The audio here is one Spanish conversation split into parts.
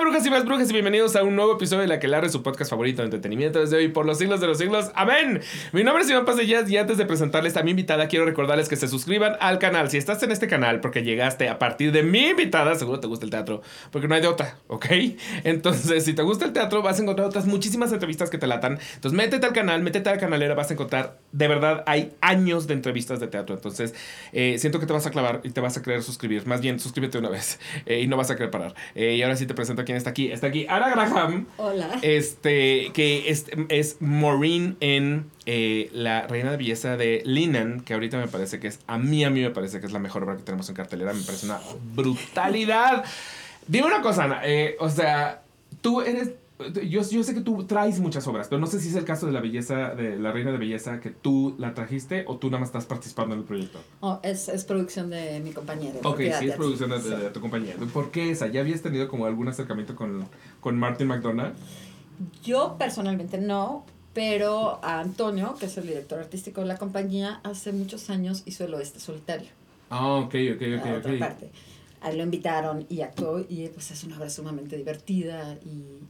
Brujas y más brujas y bienvenidos a un nuevo episodio de La que larre su podcast favorito de entretenimiento desde hoy por los siglos de los siglos. Amén. Mi nombre es Iván Jazz y antes de presentarles a mi invitada quiero recordarles que se suscriban al canal. Si estás en este canal porque llegaste a partir de mi invitada, seguro te gusta el teatro, porque no hay de otra, ¿ok? Entonces, si te gusta el teatro, vas a encontrar otras muchísimas entrevistas que te latan. Entonces, métete al canal, métete a la canalera, vas a encontrar, de verdad, hay años de entrevistas de teatro. Entonces, eh, siento que te vas a clavar y te vas a querer suscribir. Más bien, suscríbete una vez eh, y no vas a querer parar. Eh, y ahora sí te presento quién está aquí. Está aquí Ana Graham. Hola. Este, que es, es Maureen en eh, La Reina de Belleza de Linan, que ahorita me parece que es, a mí, a mí me parece que es la mejor obra que tenemos en cartelera. Me parece una brutalidad. Dime una cosa, Ana. eh, o sea, tú eres. Yo, yo sé que tú traes muchas obras, pero no sé si es el caso de la belleza, de la reina de belleza, que tú la trajiste o tú nada más estás participando en el proyecto. Oh, es, es producción de mi compañero. Ok, sí, es producción de, de- de tu compañía. ¿Por qué esa? ¿Ya habías tenido como algún acercamiento con, con Martin McDonough? Yo personalmente no, pero a Antonio, que es el director artístico de la compañía, hace muchos años hizo el Oeste Solitario. Ah, ok, ok, la ok, otra ok. parte. A él lo invitaron y actuó y pues es una obra sumamente divertida y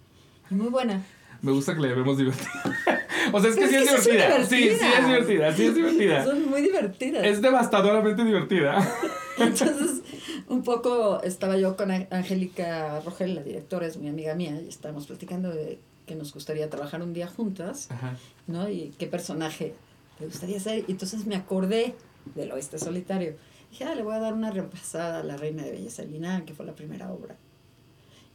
muy buena. Me gusta que le llamemos divertida. o sea, es que Es sí es que sí son divertida. Sí, sí es divertida, sí es divertida. Son muy divertidas. Es devastadoramente divertida. Entonces, un poco estaba yo con Angélica Rogel, la directora, es mi amiga mía, y estábamos platicando de que nos gustaría trabajar un día juntas, Ajá. ¿no? Y qué personaje le gustaría ser. Y entonces me acordé del Oeste Solitario. Dije, ah, le voy a dar una repasada a La Reina de Belleza Lina, que fue la primera obra.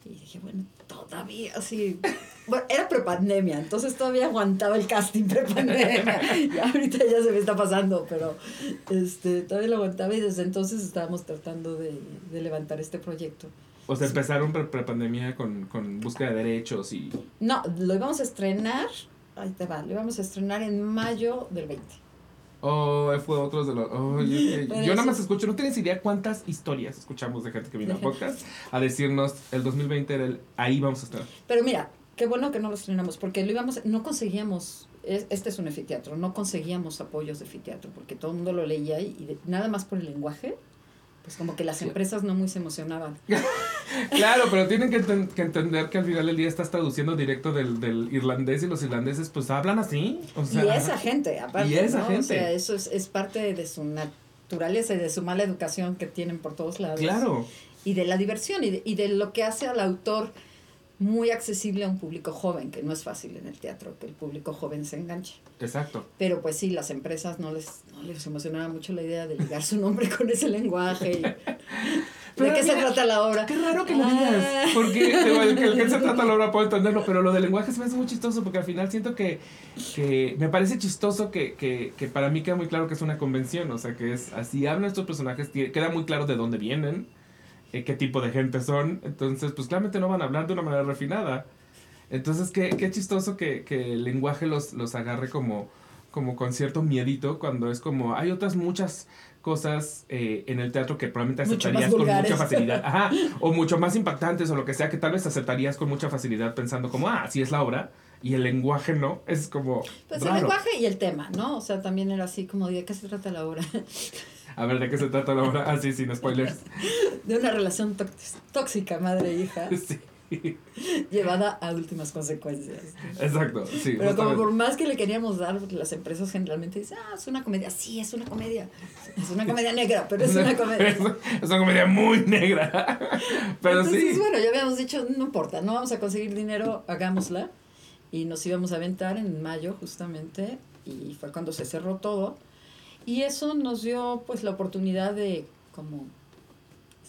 Y dije, bueno, todavía sí. Bueno, era prepandemia, entonces todavía aguantaba el casting prepandemia. Y ahorita ya se me está pasando, pero este, todavía lo aguantaba y desde entonces estábamos tratando de, de levantar este proyecto. O sea, empezaron pre- prepandemia con, con búsqueda de derechos y. No, lo íbamos a estrenar, ahí te va, lo íbamos a estrenar en mayo del 20. Oh, fue otros de los. Oh, yo, nada más escucho. No tienes idea cuántas historias escuchamos de gente que vino a podcast a decirnos el 2020 era el. Ahí vamos a estar. Pero mira, qué bueno que no lo estrenamos, porque lo íbamos, no conseguíamos, es- este es un efiteatro, no conseguíamos apoyos de efiteatro, porque todo el mundo lo leía y, y de- nada más por el lenguaje, pues como que las empresas no muy se emocionaban. Claro, pero tienen que, enten- que entender que al final del día estás traduciendo directo del, del irlandés y los irlandeses pues hablan así. O sea, y esa gente, aparte, y esa ¿no? gente. O sea, eso es, es parte de su naturaleza y de su mala educación que tienen por todos lados. Claro. Y de la diversión y de, y de lo que hace al autor muy accesible a un público joven, que no es fácil en el teatro, que el público joven se enganche. Exacto. Pero pues sí, las empresas no les, no les emocionaba mucho la idea de ligar su nombre con ese lenguaje. y- Pero ¿De qué se trata la obra? Qué raro que lo Ah. digas. Porque digo, el que, el que se trata la obra puedo entenderlo, pero lo del lenguaje se me hace muy chistoso porque al final siento que, que me parece chistoso que, que, que para mí queda muy claro que es una convención. O sea, que es así hablan estos personajes, queda muy claro de dónde vienen, eh, qué tipo de gente son. Entonces, pues claramente no van a hablar de una manera refinada. Entonces, qué, qué chistoso que, que el lenguaje los, los agarre como, como con cierto miedito cuando es como, hay otras muchas cosas eh, en el teatro que probablemente aceptarías con mucha facilidad. Ajá, o mucho más impactantes o lo que sea, que tal vez aceptarías con mucha facilidad pensando como, ah, así es la obra, y el lenguaje no, es como... Pues el lenguaje y el tema, ¿no? O sea, también era así como de qué se trata la obra. A ver, ¿de qué se trata la obra? Ah, sí, sin spoilers. De una relación tóx- tóxica madre-hija Sí, llevada a últimas consecuencias. exacto, sí. Pero como por más que le queríamos dar, porque las empresas generalmente dicen, ah, es una comedia. Sí, es una comedia. Es una comedia negra, pero es una comedia. Es, es una comedia muy negra. Pero Entonces, sí. bueno, ya habíamos dicho, no importa, no vamos a conseguir dinero, hagámosla. Y nos íbamos a aventar en mayo justamente, y fue cuando se cerró todo. Y eso nos dio pues la oportunidad de como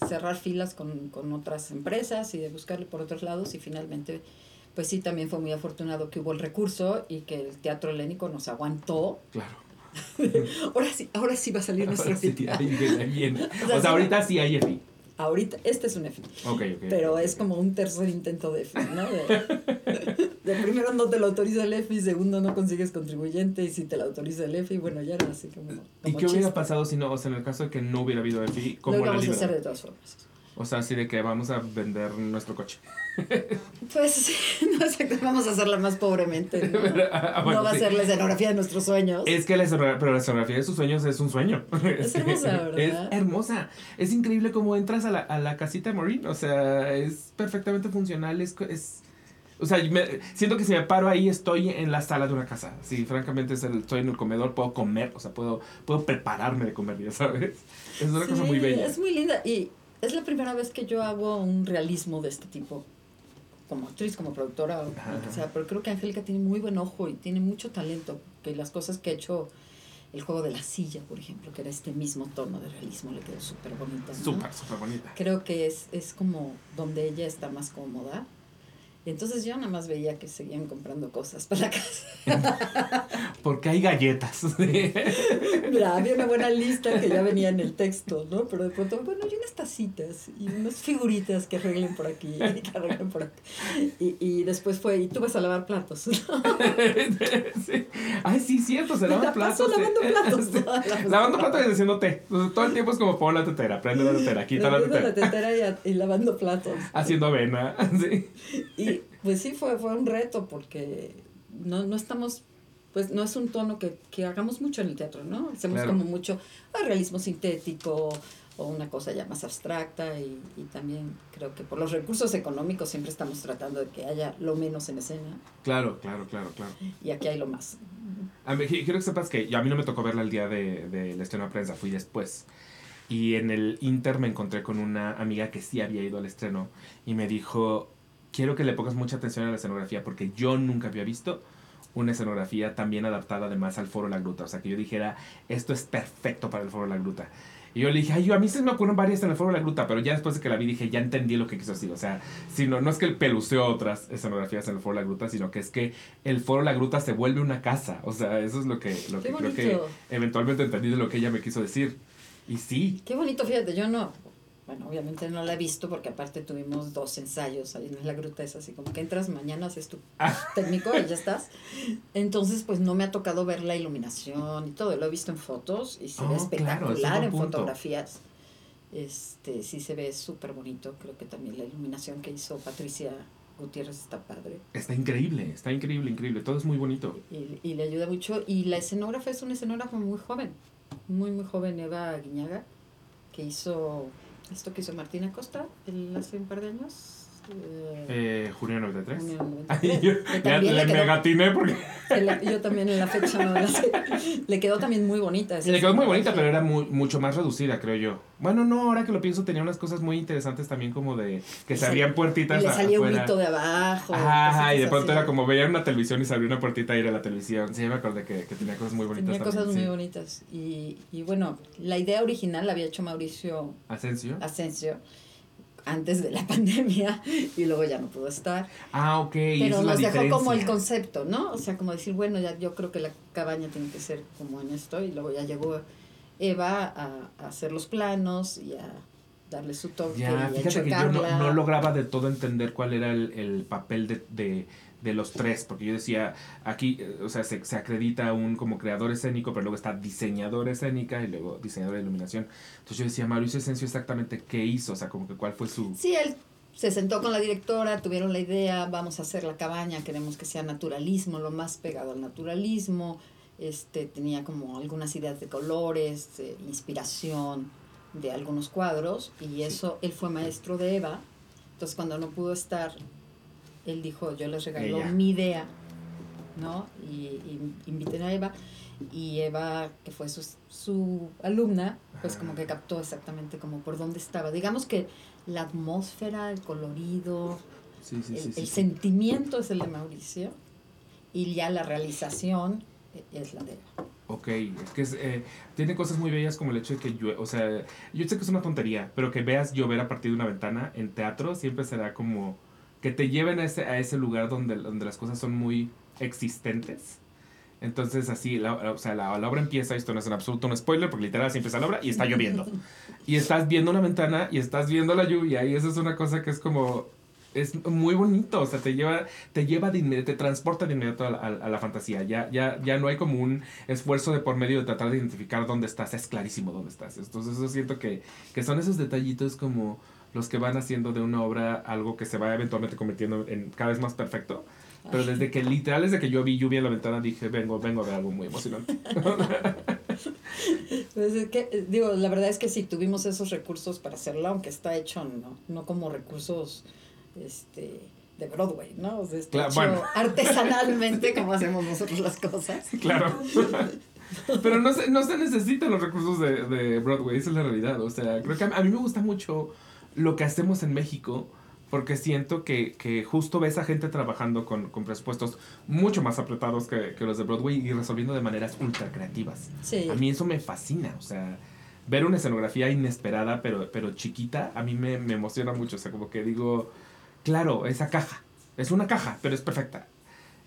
cerrar filas con, con otras empresas y de buscarle por otros lados y finalmente pues sí también fue muy afortunado que hubo el recurso y que el teatro helénico nos aguantó. Claro. Ahora sí, ahora sí va a salir nuestra Ahora sí, ahí viene. O sea, sí. ahorita sí hay EFI. Ahorita, este es un EFI. Ok, ok. Pero es como un tercer intento de EFI, ¿no? De, de primero no te lo autoriza el EFI, segundo no consigues contribuyente y si te lo autoriza el EFI, bueno, ya era así como... ¿Y como qué hubiera pasado si no, o sea, en el caso de que no hubiera habido EFI, Lo ¿cómo la íbamos a libran? hacer de todas formas. O sea, así de que vamos a vender nuestro coche. Pues no sé, vamos a hacerla más pobremente. No, Ah, bueno, No va sí. a ser la escenografía de nuestros sueños. Es que la escenografía, pero la escenografía de sus sueños es un sueño. Es hermosa, ¿verdad? Es hermosa. Es increíble cómo entras a la, a la casita de Maureen. O sea, es perfectamente funcional. Es, es o sea, me- siento que si me paro ahí estoy en la sala de una casa. Sí, francamente es el- estoy en el comedor, puedo comer, o sea, puedo, puedo prepararme de comer, ya sabes. Es una cosa muy bella. Es muy linda y es la primera vez que yo hago un realismo de este tipo. Como actriz, como productora, o lo que sea. Pero creo que Angélica tiene muy buen ojo y tiene mucho talento. Que las cosas que ha hecho, el juego de la silla, por ejemplo, que era este mismo tono de realismo, le quedó súper bonita. ¿no? Súper, súper bonita. Creo que es, es como donde ella está más cómoda. Y entonces yo nada más veía que seguían comprando cosas para la casa. Porque hay galletas. Mira, había una buena lista que ya venía en el texto, ¿no? Pero de pronto, bueno, hay unas tacitas y unas figuritas que arreglen por aquí, que arreglen por aquí. Y, y después fue, y tú vas a lavar platos. Sí. Ay, sí, cierto, se lavan la platos. lavando platos. Sí. Lavando platos y haciendo té. Todo el tiempo es como pon la tetera, prende la tetera, quita la tetera. la tetera y, a- y lavando platos. Haciendo avena. Sí. Y pues sí, fue, fue un reto porque no, no estamos, pues no es un tono que, que hagamos mucho en el teatro, ¿no? Hacemos Claro. como mucho ah, realismo sintético o una cosa ya más abstracta y, y también creo que por los recursos económicos siempre estamos tratando de que haya lo menos en escena Claro, claro, claro, claro. y aquí hay lo más. A mí, quiero que sepas que yo- a mí no me tocó verla el día de, de la estreno de prensa, fui después. Y en el Inter me encontré con una amiga que sí había ido al estreno y me dijo, quiero que le pongas mucha atención a la escenografía porque yo nunca había visto una escenografía tan bien adaptada además al Foro La Gruta. O sea, que yo dijera, esto es perfecto para el Foro La Gruta. Y yo le dije, ay, yo a mí se me ocurren varias en el Foro La Gruta, pero ya después de que la vi dije, ya entendí lo que quiso decir. O sea, si no, es que él peluceó otras escenografías en el Foro La Gruta, sino que es que el Foro La Gruta se vuelve una casa. O sea, eso es lo que, lo que creo que eventualmente entendí de lo que ella me quiso decir. Y sí, Qué bonito, fíjate, yo no, bueno, obviamente no la he visto porque aparte tuvimos dos ensayos ahí en la gruta, es así como que entras mañana, haces tu Ah. técnico y ya estás. Entonces, pues no me ha tocado ver la iluminación y todo, lo he visto en fotos y se Oh, ve claro, ese es espectacular buen en fotografías. Este, sí se ve súper bonito, creo que también la iluminación que hizo Patricia Gutiérrez está padre está increíble, está increíble, increíble. Todo es muy bonito. y, y le ayuda mucho. Y la escenógrafa es una escenógrafa muy joven, muy, muy joven, Eva Guiñaga, que hizo esto que hizo Martina Costa el, hace un par de años. Eh, junio 93. junio del Ay, 93, yo, ya le le quedó- me gatiné porque la- yo también en la fecha no la sé. Le quedó también muy bonita. le quedó muy bonita, pero era muy, mucho más reducida, creo yo. Bueno, no, ahora que lo pienso, tenía unas cosas muy interesantes también, como de que Y se abrían Y puertitas. le salía un afuera. grito de abajo. Ajá, y de pronto así. era como veían una televisión y se abrió una puertita y era la televisión. Sí, me acordé que, que tenía cosas muy bonitas Tenía cosas muy bonitas. Y, y bueno, la idea original la había hecho Mauricio Asensio. Asensio antes de la pandemia y luego ya no pudo estar. Ah, ok. Pero nos dejó como el concepto, ¿no? O sea, como decir, bueno, ya yo creo que la cabaña tiene que ser como en esto y luego ya llegó Eva a, a hacer los planos y a darle su toque y Ya, a fíjate que yo no, lograba de todo entender cuál era el, el papel de, de, de los tres, porque yo decía, aquí, eh, o sea, se, se acredita un como creador escénico, pero luego está diseñador escénica y luego diseñador de iluminación. Entonces yo decía, Mauricio Asensio exactamente qué hizo, o sea, como que cuál fue su... Sí, él se sentó con la directora, tuvieron la idea, vamos a hacer la cabaña, queremos que sea naturalismo, lo más pegado al naturalismo. Este, tenía como algunas ideas de colores, de inspiración de algunos cuadros y eso, él fue maestro de Eva. Entonces cuando no pudo estar, él dijo, yo les regalo Ella. mi idea, ¿no? Y, y inviten a Eva. Y Eva, que fue su, su alumna, pues Ajá. como que captó exactamente como por dónde estaba. Digamos que la atmósfera, el colorido, Sí, sí, el, sí. el sentimiento es el de Mauricio y ya la realización es la de Eva. Ok, es que es, eh, tiene cosas muy bellas como el hecho de que llueve, o sea, yo sé que es una tontería, pero que veas llover a partir de una ventana en teatro siempre será como que te lleven a ese, a ese lugar donde, donde las cosas son muy existentes. Entonces así, la, la- o sea, la, la obra empieza, esto no es en absoluto un spoiler, porque literal así empieza la obra y está lloviendo. Y estás viendo una ventana y estás viendo la lluvia y eso es una cosa que es como... Es muy bonito, o sea, te lleva, te lleva de inmediato, te transporta de inmediato a, a la fantasía. Ya, ya, ya no hay como un esfuerzo de por medio de tratar de identificar dónde estás, es clarísimo dónde estás. Entonces, eso siento que, que son esos detallitos como los que van haciendo de una obra algo que se va eventualmente convirtiendo en cada vez más perfecto. Pero desde que, literal, desde que yo vi lluvia en la ventana, dije, vengo, vengo a ver algo muy emocionante. Pues es que, eh, digo, la verdad es que sí, tuvimos esos recursos para hacerlo, aunque está hecho no, no como recursos este, de Broadway, ¿no? O sea, está Claro, hecho bueno. artesanalmente como hacemos nosotros las cosas. Claro. Pero no se, no se necesitan los recursos de, de Broadway, esa es la realidad. O sea, creo que a, a mí me gusta mucho lo que hacemos en México, porque siento que, que justo ves a gente trabajando con, con presupuestos mucho más apretados que, que los de Broadway y resolviendo de maneras ultra creativas. Sí. A mí eso me fascina, o sea, ver una escenografía inesperada pero, pero chiquita, a mí me, me emociona mucho, o sea, como que digo, claro, esa caja, es una caja, pero es perfecta.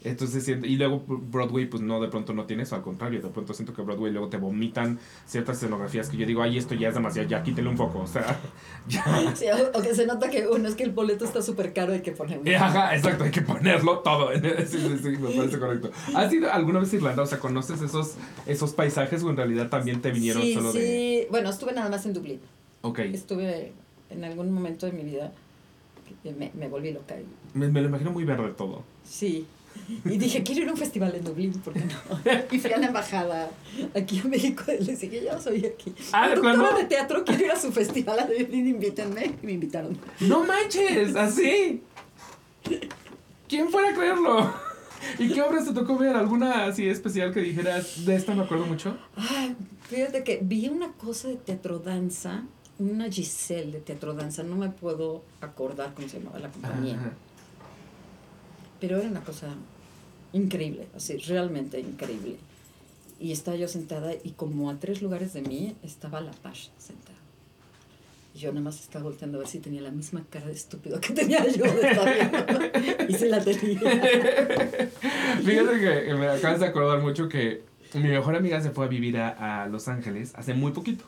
Entonces, siento- y luego Broadway, pues no, de pronto no tiene eso, al contrario, de pronto siento que Broadway luego te vomitan ciertas escenografías que yo digo, ay, esto ya es demasiado, ya quítele un poco, o sea, ya. Sí, o, o que se nota que uno es que el boleto está súper caro y que ponemos. Eh, Ajá, exacto, hay que ponerlo todo. Sí, sí, sí, me parece correcto. ¿Has ido alguna vez a Irlanda? O sea, ¿conoces esos, esos paisajes o en realidad también te vinieron sí, solo sí. de...? Bueno, estuve nada más en Dublín. Ok, Estuve en algún momento de mi vida me, me volví loca. me, me lo imagino muy verde todo. Sí. Y dije, quiero ir a un festival en Dublín, ¿por qué no? Y fui a la embajada aquí en México y les dije, yo soy aquí. Ah, ¿de Productora plano? de teatro, quiero ir a su festival a Dublín, invítenme. Y me invitaron. ¡No manches! ¡Así! ¿Quién fuera a creerlo? ¿Y qué obras te tocó ver? ¿Alguna así especial que dijeras, de esta me acuerdo mucho? Ay, fíjate que vi una cosa de teatro danza, una Giselle de teatro danza, no me puedo acordar cómo se llamaba la compañía. Ajá. Pero era una cosa increíble, así, realmente increíble. Y estaba yo sentada y como a tres lugares de mí estaba la Pasha sentada. Y yo nada más estaba volteando a ver si tenía la misma cara de estúpido que tenía yo de. Y se la tenía. Fíjate que me acabas de acordar mucho que mi mejor amiga se fue a vivir a, a Los Ángeles hace muy poquito.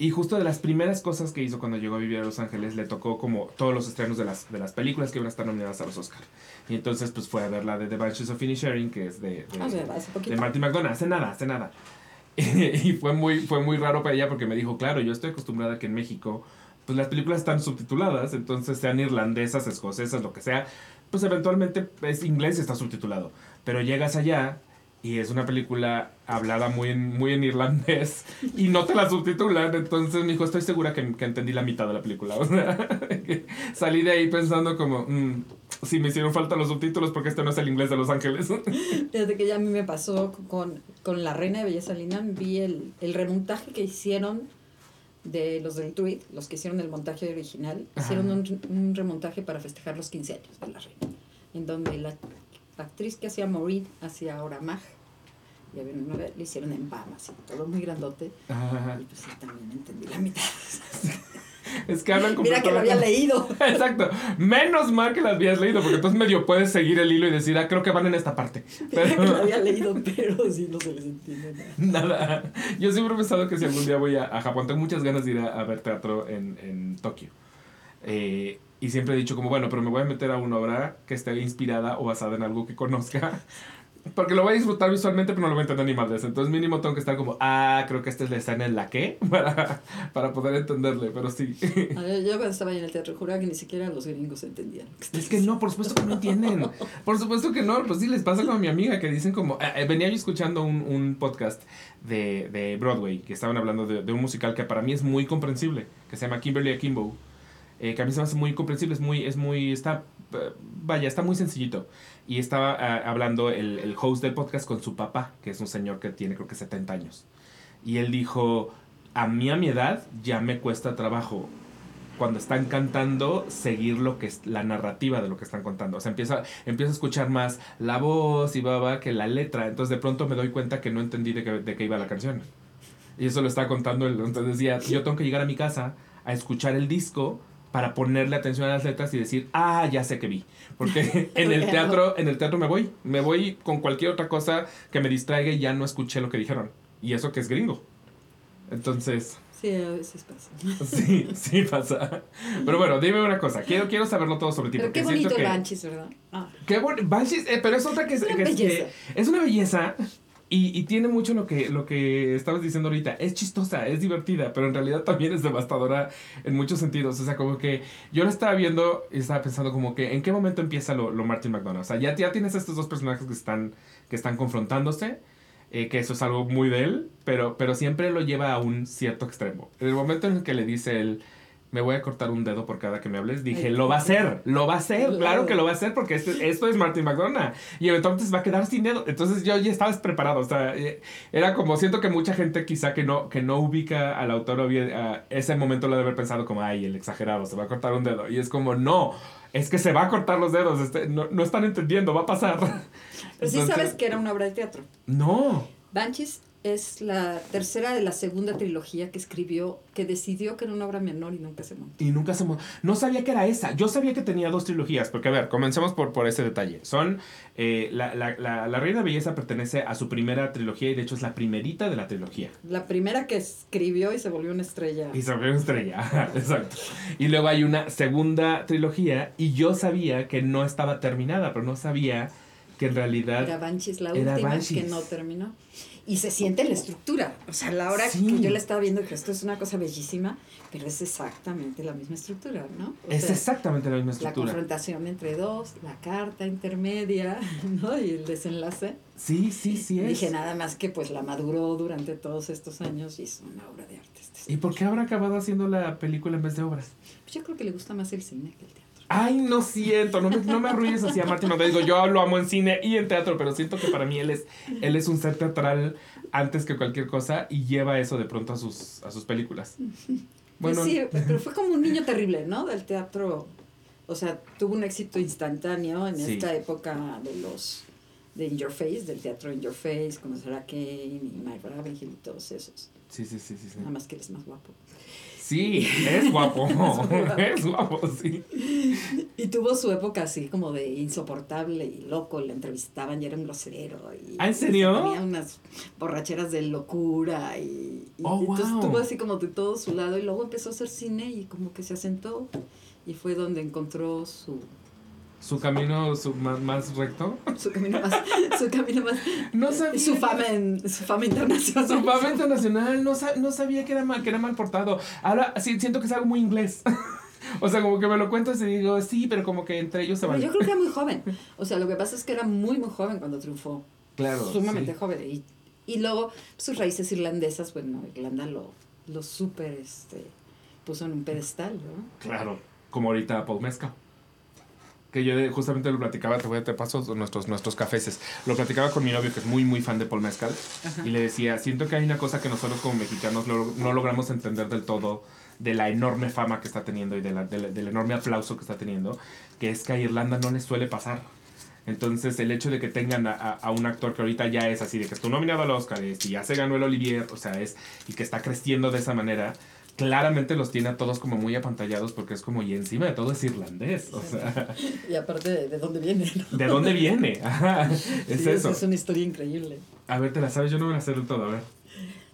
Y justo de las primeras cosas que hizo cuando llegó a vivir a Los Ángeles, le tocó como todos los estrenos de las, de las películas que iban a estar nominadas a los Oscar. Y entonces pues fue a ver la de The Banshees of Inisherin, que es de, de, Ah, de poquito. Martin McDonagh, hace nada, hace nada. y fue muy, fue muy raro para ella porque me dijo, claro, yo estoy acostumbrada a que en México pues las películas están subtituladas, entonces sean irlandesas, escocesas, lo que sea, pues eventualmente es inglés y está subtitulado. Pero llegas allá y es una película hablada muy en, muy en irlandés y no te la subtitulan, entonces me dijo, estoy segura que, que entendí la mitad de la película. O sea, que salí de ahí pensando como, mm, sí, me hicieron falta los subtítulos porque este no es el inglés de Los Ángeles. Desde que ya a mí me pasó con, con La Reina de Belleza Lina, vi el, el remontaje que hicieron de los del tweet, los que hicieron el montaje original, Ajá. hicieron un, un remontaje para festejar los 15 años de La Reina, en donde la actriz que hacía Maureen hacía ahora Mag, y había una nueva, le hicieron en Bama, así, todo muy grandote, Ajá. y pues sí, también entendí la mitad. Es que hablan Mira que lo había leído. Exacto. Menos mal que las habías leído, porque entonces medio puedes seguir el hilo y decir, ah, creo que van en esta parte. Mira que lo Pero había leído, pero sí no se les entiende nada. nada. Yo siempre he pensado que si algún día voy a, a Japón, tengo muchas ganas de ir a, a ver teatro en, en Tokio. Eh, y siempre he dicho como, bueno, pero me voy a meter a una obra que esté inspirada o basada en algo que conozca. Porque lo voy a disfrutar visualmente, pero no lo voy a entender ni madres. Entonces mínimo tengo que estar como, ah, creo que esta es la escena en la que, para, para poder entenderle, pero sí. Yo cuando estaba ahí en el teatro juraba que ni siquiera los gringos entendían. Es que no, por supuesto que no entienden. Por supuesto que no. Pues sí, les pasa como a mi amiga que dicen como... eh, eh, venía yo escuchando un, un podcast de, de Broadway que estaban hablando de, de un musical que para mí es muy comprensible, que se llama Kimberly Akimbo. Eh, que a mí se me hace muy comprensible, es muy... Es muy está, eh, vaya, está muy sencillito. Y estaba ah, hablando el, el host del podcast con su papá, que es un señor que tiene creo que 70 años. Y él dijo, a mí a mi edad ya me cuesta trabajo cuando están cantando, seguir lo que es la narrativa de lo que están contando. O sea, empieza, empiezo a escuchar más la voz y va, va, que la letra. Entonces de pronto me doy cuenta que no entendí de qué, de qué iba la canción. Y eso lo estaba contando él. Entonces decía, yo tengo que llegar a mi casa a escuchar el disco para ponerle atención a las letras y decir, ah, ya sé que vi. Porque en el teatro, en el teatro me voy. Me voy con cualquier otra cosa que me distraiga y ya no escuché lo que dijeron. Y eso que es gringo. Entonces... Sí, a veces pasa. Sí, sí pasa. Pero bueno, dime una cosa. Quiero, quiero saberlo todo sobre ti. Pero qué bonito que, Banshees, ¿verdad? Ah, Qué bonito. Banshees, eh, pero es otra que es, Es una que es- belleza. que es una belleza. Y, tiene mucho lo que, lo que estabas diciendo ahorita. Es chistosa, es divertida, pero en realidad también es devastadora en muchos sentidos. O sea, como que yo lo estaba viendo y estaba pensando como que en qué momento empieza lo, lo Martin McDonald. O sea, ya, ya tienes estos dos personajes que están, que están confrontándose, eh, que eso es algo muy de él, pero, pero siempre lo lleva a un cierto extremo. En el momento en el que le dice él me voy a cortar un dedo por cada que me hables. Dije, lo va a hacer, lo va a hacer, claro que lo va a hacer porque este, esto es Martin McDonough. Y eventualmente se va a quedar sin dedo. Entonces yo ya estaba preparado. O sea, eh, era como, siento que mucha gente quizá que no, que no ubica al autor, a ese momento lo debe haber pensado como, ay, el exagerado, se va a cortar un dedo. Y es como, no, es que se va a cortar los dedos. Este, no, no, están entendiendo, va a pasar. Pero sí sabes que era una obra de teatro. No. Banshees es la tercera de la segunda trilogía que escribió, que decidió que era una obra menor y nunca se montó. Y nunca se montó. No sabía que era esa. Yo sabía que tenía dos trilogías, porque a ver, comencemos por, por ese detalle. Son, eh, la, la, la, la, Reina Belleza pertenece a su primera trilogía y de hecho es la primerita de la trilogía. La primera que escribió y se volvió una estrella. Y se volvió una estrella, exacto. Y luego hay una segunda trilogía y yo sabía que no estaba terminada, pero no sabía que en realidad... Era Banshees la última que no terminó y se siente la estructura. O sea, la hora que yo la estaba viendo, que esto es una cosa bellísima, pero es exactamente la misma estructura, ¿no? es exactamente la misma estructura. La confrontación entre dos, la carta intermedia, ¿no? Y el desenlace. Sí, sí, sí es. Dije nada más que pues la maduró durante todos estos años y es una obra de arte. Este ¿Y por qué habrá acabado haciendo la película en vez de obras? Pues yo creo que le gusta más el cine que el teatro. Ay, no siento, no me, no me arruines así a Martín Digo, yo lo amo en cine y en teatro, pero siento que para mí él es, él es un ser teatral antes que cualquier cosa y lleva eso de pronto a sus, a sus películas. Bueno, sí, pero fue como un niño terrible, ¿no? Del teatro. O sea, tuvo un éxito instantáneo en esta época de los de In Your Face, del teatro In Your Face, conocer a Kane y Mike Ravenhill y todos esos. Sí, sí, sí, sí, sí. Nada más que él es más guapo. Sí, es guapo. es guapo, sí. Y tuvo su época así como de insoportable y loco. Le entrevistaban y era un grosero. Y ¿Ah, en serio? Tenía unas borracheras de locura. Y, oh, entonces tuvo así como de todo su lado. Y luego empezó a hacer cine y como que se asentó. Y fue donde encontró su su camino su, más, más, recto. Su camino más. Su camino más. No sabía. Su fama, en, su fama internacional. Su fama internacional. No, no sabía que era, mal, que era mal portado. Ahora sí, siento que es algo muy inglés. o sea, como que me lo cuentas y digo, sí, pero como que entre ellos se van. Yo creo que era muy joven. O sea, lo que pasa es que era muy, muy joven cuando triunfó. Claro. Sumamente joven. Y, y luego sus raíces irlandesas, bueno, Irlanda lo, lo súper este, puso en un pedestal, ¿no? Claro. Como ahorita Paul que yo justamente lo platicaba, te voy a te paso nuestros, nuestros cafeses. Lo platicaba con mi novio, que es muy, muy fan de Paul Mezcal, y le decía, siento que hay una cosa que nosotros como mexicanos no, logramos entender del todo de la enorme fama que está teniendo y de la, del enorme aplauso que está teniendo, que es que a Irlanda no le suele pasar. Entonces, el hecho de que tengan a, a, un actor que ahorita ya es así, de que estuvo nominado al Oscar y ya se ganó el Olivier, o sea, es, y que está creciendo de esa manera, claramente los tiene a todos como muy apantallados porque es como, y encima de todo es irlandés, o sea. Y aparte, ¿de, dónde viene? ¿De dónde viene? es eso. Es una historia increíble. A ver, ¿te la sabes? Yo no voy a hacer del todo, a ver.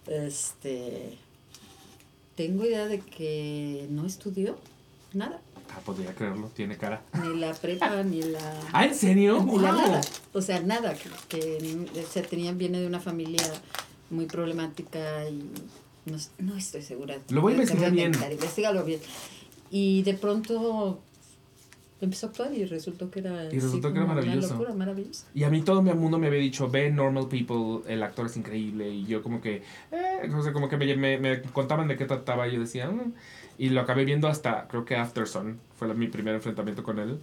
Este... Tengo idea de que no estudió nada. Ah, podría creerlo, tiene cara. Ni la prepa, ni la... ¿Ah, en serio? Ni la nada. O sea, nada, que, que o sea, tenía, viene de una familia muy problemática y no, no estoy segura. Lo voy a investigar bien. Investígalo bien. Y de pronto empezó a actuar y resultó que era, y resultó que era maravilloso. Locura, maravilloso. Y a mí todo mi mundo me había dicho, ve Normal People, el actor es increíble. Y yo como que, eh, o sea, como que me, me, me, contaban de qué trataba y yo decía, mm". y lo acabé viendo hasta, creo que Afterson, fue mi primer enfrentamiento con él.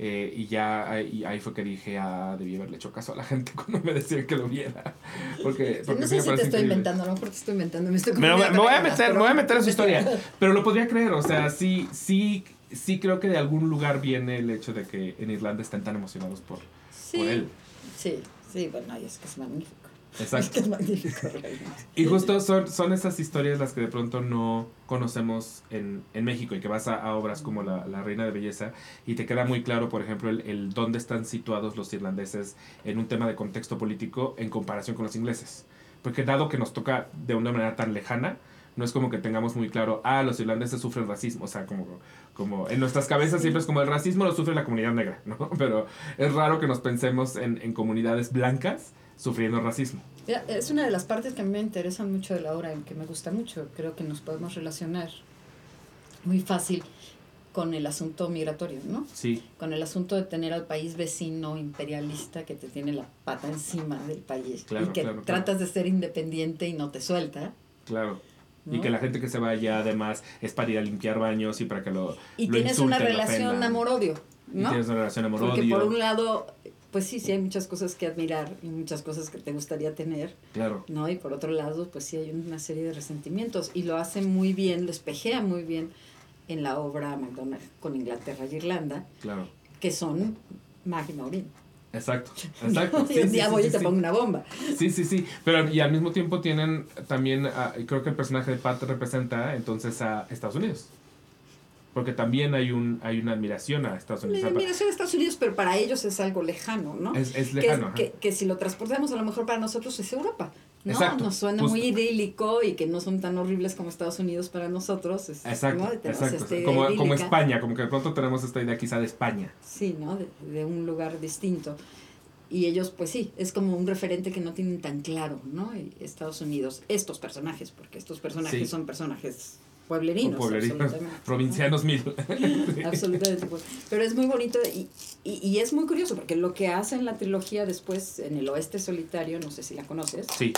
Eh, y ya y ahí fue que dije, ah, debí haberle hecho caso a la gente cuando me decían que lo viera. Porque, porque no sé si te estoy inventando, no porque estoy inventando, me estoy me, me, voy a meter, me voy a meter en su historia. Pero lo podría creer, o sea, sí, sí, sí creo que de algún lugar viene el hecho de que en Irlanda estén tan emocionados por, sí, por él. Sí, sí, bueno, es que es magnífico. Exacto. Es magnífico, y justo son, son esas historias las que de pronto no conocemos en, en México y que vas a, a obras como la, la, Reina de Belleza y te queda muy claro, por ejemplo, el, el, dónde están situados los irlandeses en un tema de contexto político en comparación con los ingleses. Porque dado que nos toca de una manera tan lejana, no es como que tengamos muy claro, ah, los irlandeses sufren racismo, o sea, como, como en nuestras cabezas siempre es como el racismo lo sufre la comunidad negra, ¿no? Pero es raro que nos pensemos en, en comunidades blancas sufriendo racismo. Es una de las partes que a mí me interesan mucho de la obra, que me gusta mucho. Creo que nos podemos relacionar muy fácil con el asunto migratorio, ¿no? Sí, Con el asunto de tener al país vecino imperialista que te tiene la pata encima del país Claro, y que claro, claro. tratas de ser independiente y no te suelta. claro. Y que la gente que se vaya además es para ir a limpiar baños y para que lo. Y lo tienes una insulten, relación amor-odio, Y ¿no? tienes una relación amor-odio. Porque por un lado, pues sí, sí hay muchas cosas que admirar y muchas cosas que te gustaría tener, Claro, ¿no? Y por otro lado, pues sí hay una serie de resentimientos y lo hace muy bien, lo espejea muy bien en la obra McDonald con Inglaterra y Irlanda, claro. que son Magna Orin. Exacto, exacto. Sí, un día sí, voy sí, y te pongo una bomba. Sí, sí, sí. Pero y al mismo tiempo tienen también, ah, creo que el personaje de Pat representa entonces a Estados Unidos. Porque también hay un hay una admiración a Estados Unidos. admiración de Estados Unidos, pero para ellos es algo lejano, ¿no? Es, lejano. que, que si lo transportamos a lo mejor para nosotros es Europa. ¿no? Exacto, Nos suena justo. muy idílico y que no son tan horribles como Estados Unidos para nosotros. es- Exacto, idea Como. España, como que de pronto tenemos esta idea quizá de España. Sí, ¿no? De, de un lugar distinto. Y ellos, pues sí, es como un referente que no tienen tan claro, ¿no? Estados Unidos, estos personajes, porque estos personajes Sí. son personajes pueblerinos. pueblerinos, absolutamente, ¿no? provincianos mil. Absolutamente. Pero es muy bonito y, y, y es muy curioso porque lo que hace en la trilogía después, en el oeste solitario, no sé si la conoces, Sí,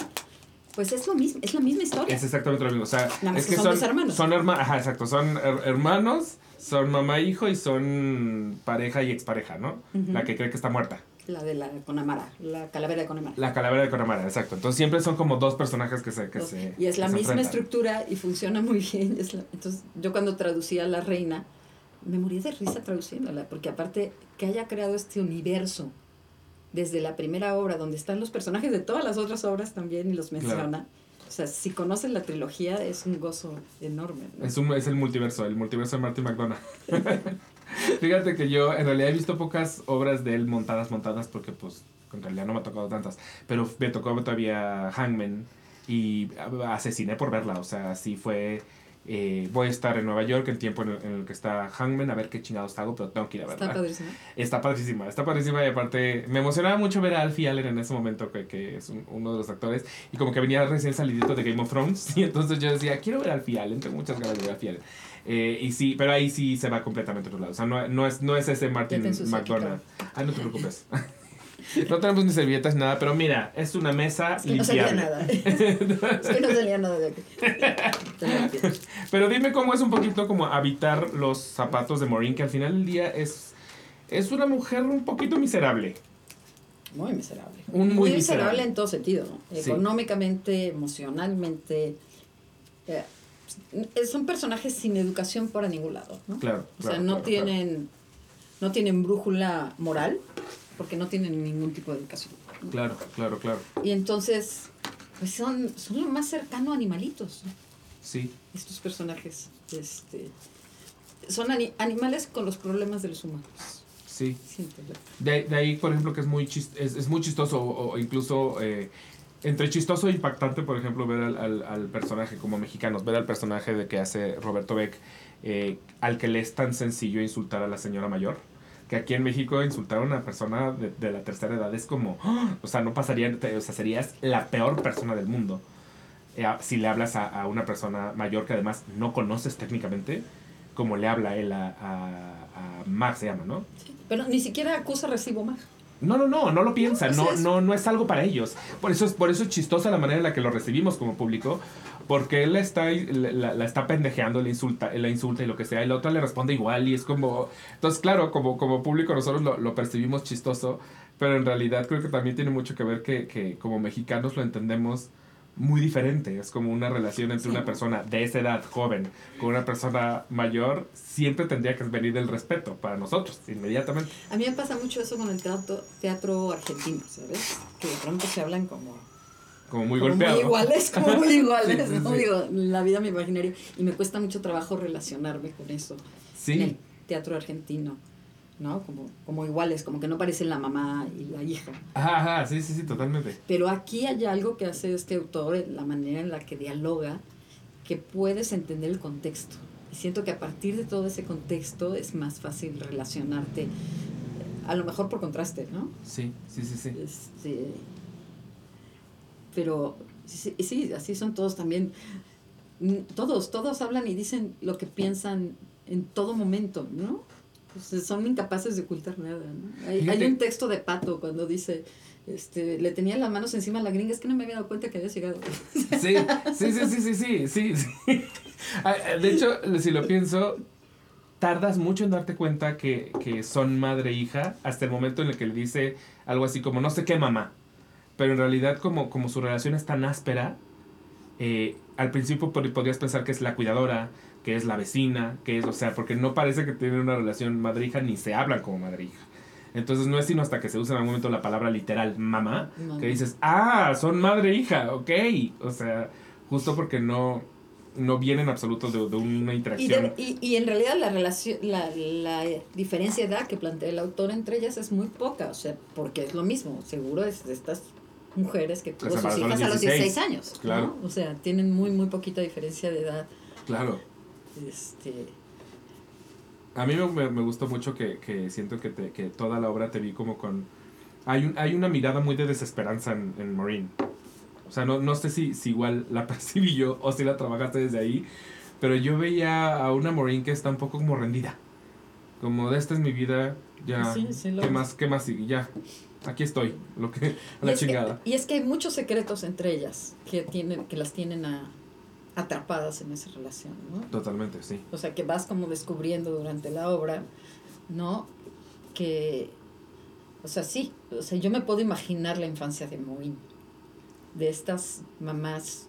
pues es lo mismo, es la misma historia. es exactamente lo mismo. O sea, Nada más es que son dos hermanos. Son herma- ajá, exacto. Son her- hermanos, son mamá e hijo y son pareja y expareja, ¿no? La que cree que está muerta. La de la Conamara, la calavera de Conamara. La calavera de Conamara, exacto. Entonces siempre son como dos personajes que se. Que se y es la misma enfrentan. estructura y funciona muy bien. la- entonces, yo cuando traducía La Reina, me morí de risa traduciéndola, porque aparte que haya creado este universo desde la primera obra, donde están los personajes de todas las otras obras también y los menciona. O sea, si conoces la trilogía es un gozo enorme. ¿no? Es, un, es el multiverso, el multiverso de Martin McDonough. Fíjate que yo en realidad he visto pocas obras de él montadas, montadas, porque pues en realidad no me ha tocado tantas. Pero me tocó todavía Hangman y asesiné por verla. O sea, sí fue. eh, voy a estar en Nueva York el tiempo en el, en el que está Hangman, a ver qué chingados hago, pero tengo que ir a verla. Está padrísimo. Está padrísima, está padrísima y aparte me emocionaba mucho ver a Alfie Allen en ese momento, que, que es un- uno de los actores, y como que venía recién salidito de Game of Thrones, y entonces yo decía, quiero ver a Alfie Allen, tengo muchas ganas de ver a Alfie Allen. Eh, y sí, pero ahí sí se va completamente a otro lado, o sea, no, no, es, no es ese Martin McDonald. Ah, no te preocupes. No tenemos ni servilletas ni nada, pero mira, es una mesa Es que no nada. es que no salía nada de aquí. Pero dime cómo es un poquito como habitar los zapatos de Maureen, que al final del día es, es una mujer un poquito miserable. Muy miserable. Un muy miserable. miserable. en todo sentido. ¿no? Económicamente, emocionalmente. eh, son personajes sin educación para ningún lado. ¿no? Claro. O sea, claro, no claro, tienen no tienen brújula moral porque no tienen ningún tipo de educación. ¿no? Claro, claro, claro. Y entonces, pues son, son lo más cercano a animalitos, ¿no? Sí, estos personajes. Este, son ani- animales con los problemas de los humanos. sí. De, de ahí, por ejemplo, que es muy, es, es muy chistoso o, o incluso eh, entre chistoso e impactante, por ejemplo, ver al, al, al personaje como mexicanos, ver al personaje de que hace Roberto Beck, eh, al que le es tan sencillo insultar a la señora mayor. Que aquí en México insultar a una persona de, de la tercera edad es como, ¡ah! o sea, no pasaría, o sea, serías la peor persona del mundo. Eh, si le hablas a, a una persona mayor que además no conoces técnicamente, como le habla él a, a, a se llama, ¿no? Pero ni siquiera acusa recibo más. No, no, no, no lo piensan, No, no, o sea, es- no, no es algo para ellos. Por eso es, por eso es chistosa la manera en la que lo recibimos como público, porque él la está, la, la está pendejeando, le insulta, la insulta y lo que sea, y la otra le responde igual, y es como. Entonces, claro, como, como público nosotros lo, lo percibimos chistoso, pero en realidad creo que también tiene mucho que ver que, que como mexicanos lo entendemos muy diferente. Es como una relación entre Sí. una persona de esa edad, joven, con una persona mayor, siempre tendría que venir del respeto para nosotros, inmediatamente. A mí me pasa mucho eso con el teatro, teatro argentino, ¿sabes? Que de pronto se hablan como, Como muy como golpeado. muy iguales, como muy iguales, Sí, sí, ¿no? sí. Digo, la vida me imaginaria. Y me cuesta mucho trabajo relacionarme con eso. En el Sí, teatro argentino, ¿no? Como, como iguales, como que no parecen la mamá y la hija. Ajá, ajá, sí, sí, sí, totalmente. Pero aquí hay algo que hace este autor, la manera en la que dialoga, que puedes entender el contexto. Y siento que a partir de todo ese contexto es más fácil relacionarte, a lo mejor por contraste, ¿no? Sí, sí, sí, sí. Este, Pero sí, sí, así son todos también. Todos, todos hablan y dicen lo que piensan en todo momento, ¿no? Pues son incapaces de ocultar nada, ¿no? Hay, hay un texto de Pato cuando dice, este, le tenía las manos encima a la gringa, es que no me había dado cuenta que había llegado. Sí, sí, sí, sí, sí, sí, sí, sí. Ah, De hecho, si lo pienso, tardas mucho en darte cuenta que, que son madre e hija hasta el momento en el que le dice algo así como, no sé qué mamá. Pero en realidad, como, como su relación es tan áspera, eh, al principio pod- podrías pensar que es la cuidadora, que es la vecina, que es, o sea, porque no parece que tienen una relación madre-hija ni se hablan como madre-hija. Entonces no es sino hasta que se usa en algún momento la palabra literal mamá, Mamá. que dices, ah, son madre e hija, ok. O sea, justo porque no, no viene en absoluto de, de una Y, interacción. de- y, y en realidad la relación, la, la diferencia de edad que plantea el autor entre ellas es muy poca, o sea, porque es lo mismo, seguro es de estas mujeres que tuvo sus hijas a los 16, 16 años, ¿no? claro. O sea, tienen muy, muy poquita diferencia de edad. Claro. Este, A mí me, me- gustó mucho que, que siento que, te- que toda la obra te vi como con... Hay, un, hay una mirada muy de desesperanza en, en Maureen. O sea, no, no sé si, si igual la percibí yo o si la trabajaste desde ahí, pero yo veía a una Maureen que está un poco como rendida. Como de esta es mi vida, ya... Sí, sí, lo- ¿Qué más? ¿Qué más sigue? Ya. Aquí estoy. Lo que... y, La es que, chingada. y es que hay muchos secretos entre ellas que, tienen, que las tienen a- atrapadas en esa relación, ¿no? Totalmente, sí. O sea, que vas como descubriendo durante la obra, ¿no? Que, o sea, sí, o sea, yo me puedo imaginar la infancia de Maureen, de estas mamás,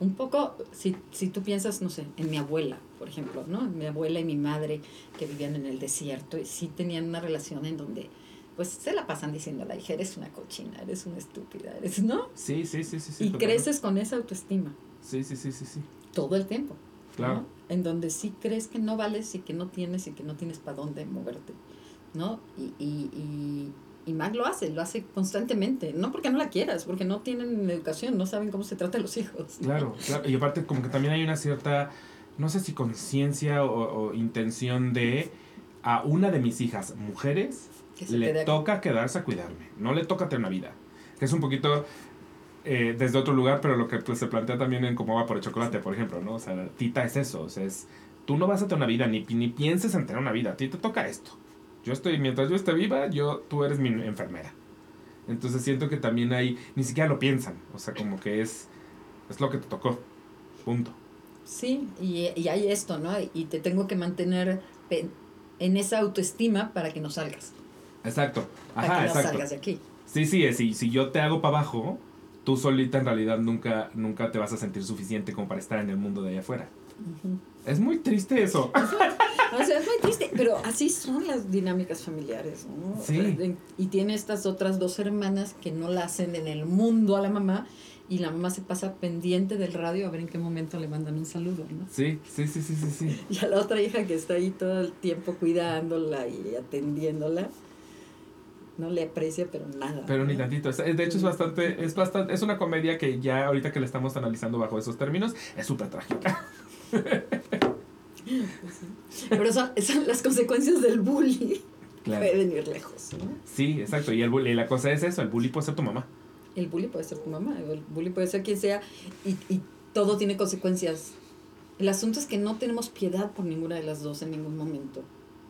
un poco, si, si tú piensas, no sé, en mi abuela, por ejemplo, ¿no? Mi abuela y mi madre que vivían en el desierto y sí tenían una relación en donde, pues, se la pasan diciendo a la hija, eres una cochina, eres una estúpida, eres, ¿no? Sí, sí, sí, sí. sí y creces con esa autoestima Sí, sí, sí, sí, sí. todo el tiempo. Claro. ¿no? En donde sí crees que no vales y que no tienes y que no tienes para dónde moverte, ¿no? Y, y, y, y Mag lo hace, lo hace constantemente, no porque no la quieras, porque no tienen educación, no saben cómo se trata a los hijos. Claro, claro. Y aparte como que también hay una cierta, no sé si conciencia o, o intención de a una de mis hijas mujeres Que le toca quedarse a cuidarme, no le toca tener una vida. Que es un poquito eh, desde otro lugar, pero lo que pues, se plantea también en Cómo va por el chocolate, por ejemplo, ¿no? O sea, Tita es eso, o sea, es, tú no vas a tener una vida, ni, ni pienses en tener una vida, a ti te toca esto. Yo estoy, mientras yo esté viva, yo, tú eres mi enfermera. Entonces siento que también hay, ni siquiera lo piensan, o sea, como que es, es lo que te tocó, punto. Sí, y, y hay esto, ¿no? Y te tengo que mantener en esa autoestima para que no salgas, Exacto, para ajá, que no exacto. salgas de aquí. Sí, sí, es, y si yo te hago para abajo, tú solita en realidad nunca, nunca te vas a sentir suficiente como para estar en el mundo de allá afuera. Es muy triste eso. O sea, es muy triste, pero así son las dinámicas familiares, Sí. y tiene estas otras dos hermanas que no la hacen en el mundo a la mamá y la mamá se pasa pendiente del radio a ver en qué momento le mandan un saludo, ¿no? Sí, sí, sí, sí, sí, sí. Y a la otra hija que está ahí todo el tiempo cuidándola y atendiéndola, no le aprecia, pero nada. Pero ni tantito. De hecho es bastante, es bastante, es una comedia que ya ahorita que la estamos analizando bajo esos términos, es súper trágica. Pero son, son las consecuencias del bullying. Claro. Pueden ir lejos, ¿no? Sí, exacto. Y el bully, la cosa es eso, el bully puede ser tu mamá. El bully puede ser tu mamá, el bully puede ser quien sea, y, y todo tiene consecuencias. El asunto es que no tenemos piedad por ninguna de las dos en ningún momento.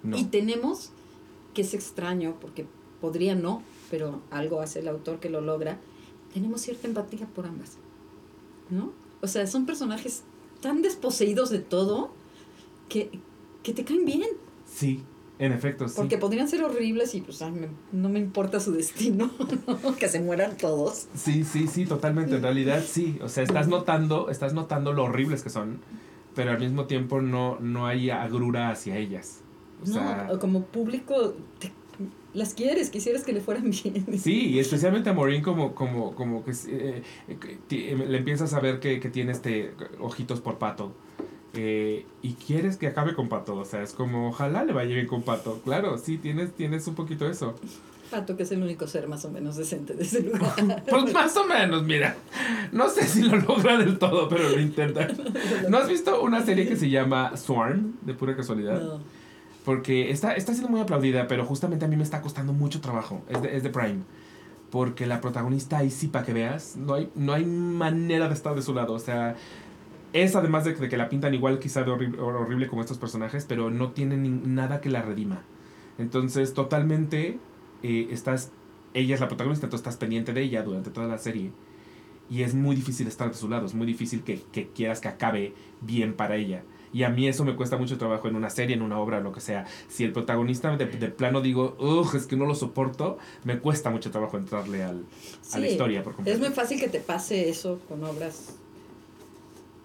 No. Y tenemos, que es extraño, porque podría no, pero algo hace el autor que lo logra, tenemos cierta empatía por ambas. ¿No? O sea, son personajes tan desposeídos de todo que, que te caen bien. Sí, en efecto, sí. Porque podrían ser horribles y pues ay, me- no me importa su destino, ¿no? que se mueran todos. Sí, sí, sí, totalmente. En realidad sí. O sea, estás notando, estás notando lo horribles que son, pero al mismo tiempo no, no hay agrura hacia ellas. O sea, no, o como público te- las quieres, quisieras que le fueran bien. Sí, y especialmente a Maureen como, como, como que eh, que ti- le empiezas a ver que, que tiene este ojitos por pato. eh, y quieres que acabe con pato. O sea, es como, ojalá le vaya bien con pato. Claro, sí, tienes, tienes un poquito eso. Pato, que es el único ser más o menos decente de ese lugar. Pues más o menos, mira. No sé si lo logra del todo, pero lo intenta. ¿No has visto una serie que se llama Swarm, de pura casualidad? No. Porque está, está siendo muy aplaudida, pero justamente a mí me está costando mucho trabajo. Es de, es de Prime. porque la protagonista ahí sí, para que veas, no hay, no hay manera de estar de su lado. O sea, es además de, que la pintan igual quizá de horrible, horrible como estos personajes, pero no tienen nada que la redima. Entonces, totalmente eh, estás, ella es la protagonista, entonces estás pendiente de ella durante toda la serie. Y es muy difícil estar de su lado, es muy difícil que quieras que acabe bien para ella. Y a mí eso me cuesta mucho trabajo en una serie, en una obra, lo que sea. Si el protagonista de, de plano digo, Ugh, es que no lo soporto, me cuesta mucho trabajo entrarle al, a la historia. Por es muy fácil que te pase eso con obras.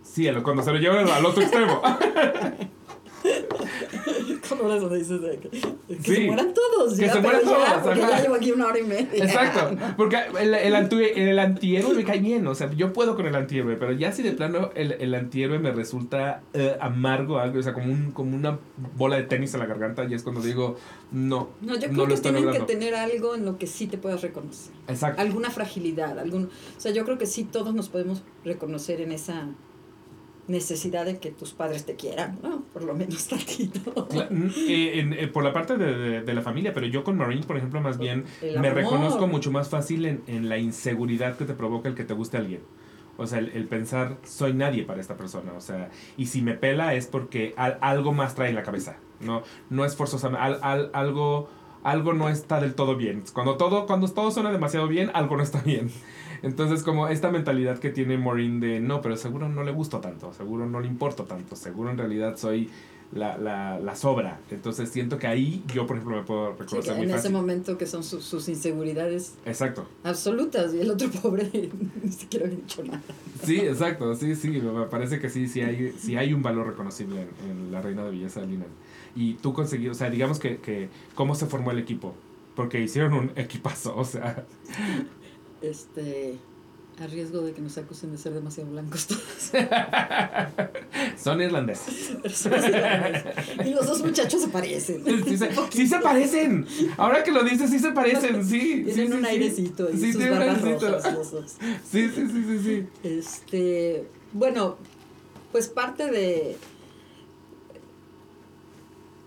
Sí, cuando se lo llevan al otro extremo. Como las dices que, que se mueran todos. Que se mueran todos. Porque ya llevo aquí una hora y media. Exacto. Porque el, el, anti, el antihéroe me cae bien. O sea, yo puedo con el antihéroe. Pero ya si de plano el, el antihéroe me resulta uh, amargo, algo, o sea, como, un, como una bola de tenis en la garganta, y es cuando digo, no. No, yo creo que tienen que tener algo en lo que sí te puedas reconocer. Exacto. Alguna fragilidad. Algún, o sea, yo creo que sí todos nos podemos reconocer en esa necesidad de que tus padres te quieran, ¿no? Por lo menos tantito. Mm, eh, eh, por la parte de, de, la familia, pero yo con Marine, por ejemplo, más bien me reconozco mucho más fácil en, en, la inseguridad que te provoca el que te guste alguien. O sea, el, pensar, soy nadie para esta persona. O sea, y si me pela es porque algo más trae en la cabeza. No, no es forzosamente, al, algo, algo no está del todo bien. Cuando todo, cuando todo suena demasiado bien, algo no está bien. Entonces, como esta mentalidad que tiene Maureen de, no, pero seguro no le gusto tanto, seguro no le importo tanto, seguro en realidad soy la, la, la sobra. Entonces, siento que ahí yo, por ejemplo, me puedo reconocer sí, En ese momento que son sus inseguridades. Exacto. Absolutas, y el otro pobre ni siquiera ha dicho nada. Sí, exacto, sí, sí, me parece que sí, sí hay, sí hay un valor reconocible en, La Reina de Belleza de Lina. Y tú conseguí, o sea, digamos que, que, ¿cómo se formó el equipo? Porque hicieron un equipazo, o sea este a riesgo de que nos acusen de ser demasiado blancos todos. Son irlandeses. y los dos muchachos se parecen. Sí se, parecen. Ahora que lo dices, sí se parecen, sí. Tienen un airecito y sus barbas rojas los dos. Sí, sí, sí, sí, sí. Este, bueno, pues parte de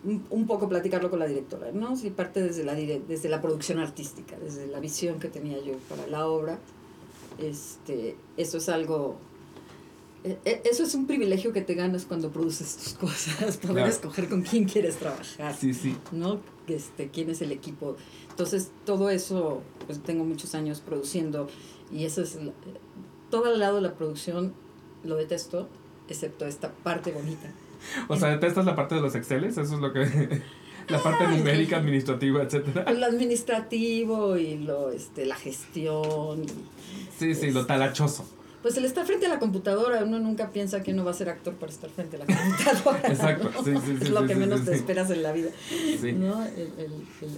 un poco platicarlo con la directora, ¿no? Sí, parte desde la, desde la producción artística, desde la visión que tenía yo para la obra. Este, eso es algo... E, e, eso es un privilegio que te ganas cuando produces tus cosas, poder escoger con quién quieres trabajar, sí, sí. ¿no? Este, quién es el equipo. Entonces, todo eso, pues tengo muchos años produciendo y eso es... Todo el lado de la producción lo detesto, excepto esta parte bonita o sea, ¿detestas la parte de los Exceles? Eso es lo que... la parte numérica, administrativa, etcétera. Lo administrativo y lo, este, la gestión. sí, sí, lo talachoso. Pues el estar frente a la computadora, uno nunca piensa que uno va a ser actor para estar frente a la computadora. Exacto, sí, sí, sí. Es lo que menos te esperas en la vida. ¿no? El, el,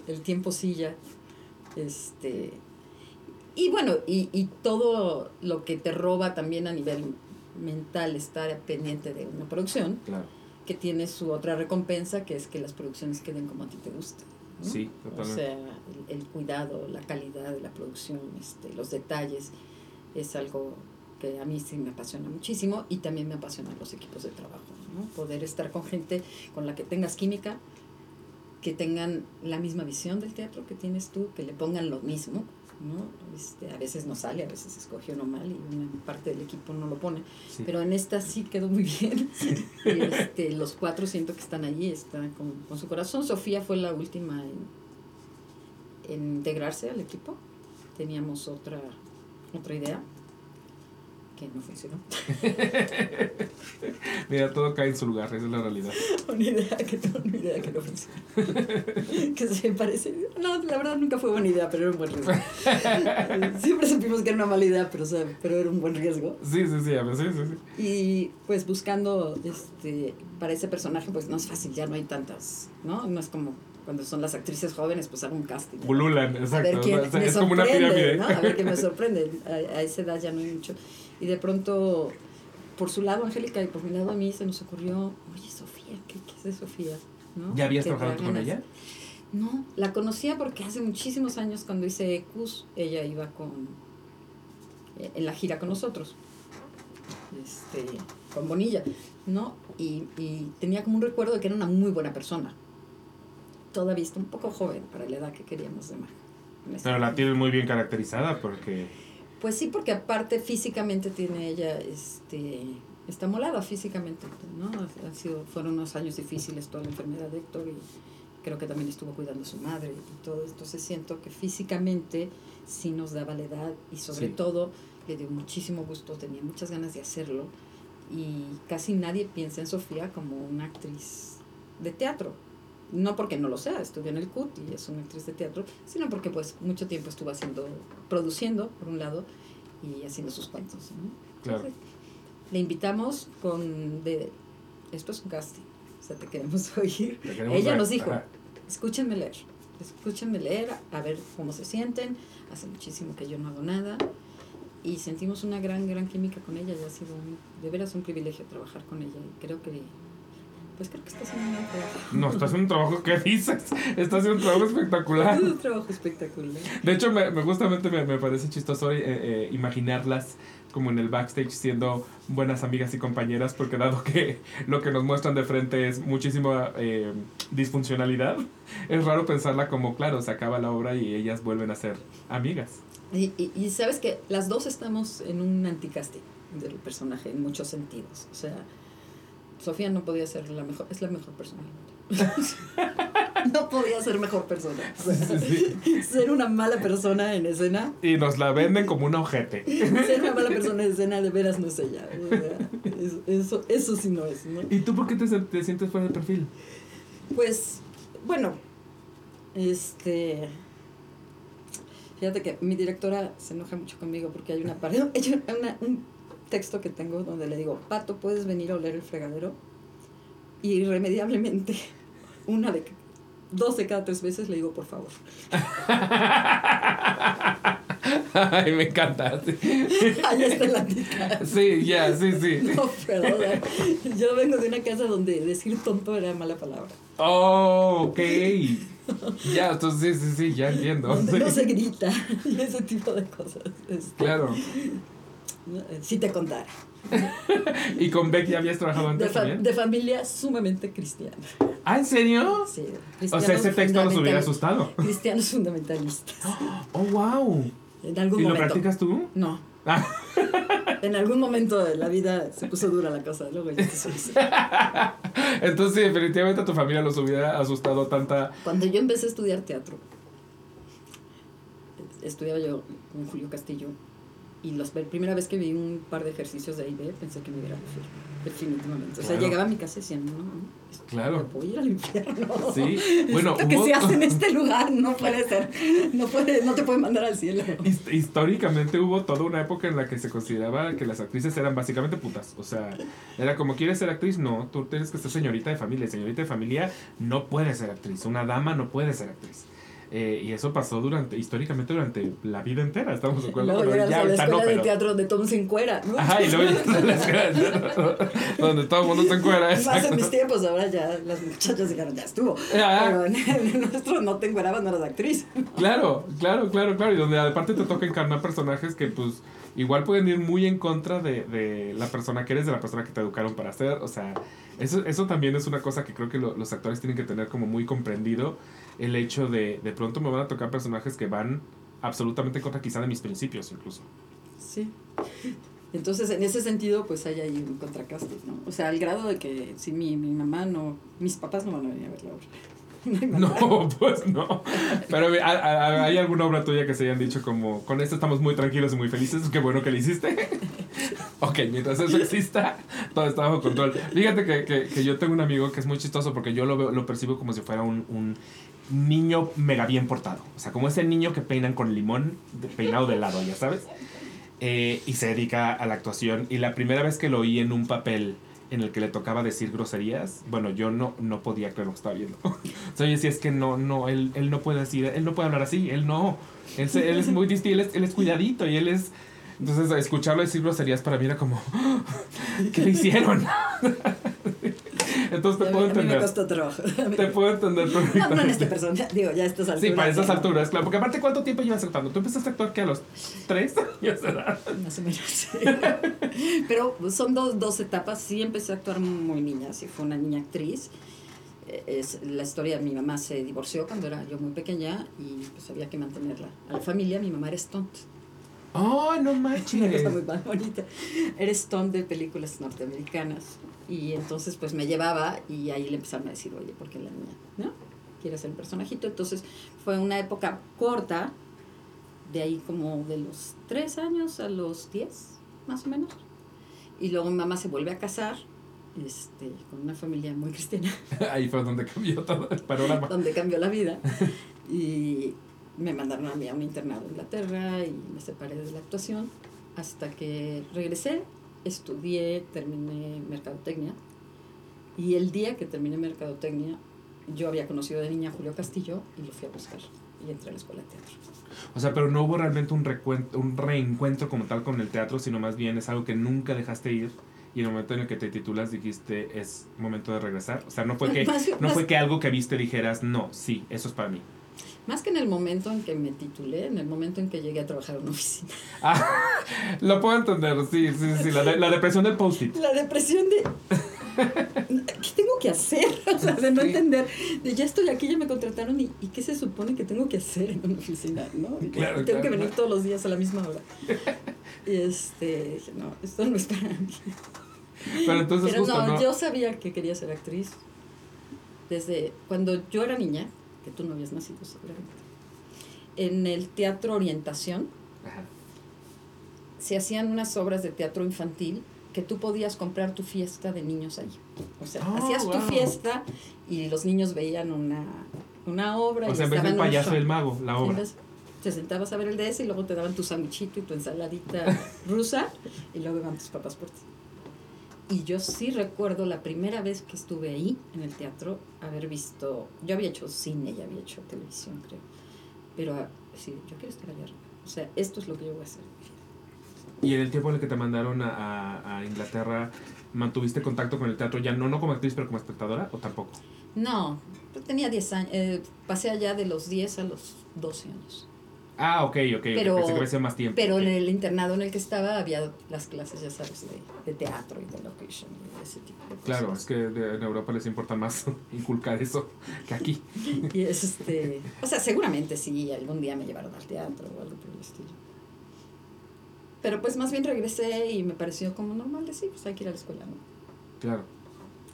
el, tiempo silla. Este. Y bueno, y, y todo lo que te roba también a nivel mental estar pendiente de una producción, que tiene su otra recompensa, que es que las producciones queden como a ti te gusta. Sí, totalmente. O sea, el, cuidado, la calidad de la producción, este, los detalles, es algo que a mí sí me apasiona muchísimo y también me apasionan los equipos de trabajo. ¿no? Poder estar con gente con la que tengas química, que tengan la misma visión del teatro que tienes tú, que le pongan lo mismo, ¿no? Este, a veces no sale, a veces escoge uno mal y una parte del equipo no lo pone. Pero en esta sí quedó muy bien. este, los cuatro siento que están allí, están con, con, su corazón. Sofía fue la última en, en integrarse al equipo. Teníamos otra, otra idea que no funcionó. Mira, todo cae en su lugar, esa es la realidad. una idea que, una idea que no funcionó. que se parece. No, la verdad nunca fue buena idea, pero era un buen riesgo. Siempre supimos que era una mala idea, pero, pero era un buen riesgo. Sí, sí, sí, a veces, sí, sí. Y pues buscando este, para ese personaje, pues no es fácil, ya no hay tantas, ¿no? No es como cuando son las actrices jóvenes, pues hago un casting. Bululan, exacto. A ver quién es como una pirámide. ¿no? A ver qué me sorprende. A, a, esa edad ya no hay mucho. Y de pronto, por su lado, Angélica, y por mi lado a mí se nos ocurrió, oye, Sofía, ¿qué, qué es de Sofía? ¿No? ¿Ya habías trabajado con ella? No, la conocía porque hace muchísimos años cuando hice ECUS, ella iba con eh, en la gira con nosotros, este, con Bonilla, ¿no? Y, y tenía como un recuerdo de que era una muy buena persona. Todavía está un poco joven para la edad que queríamos de Maja. Pero la tienen muy bien caracterizada porque... Pues sí, porque aparte físicamente tiene ella, este, está molada físicamente, ¿no? Han sido, fueron unos años difíciles toda la enfermedad de Héctor y creo que también estuvo cuidando a su madre y todo. Entonces siento que físicamente sí nos daba la edad y sobre Sí. todo le dio muchísimo gusto, tenía muchas ganas de hacerlo y casi nadie piensa en Sofía como una actriz de teatro. No porque no lo sea, estudió en el CUT y es una actriz de teatro, sino porque pues mucho tiempo estuvo haciendo, produciendo por un lado y haciendo sus cuentos. ¿no? Claro. Entonces, le invitamos con de esto es un casting, o sea, te queremos oír. la queremos Ella ver. nos dijo, Ajá. escúchenme leer, escúchenme leer, a ver cómo se sienten. Hace muchísimo que yo no hago nada. Y sentimos una gran, gran química con ella. Y ha sido un- de veras un privilegio trabajar con ella. Y creo que, pues creo que está haciendo un trabajo. No, está haciendo un trabajo, ¿qué dices? Está haciendo un trabajo espectacular. Es un trabajo espectacular. De hecho, me, me justamente me, me parece chistoso eh, eh, imaginarlas como en el backstage siendo buenas amigas y compañeras, porque dado que lo que nos muestran de frente es muchísima eh, disfuncionalidad, es raro pensarla como, claro, se acaba la obra y ellas vuelven a ser amigas. Y, y, y sabes que las dos estamos en un anticasting del personaje en muchos sentidos. O sea, Sofía no podía ser la mejor, es la mejor persona no podía ser mejor persona. Sí, Ser una mala persona en escena, Y nos la venden como un ojete. ser una mala persona en escena de veras no es ella. O sea, es- eso, eso sí no es, ¿no? ¿Y tú por qué te sientes fuera de perfil? Pues, bueno, este. Fíjate que mi directora se enoja mucho conmigo porque hay una parte, hay una- un texto que tengo donde le digo, Pato, ¿puedes venir a oler el fregadero? Y irremediablemente, una de dos de cada tres veces le digo, por favor. Ay, me encanta. Sí, Ahí está la tica. Sí, ya, sí, sí. No, perdón. Yo vengo de una casa donde decir tonto era mala palabra. Oh, ok. Ya, entonces sí, sí, sí, ya entiendo. Donde no se grita y ese tipo de cosas. Este, Claro. Si te contara. ¿Y con Beck ya habías trabajado De, antes fa- también? de familia sumamente cristiana. Ah, ¿en serio? Sí, O sea, ese texto nos hubiera asustado. Cristianos fundamentalistas. Oh, wow. En algún ¿Y lo practicas tú? No. Ah. En algún momento de la vida se puso dura la cosa. Luego ya solucionó. Entonces, definitivamente a tu familia los hubiera asustado tanta. Cuando yo empecé a estudiar teatro, estudiaba yo con Julio Castillo y la primera vez que vi un par de ejercicios de AIB pensé que me iba a definitivamente. O sea, llegaba a mi casa y decía, no, Claro. voy a ir al infierno. Sí. Bueno, Esto que se hace en este lugar no puede ser, no, puede, no te puede mandar al cielo. Hist- Históricamente hubo toda una época en la que se consideraba que las actrices eran básicamente putas. O sea, era como, ¿quieres ser actriz? No, tú tienes que ser señorita de familia. Señorita de familia no puede ser actriz. Una dama no puede ser actriz. Eh, y eso pasó durante, históricamente durante la vida entera, estamos de acuerdo. Luego llegas a la escuela no, de pero- teatro donde todo se encuera, ¿no? Ajá, y luego ya a la escuela de teatro, donde todo el mundo se encuera. Más en mis tiempos, ahora ya las muchachas dijeron, ya estuvo. Ah. Pero en el nuestro no te encuerabas, no eras actriz. Claro, claro, claro, claro. Y donde aparte te toca encarnar personajes que pues igual pueden ir muy en contra de, de la persona que eres, de la persona que te educaron para ser. O sea, eso, eso también es una cosa que creo que lo- los actores tienen que tener como muy comprendido. El hecho de de pronto me van a tocar personajes que van absolutamente en contra quizá de mis principios incluso. Sí. Entonces, en ese sentido, pues hay ahí un contracaste, ¿no? O sea, al grado de que si mi, mi mamá no, mis papás no van a venir a ver la obra. No pues no. Pero ¿a- a- ¿hay alguna obra tuya que se hayan dicho como, con esto estamos muy tranquilos y muy felices? Qué bueno que le hiciste. ok, mientras eso exista, todo está bajo control. Fíjate que, que, que yo tengo un amigo que es muy chistoso porque yo lo, veo, lo percibo como si fuera un, un niño mega bien portado. O sea, como ese niño que peinan con limón, de- peinado de lado, ya sabes. Eh, y se dedica a la actuación. Y la primera vez que lo oí en un papel en el que le tocaba decir groserías, bueno, yo no, no podía creer lo que estaba viendo. o sea, yo decía, es que no, no, él, él no puede decir, él no puede hablar así, él no. Él, él es muy distinto, él es, él es cuidadito y él es... Entonces, escucharlo decir groserías para mí era como, ¿qué le hicieron? Entonces te puedo mí- a mí me entender. costó trabajo. Te puedo entender No, no en esta persona, digo, ya a estas alturas. Sí, para esas alturas, claro. Porque aparte, ¿cuánto tiempo llevas actuando? Tú empezaste a actuar que a los tres años de edad. Más o menos, sí. Pero son dos, dos etapas. Sí empecé a actuar muy niña, sí fue una niña actriz. eh, es la historia, mi mamá se divorció cuando era yo muy pequeña y pues había que mantenerla a la familia. Mi mamá era stunt. ¡Oh, no Una cosa muy manches! más bonita. Era stunt de películas norteamericanas. Y entonces pues me llevaba y ahí le empezaron a decir, oye, ¿por qué la niña, no? Quiere ser el personajito. Entonces fue una época corta, de ahí como de los tres años a los 10, más o menos. Y luego mi mamá se vuelve a casar este, con una familia muy cristiana, Ahí fue donde cambió todo el panorama. donde cambió la vida. Y me mandaron a mí a un internado en Inglaterra y me separé de la actuación hasta que regresé, estudié, terminé mercadotecnia. Y el día que terminé mercadotecnia, yo había conocido de niña a Julio Castillo y lo fui a buscar y entré a la escuela de teatro. O sea, pero no hubo realmente un, recuento, un reencuentro como tal con el teatro, sino más bien es algo que nunca dejaste ir y en el momento en el que te titulas dijiste es momento de regresar. O sea, no fue que, no fue que algo que viste dijeras, no, sí, eso es para mí. Más que en el momento en que me titulé, en el momento en que llegué a trabajar en una oficina. Ah, lo puedo entender, sí, sí, sí, la, de- la depresión del post-it. La depresión de... ¿Qué tengo que hacer? O sea, de no entender. De ya estoy aquí, ya me contrataron y, y ¿qué se supone que tengo que hacer en una oficina? ¿no? Y Claro, tengo que venir todos los días a la misma hora. Y este, dije, no, esto no es para mí. Pero entonces Pero justo no, no. yo sabía que quería ser actriz. Desde cuando yo era niña, tú no habías nacido seguramente, en el teatro orientación Ajá. se hacían unas obras de teatro infantil que tú podías comprar tu fiesta de niños ahí. O sea, Oh, hacías tu fiesta y los niños veían una, una obra. O y sea, en vez del payaso show. y el mago, la obra. te sentabas a ver el de ese y luego te daban tu sandwichito y tu ensaladita rusa y luego iban tus papás por ti. Y yo sí recuerdo la primera vez que estuve ahí en el teatro, haber visto, yo había hecho cine y había hecho televisión, creo, pero ah, sí, yo quiero estar allá arriba. O sea, esto es lo que yo voy a hacer. Y en el tiempo en el que te mandaron a, a- a Inglaterra, ¿mantuviste contacto con el teatro ya no, no como actriz, pero como espectadora o tampoco? No, yo tenía 10 años, eh, pasé allá de los 10 a los 12 años. Ah, ok, ok. Pero- Pensé que más tiempo. Pero en el internado en el que estaba había las clases, ya sabes, de, de teatro y de location y de ese tipo de cosas. Claro, es que de- en Europa les importa más inculcar eso que aquí. Y es este. O sea, seguramente sí, algún día me llevaron al teatro o algo por el estilo. Pero pues más bien regresé y me pareció como normal decir, pues hay que ir a la escuela, ¿no? Claro.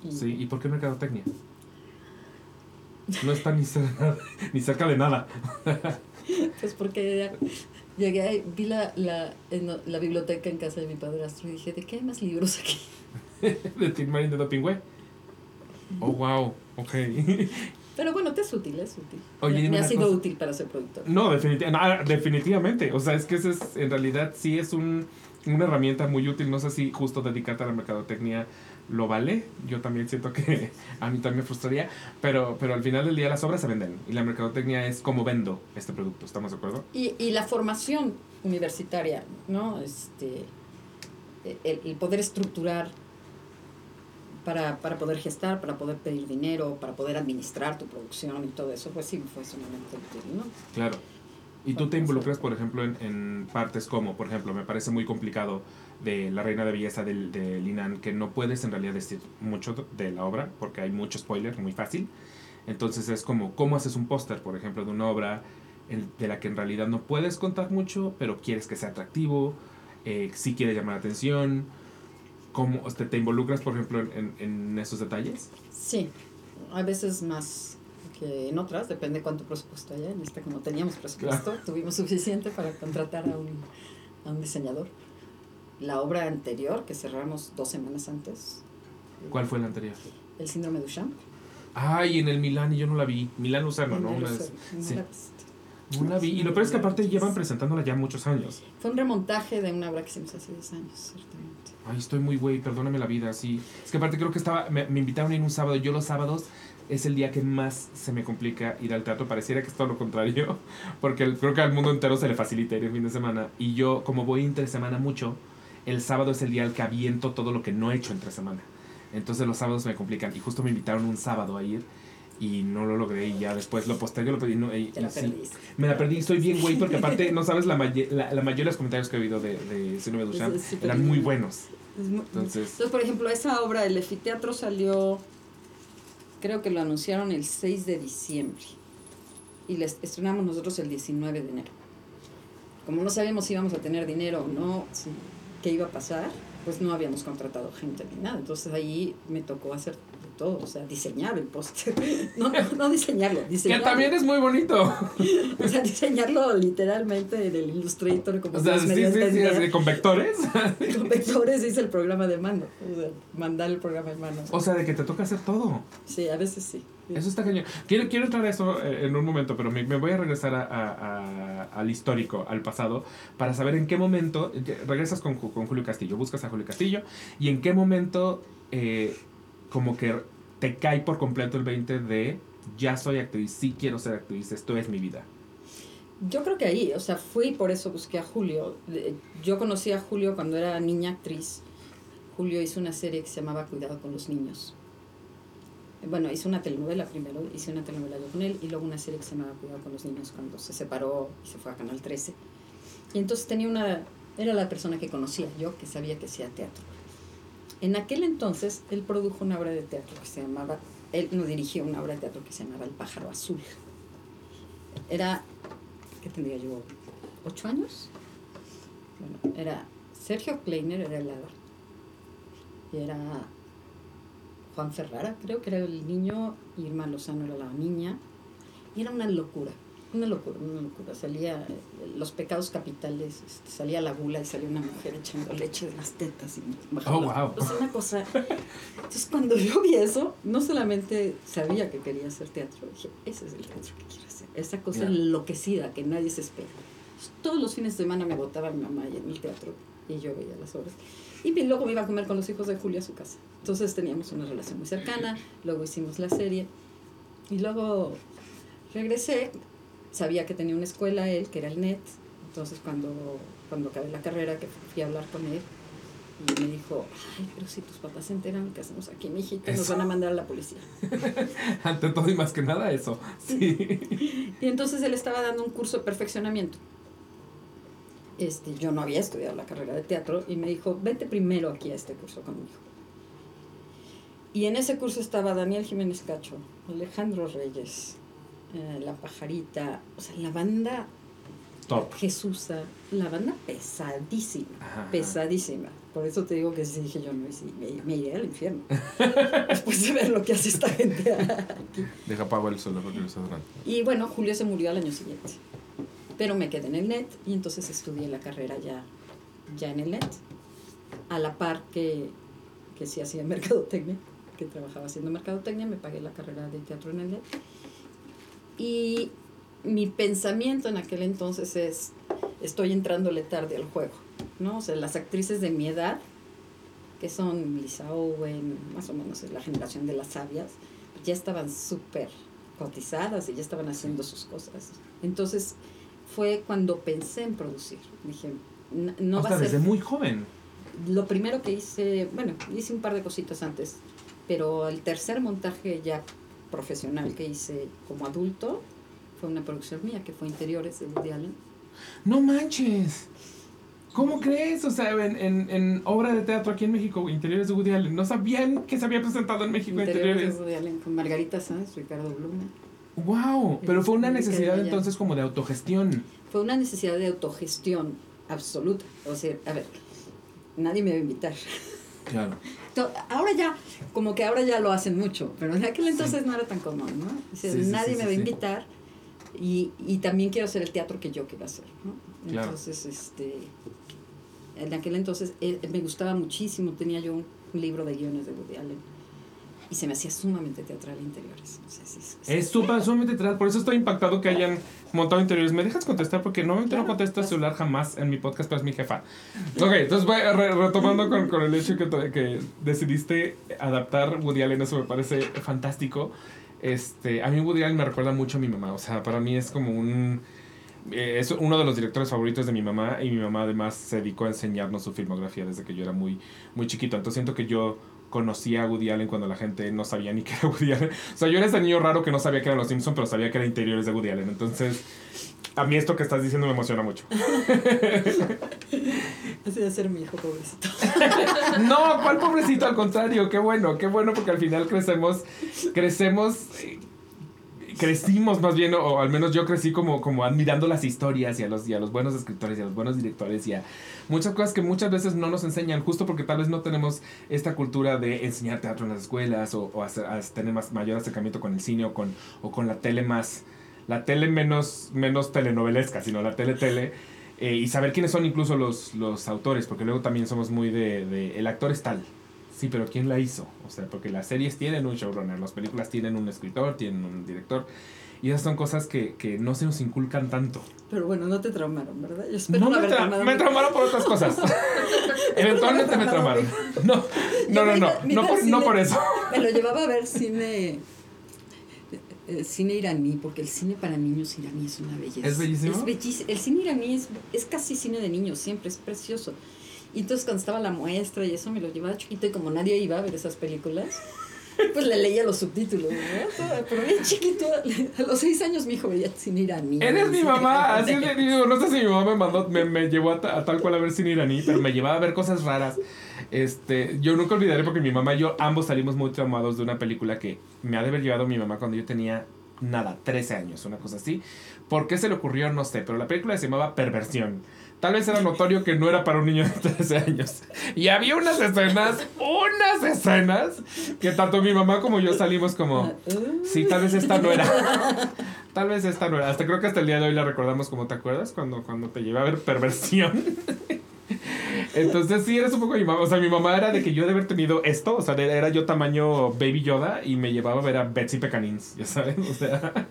Y- Sí, ¿y por qué mercadotecnia? No está ni cerca, ni cerca de nada. Pues porque llegué ahí, vi la, la, en la biblioteca en casa de mi padrastro y dije, ¿de qué hay más libros aquí? de Tim Marín de Doping Way. Oh, wow. Ok. Pero bueno, te es útil, es útil. Oye, me, ha sido cosa. útil para ser productor. No, no, definitivamente. O sea, es que ese es, en realidad sí es un, una herramienta muy útil. No sé si justo dedicarte a la mercadotecnia lo vale. Yo también siento que a mí también me frustraría. Pero, pero al final del día las obras se venden. Y la mercadotecnia es como vendo este producto. ¿Estamos de acuerdo? Y, y la formación universitaria, ¿no? Este, el, el poder estructurar para, para poder gestar, para poder pedir dinero, para poder administrar tu producción y todo eso, pues sí fue sumamente útil, ¿no? Claro. Y tú te involucras, por ejemplo, en, en partes como, por ejemplo, me parece muy complicado de La Reina de Belleza del- de, Linan, que no puedes en realidad decir mucho de la obra, porque hay mucho spoiler, muy fácil. Entonces es como, ¿cómo haces un póster, por ejemplo, de una obra en- de la que en realidad no puedes contar mucho, pero quieres que sea atractivo, eh, sí quieres llamar la atención? ¿Cómo sea, te involucras, por ejemplo, en, en esos detalles? Sí, a veces más que en otras, depende cuánto presupuesto haya. En esta, como teníamos presupuesto, tuvimos suficiente para contratar a un, a un diseñador. La obra anterior, que cerramos dos semanas antes, ¿Cuál fue la anterior? el síndrome de Duchamp. Ay, en el Milán, y yo no la vi. Milán Lucero, ¿no? en Una vez- no sí. la. No la vi. Y lo peor es que aparte llevan presentándola ya muchos años. Fue un remontaje de una obra que hicimos hace 10 años, ciertamente. Ay, estoy muy güey, perdóname la vida, sí. Es que aparte creo que estaba, me, me invitaron a ir un sábado. Yo los sábados es el día que más se me complica ir al teatro. Pareciera que es todo lo contrario, porque el- creo que al mundo entero se le facilita ir el fin de semana. Y yo, como voy entre semana mucho, el sábado es el día al que aviento todo lo que no he hecho entre semana. Entonces los sábados me complican. Y justo me invitaron un sábado a ir y no lo logré. Y ya después lo postergué, lo pedí. No, y- Te la sí. Me la perdí, estoy bien güey, porque aparte, no sabes, la, maye- la, la mayoría de los comentarios que he oído de, de de Duchamp eran muy buenos. Muy- Entonces- Entonces, por ejemplo, esa obra, el efiteatro salió creo que lo anunciaron el 6 de diciembre. Y les estrenamos nosotros el 19 de enero. Como no sabíamos si íbamos a tener dinero o no, si- qué iba a pasar, pues no habíamos contratado gente ni nada. Entonces ahí me tocó hacer de todo, o sea, diseñar el póster. No, no, no diseñarlo, Que diseñarlo. también es muy bonito. O sea, diseñarlo literalmente en el Illustrator, como O sea, sí, sí, sí, con vectores. Con vectores hice el programa de mano. O sea, mandar el programa de mano. O sea, de que te toca hacer todo. Sí, a veces sí. Eso está cañón. Quiero, quiero entrar a eso eh, en un momento, pero me, voy a regresar a- a- al histórico, al pasado, para saber en qué momento regresas con, con Julio Castillo, buscas a Julio Castillo, y en qué momento eh, como que te cae por completo el 20 de ya soy actriz, sí quiero ser actriz, esto es mi vida. Yo creo que ahí, o sea, fui por eso busqué a Julio. Yo conocí a Julio cuando era niña actriz. Julio hizo una serie que se llamaba Cuidado con los niños. Bueno, hizo una telenovela primero, hice una telenovela yo con él y luego una serie que se llamaba Cuidado con los niños cuando se separó y se fue a Canal 13. Y entonces tenía una, era la persona que conocía yo, que sabía que hacía teatro. En aquel entonces él produjo una obra de teatro que se llamaba, él no dirigió una obra de teatro que se llamaba El pájaro azul. Era ¿qué tendría yo? ¿Ocho años? Bueno, era Sergio Kleiner, era el. Y era Juan Ferrara, creo que era el niño, y Irma Lozano era la niña. Y era una locura, una locura, una locura. Salía los pecados capitales, este, salía la gula y salía una mujer echando leche de las tetas. Y Oh, wow. Una cosa. Entonces, cuando yo vi eso, no solamente sabía que quería hacer teatro, dije, ese es el teatro que quiero hacer. Esa cosa enloquecida que nadie se espera. Entonces, todos los fines de semana me botaba mi mamá ahí en el teatro y yo veía las obras. Y luego me iba a comer con los hijos de Julia a su casa. Entonces teníamos una relación muy cercana, luego hicimos la serie y luego regresé. Sabía que tenía una escuela él, que era el NET. Entonces cuando, cuando acabé la carrera, que fui a hablar con él, y me dijo, ay, pero si tus papás se enteran que hacemos aquí México, nos van a mandar a la policía. Ante todo y más que nada eso. Sí. Y entonces él estaba dando un curso de perfeccionamiento. Este, yo no había estudiado la carrera de teatro y me dijo, vente primero aquí a este curso conmigo. Y en ese curso estaba Daniel Jiménez Cacho, Alejandro Reyes, eh, La Pajarita, o sea, la banda Top. Jesusa, la banda pesadísima, Ajá. pesadísima. Por eso te digo que sí dije yo, no, sí, me, me iré al infierno. Después de ver lo que hace esta gente aquí. Deja apago el solo porque lo está durando. Y bueno, Julio se murió al año siguiente. Pero me quedé en el NET y entonces estudié la carrera ya, ya en el NET. A la par que, que sí hacía mercadotecnia, que trabajaba haciendo mercadotecnia, me pagué la carrera de teatro en el NET. Y mi pensamiento en aquel entonces es, estoy entrándole tarde al juego, ¿no? O sea, las actrices de mi edad, que son Lisa Owen, más o menos es la generación de las sabias, ya estaban súper cotizadas y ya estaban haciendo sus cosas. Entonces fue cuando pensé en producir. Dije, "N- no va Hasta a ser... desde muy joven. Lo primero que hice, bueno, hice un par de cositas antes, pero el tercer montaje ya profesional que hice como adulto fue una producción mía, que fue Interiores de Woody Allen. No manches. ¿Cómo crees? O sea, en, en, en obra de teatro aquí en México, Interiores de Woody Allen, no sabían que se había presentado en México Interiores Interiores. de Woody Allen con Margarita Sanz, Ricardo Bluma. Wow, pero fue una necesidad entonces como de autogestión. Fue una necesidad de autogestión absoluta. O sea, a ver, nadie me va a invitar. Claro. Ahora ya, como que ahora ya lo hacen mucho, pero en aquel entonces no era tan común, ¿no? O sea, Sí, sí, nadie sí, me va a invitar y, y también quiero hacer el teatro que yo quiero hacer, ¿no? Claro. Entonces, este, en aquel entonces eh, me gustaba muchísimo, tenía yo un, un libro de guiones de Woody Allen y se me hacía sumamente teatral interiores. O sea, sí, sí, sí. Es súper, sumamente teatral. Por eso estoy impactado que hayan montado interiores. ¿Me dejas contestar? Porque normalmente no Claro, el pues. celular jamás en mi podcast, pero es mi jefa. Ok, entonces voy re- retomando con, con el hecho que, que decidiste adaptar Woody Allen. Eso me parece fantástico. Este, a mí Woody Allen me recuerda mucho a mi mamá. O sea, para mí es como un... eh, Es uno de los directores favoritos de mi mamá y mi mamá además se dedicó a enseñarnos su filmografía desde que yo era muy, muy chiquito. Entonces siento que yo conocí a Woody Allen cuando la gente no sabía ni que era Woody Allen. O sea, yo era ese niño raro que no sabía que eran los Simpsons, pero sabía que era interiores de Woody Allen. Entonces, a mí esto que estás diciendo me emociona mucho. Así de ser mi hijo pobrecito. no, ¿cuál pobrecito? Al contrario, qué bueno, qué bueno porque al final crecemos, crecemos, eh, crecimos más bien, o, al menos yo crecí como, como admirando las historias y a, los, y a los buenos escritores y a los buenos directores y a muchas cosas que muchas veces no nos enseñan, justo porque tal vez no tenemos esta cultura de enseñar teatro en las escuelas o, o tener más, mayor acercamiento con el cine o con, o con la tele más, la tele menos, menos telenovelesca, sino la tele tele. Eh, y saber quiénes son incluso los, los autores, porque luego también somos muy de, el actor es tal. Sí, pero ¿quién la hizo? O sea, porque las series tienen un showrunner, las películas tienen un escritor, tienen un director. Y esas son cosas que, que no se nos inculcan tanto. Pero bueno, no te traumaron, ¿verdad? Yo espero no, me, tra me traumaron por otras cosas. Eventualmente me traumaron. No, no, no, no, no, por, no por eso. Me lo llevaba a ver cine el cine iraní, porque el cine para niños iraní es una belleza. ¿Es bellísimo? Es bellísimo. El cine iraní es, es casi cine de niños, siempre, es precioso. Y entonces cuando estaba la muestra y eso me lo llevaba chiquito y como nadie iba a ver esas películas, pues le leía los subtítulos, ¿no? Pero bien chiquito, a los seis años mi hijo veía cine iraní. Eres mi mamá, así le digo, no sé si mi mamá me mandó, me, me llevó a, a, tal cual a ver cine iraní, pero me llevaba a ver cosas raras. Este, yo nunca olvidaré porque mi mamá y yo ambos salimos muy traumados de una película que me ha de haber llevado mi mamá cuando yo tenía nada, 13 años, una cosa así. ¿Por qué se le ocurrió? No sé, pero la película se llamaba Perversión. Tal vez era notorio que no era para un niño de 13 años. Y había unas escenas, unas escenas, que tanto mi mamá como yo salimos como, sí, tal vez esta no era. Tal vez esta no era. Hasta creo que hasta el día de hoy la recordamos como, ¿te acuerdas? Cuando, cuando te llevé a ver Perversión. Entonces sí, eres un poco mi mamá. O sea, mi mamá era de que yo de haber tenido esto, o sea, era yo tamaño Baby Yoda y me llevaba a ver a Betsy Pecanins, ya sabes, o sea.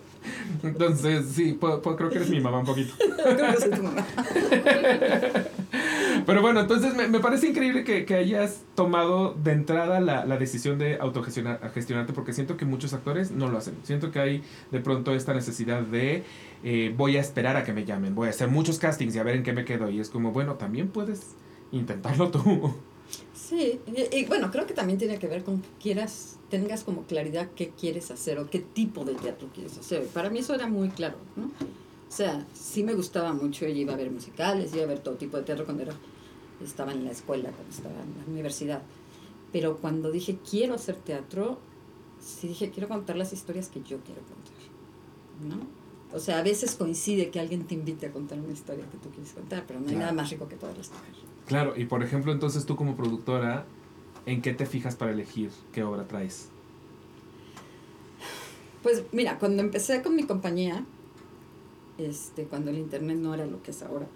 Entonces sí, creo que eres mi mamá un poquito. creo que soy tu mamá. Pero bueno, entonces me, me parece increíble que, que, hayas tomado de entrada la, la decisión de autogestionarte porque siento que muchos actores no lo hacen. Siento que hay de pronto esta necesidad de eh, voy a esperar a que me llamen, voy a hacer muchos castings y a ver en qué me quedo. Y es como, bueno, también puedes intentarlo tú. Sí, y, bueno, creo que también tiene que ver con que quieras, tengas como claridad qué quieres hacer o qué tipo de teatro quieres hacer. Para mí eso era muy claro, ¿no? O sea, sí me gustaba mucho, yo iba a ver musicales, iba a ver todo tipo de teatro cuando era, estaba en la escuela, cuando estaba en la universidad. Pero cuando dije quiero hacer teatro, sí dije quiero contar las historias que yo quiero contar, ¿no? O sea, a veces coincide que alguien te invite a contar una historia que tú quieres contar, pero no hay nada más rico que poderlas tocar. Claro, y por ejemplo, entonces tú como productora, ¿en qué te fijas para elegir qué obra traes? Pues mira, cuando empecé con mi compañía, este, cuando el internet no era lo que es ahora,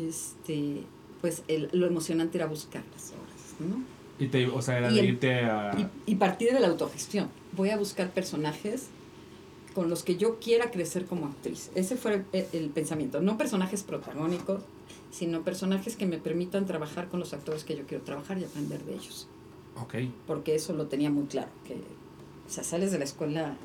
este, pues el, lo emocionante era buscar las obras, ¿no? Y te, o sea, era irte a... Y, y partir de la autogestión. Voy a buscar personajes con los que yo quiera crecer como actriz. Ese fue el, pensamiento. No personajes protagónicos, sino personajes que me permitan trabajar con los actores que yo quiero trabajar y aprender de ellos. Ok. Porque eso lo tenía muy claro, que o sea, sales de la escuela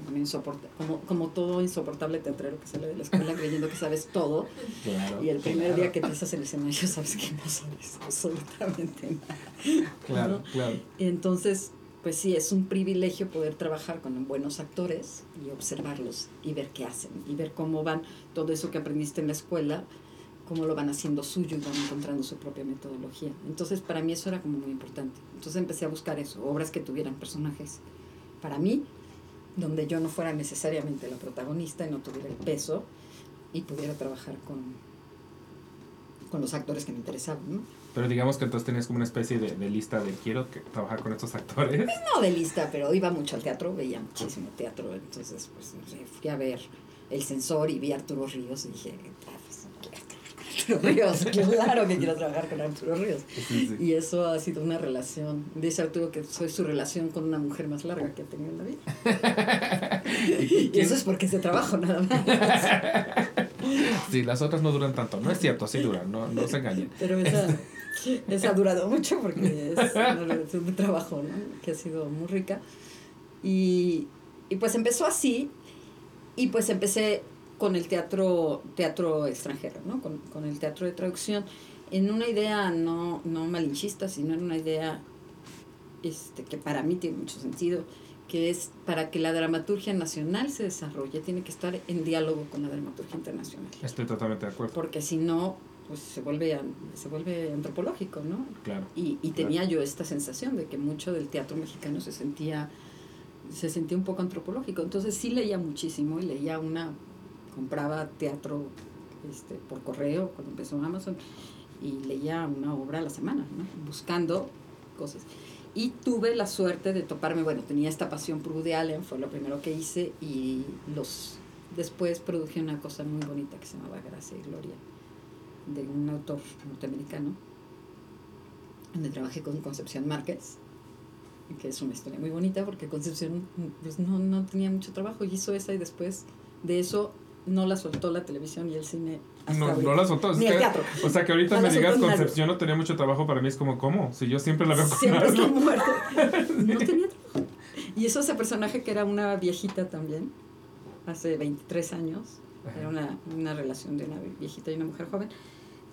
como, como todo insoportable teatrero que sale de la escuela creyendo que sabes todo. Claro, y el primer día que pisas el escenario sabes que no sabes absolutamente nada. Claro, claro. Entonces, pues sí, es un privilegio poder trabajar con buenos actores y observarlos y ver qué hacen y ver cómo van todo eso que aprendiste en la escuela, cómo lo van haciendo suyo y van encontrando su propia metodología. Entonces, para mí eso era como muy importante. Entonces empecé a buscar eso, obras que tuvieran personajes para mí, donde yo no fuera necesariamente la protagonista y no tuviera el peso y pudiera trabajar con, con los actores que me interesaban, ¿no? Pero digamos que entonces tenías como una especie de, de lista de quiero que, trabajar con estos actores. Pues no de lista, pero iba mucho al teatro, veía muchísimo teatro. Entonces, pues fui a ver El Censor y vi a Arturo Ríos y dije, Arturo Ríos, claro que quiero trabajar con Arturo Ríos. Y eso ha sido una relación. Dice Arturo que soy su relación con una mujer más larga que ha tenido en la vida. y eso es porque se trabajo nada más. Sí, las otras no duran tanto. No es cierto, sí duran, no, no se engañen. Pero esa, esa ha durado mucho porque es relación de trabajo, ¿no? Que ha sido muy rica. Y, y pues empezó así, y pues empecé con el teatro, teatro extranjero, ¿no? Con, con el teatro de traducción, en una idea no, no malinchista, sino en una idea este, que para mí tiene mucho sentido, que es para que la dramaturgia nacional se desarrolle, tiene que estar en diálogo con la dramaturgia internacional. Estoy totalmente de acuerdo. Porque si no, pues se vuelve, se vuelve antropológico, ¿no? Claro. Y, y tenía yo esta sensación de que mucho del teatro mexicano se sentía, se sentía un poco antropológico. Entonces sí leía muchísimo y leía una, compraba teatro este, por correo cuando empezó Amazon y leía una obra a la semana, ¿no? buscando cosas. Y tuve la suerte de toparme, bueno, tenía esta pasión por Woody Allen, fue lo primero que hice y los después produje una cosa muy bonita que se llamaba Gracia y Gloria, de un autor norteamericano, donde trabajé con Concepción Márquez, que es una historia muy bonita porque Concepción pues, no, no tenía mucho trabajo y hizo esa y después de eso no la soltó la televisión y el cine. hasta No, ahorita. no la soltó. Ni el teatro. O sea, que ahorita No me digas. Concepción no tenía mucho trabajo para mí es como, ¿cómo? Si yo siempre la veo con Siempre está algo. muerto. No tenía trabajo. Y eso ese personaje que era una viejita también, hace 23 años, Ajá. era una, una relación de una viejita y una mujer joven.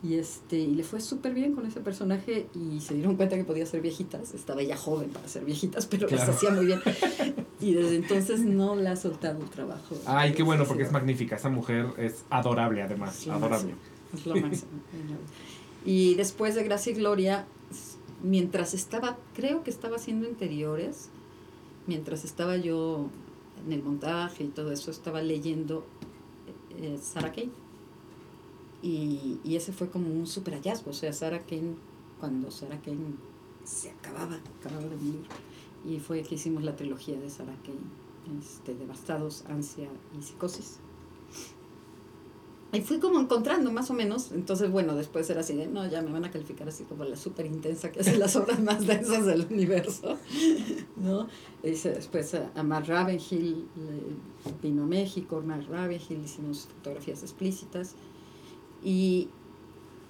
Y, este, y le fue súper bien con ese personaje y se dieron cuenta que podía ser viejitas. Estaba ella joven para ser viejitas, pero Claro. las hacía muy bien. Y desde entonces no le ha soltado el trabajo. Ay, qué bueno, porque es magnífica. Esa mujer es adorable, además. Es adorable. es lo máximo. Y después de Gracia y Gloria, mientras estaba, creo que estaba haciendo interiores, mientras estaba yo en el montaje y todo eso, estaba leyendo eh, Sarah Kane. Y, y ese fue como un super hallazgo. O sea, Sarah Kane, cuando Sarah Kane se acababa, acababa de morir. Y fue que hicimos la trilogía de Sarah Kane, este, Devastados, Ansia y Psicosis. Y fui como encontrando más o menos, entonces bueno, después era así de, no, ya me van a calificar así como la súper intensa que hace las obras más densas del universo, ¿no? Hice después a, a Mark Ravenhill, le- vino a México, Mark Ravenhill, hicimos fotografías explícitas y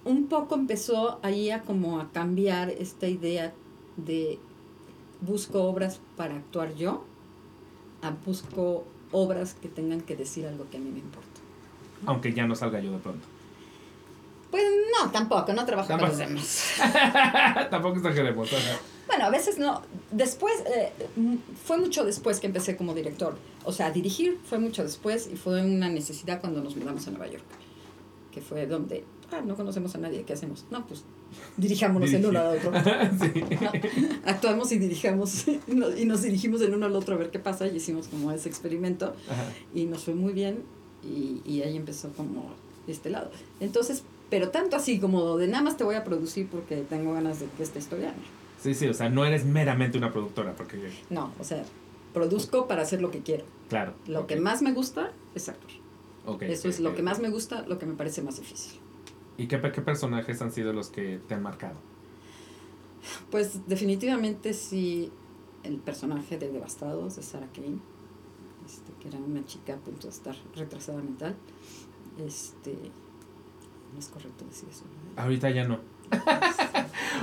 un poco empezó ahí a como a cambiar esta idea de busco obras para actuar yo, a busco obras que tengan que decir algo que a mí me importa. Aunque ya no salga yo de pronto. Pues no, tampoco, no trabajo con Tampoco. los demás. Tampoco exageremos. Bueno, a veces no. Después, eh, fue mucho después que empecé como director. O sea, dirigir fue mucho después y fue una necesidad cuando nos mudamos a Nueva York. Que fue donde, ah, no conocemos a nadie, ¿qué hacemos? No, pues dirijámonos el uno al otro. Actuamos y dirijamos, y nos- dirigimos el uno al otro a ver qué pasa y hicimos como ese experimento Ajá. y nos fue muy bien y, y ahí empezó como este lado. Entonces, pero tanto así como de nada más te voy a producir porque tengo ganas de que esta historia. Sí, sí, o sea, no eres meramente una productora, porque, No, o sea, produzco para hacer lo que quiero. claro. Lo que más me gusta es actuar. Eso es lo que más me gusta, lo que me parece más difícil. ¿Y qué, qué personajes han sido los que te han marcado? Pues definitivamente sí, el personaje de Devastados de Sarah Kane, este, que era una chica a punto de estar retrasada mental. Este, no es correcto decir eso. ¿no? Ahorita ya no.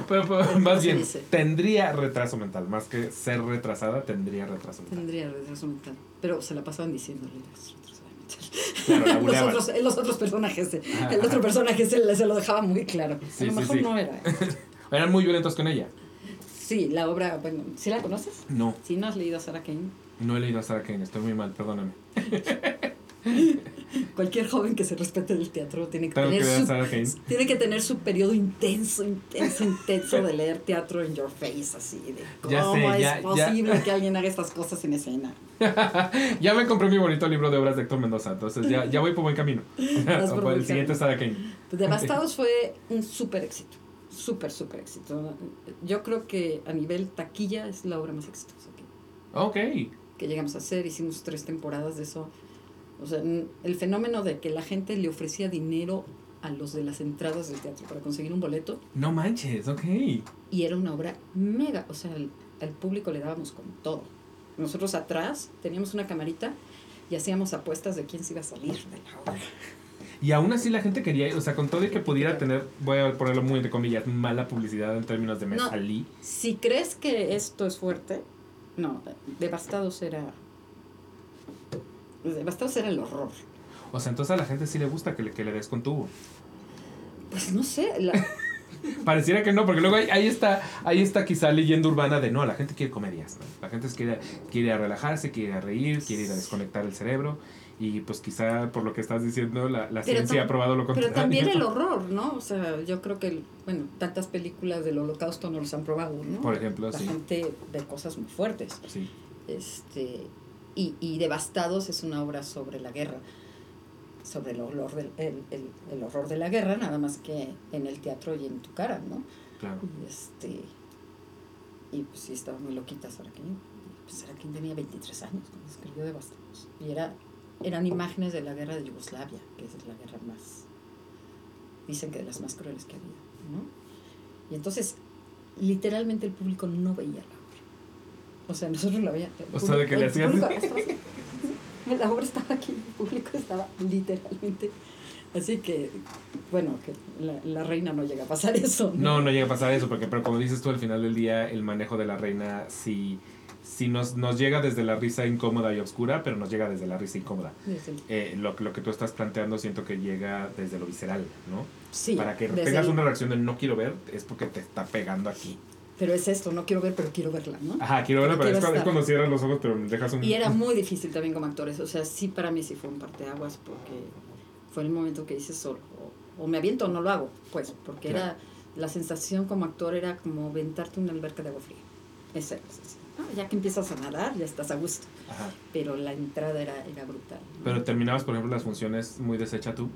Pero, pero, ¿Cómo más bien, tendría retraso mental. Más que ser retrasada, tendría retraso mental. Tendría retraso mental, pero se la pasaban diciéndole "Es retrasada mental". Claro, la los, otros, los otros personajes, eh, Ajá, el otro personaje se, lo dejaba muy claro. Sí, a lo sí, mejor sí. no era. eh. Eran muy violentos con ella. Sí, la obra, bueno, ¿sí la conoces? No, Si no has leído a Sarah Kane, no he leído a Sarah Kane, estoy muy mal, perdóname. cualquier joven que se respete del teatro tiene que, Tengo tener su, tiene que tener su periodo intenso, intenso, intenso de leer teatro en your face, así de cómo Ya sé, es ya- ya. posible que alguien haga estas cosas en escena. ya me compré mi bonito libro de obras de Héctor Mendoza, entonces ya, ya voy por buen camino. Por el siguiente. Sarah Kane. Pues Devastados fue un súper éxito, súper, súper éxito. Yo creo que a nivel taquilla es la obra más exitosa Ok. que llegamos a hacer. Hicimos tres temporadas de eso. O sea, el fenómeno de que la gente le ofrecía dinero a los de las entradas del teatro para conseguir un boleto No manches, ok. y era una obra mega. O sea, al, al público le dábamos con todo. Nosotros atrás teníamos una camarita y hacíamos apuestas de quién se iba a salir de la obra. Y aún así la gente quería ir, o sea, con todo y que pudiera tener, voy a ponerlo muy entre comillas, mala publicidad en términos de me No. salí. Si crees que esto es fuerte, no, Devastados era. Devastados era el horror. O sea, entonces a la gente sí le gusta que le, que le des con tubo. Pues no sé, la- Pareciera que no, porque luego ahí, ahí está ahí está quizá leyenda urbana de no, la gente quiere comedias, ¿no? La gente quiere, quiere relajarse, quiere reír, quiere ir a desconectar el cerebro. Y pues quizá por lo que estás diciendo, la, la ciencia ha probado lo contrario. Pero también el horror, ¿no? O sea, yo creo que, bueno, tantas películas del holocausto no los han probado, ¿no? Por ejemplo, La sí. gente ve cosas muy fuertes. Sí, Este, y, y Devastados es una obra sobre la guerra, sobre el horror, del, el, el, el horror de la guerra, nada más que en el teatro y en tu cara, ¿no? claro. Y este, y pues sí, estaba muy loquita Sarakin. Pues Sarakin tenía 23 años cuando escribió Devastados. Y era, eran imágenes de la guerra de Yugoslavia, que es la guerra más, dicen que de las más crueles que ha habido, ¿no? Y entonces, literalmente el público no veía la. O sea, nosotros la veíamos. O sea, de que le hacías- La obra estaba aquí, el público estaba literalmente. Así que, bueno, que la, la reina no llega a pasar eso. No, no llega a pasar eso, porque pero como dices tú, al final del día, el manejo de la reina sí, sí nos, nos llega desde la risa incómoda y oscura, pero nos llega desde la risa incómoda. El- Eh, lo, lo que tú estás planteando siento que llega desde lo visceral, ¿no? Sí, Para que tengas el- una reacción de no quiero ver, es porque te está pegando aquí. Pero es esto, no quiero ver, pero quiero verla, ¿no? Ajá, quiero verla, Pero pero es cuando, es cuando cierras los ojos, pero dejas un... Y era muy difícil también como actores, o sea, sí para mí sí fue un parteaguas porque fue el momento que hice solo, o, o me aviento o no lo hago, pues, porque era, la sensación como actor era como ventarte una alberca de agua fría. Esa era la sensación. Ah, ya que empiezas a nadar, ya estás a gusto, Ajá. pero la entrada era, era brutal. ¿no? Pero terminabas, por ejemplo, las funciones muy deshecha tú.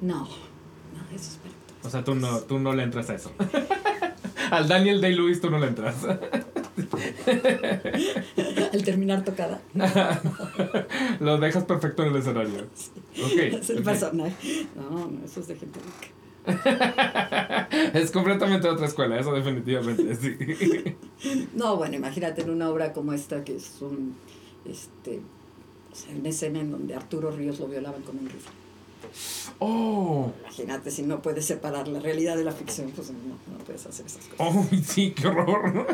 No, no, eso es actores. O sea, tú no, tú no le entras a eso. Al Daniel Day-Lewis tú no le entras. Al terminar tocada, Lo dejas perfecto en el escenario. Es el personaje. No, no, eso es de gente rica. Es completamente otra escuela, eso definitivamente, sí. No, bueno, imagínate en una obra como esta que es un, este, o sea, una escena en donde Arturo Ríos lo violaban con un rifle. Oh, Imagínate si no puedes separar la realidad de la ficción, pues no, no puedes hacer esas cosas. oh, sí, qué horror.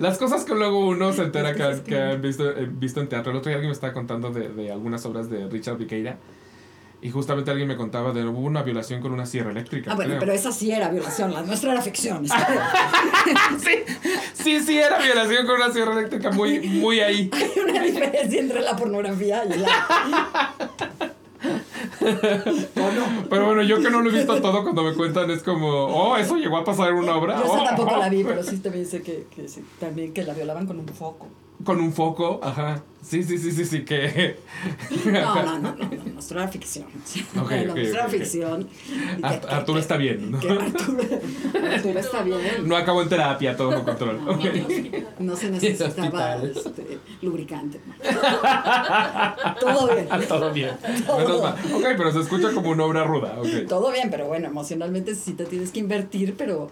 Las cosas que luego uno se entera que, que han visto, eh, visto en teatro. El otro día alguien me estaba contando de, de algunas obras de Richard Viqueira. Y justamente alguien me contaba de hubo una violación con una sierra eléctrica. Ah, bueno, creo. pero esa sí era violación, la nuestra era ficción. sí, sí, sí, era violación con una sierra eléctrica muy, muy ahí. Hay una diferencia entre la pornografía y la... ¿O no? Pero bueno, yo que no lo he visto todo, cuando me cuentan es como, oh, eso llegó a pasar en una obra. Yo esa Oh, tampoco oh. la vi, pero sí también sé que, que sí, también que la violaban con un foco. Con un foco, ajá. Sí, sí, sí, sí, sí, que. No, no, no, no, no, nuestra era ficción. Ok, no, ok, nuestra era ok. ficción. Arturo que- está bien, ¿no? Arturo, Arturo está bien. No acabó en terapia, todo con control. Ok. No se necesitaba este, lubricante. Todo bien. Todo bien. Ok, pero se escucha como una obra ruda. Ok. Todo bien, pero bueno, emocionalmente sí te tienes que invertir, pero,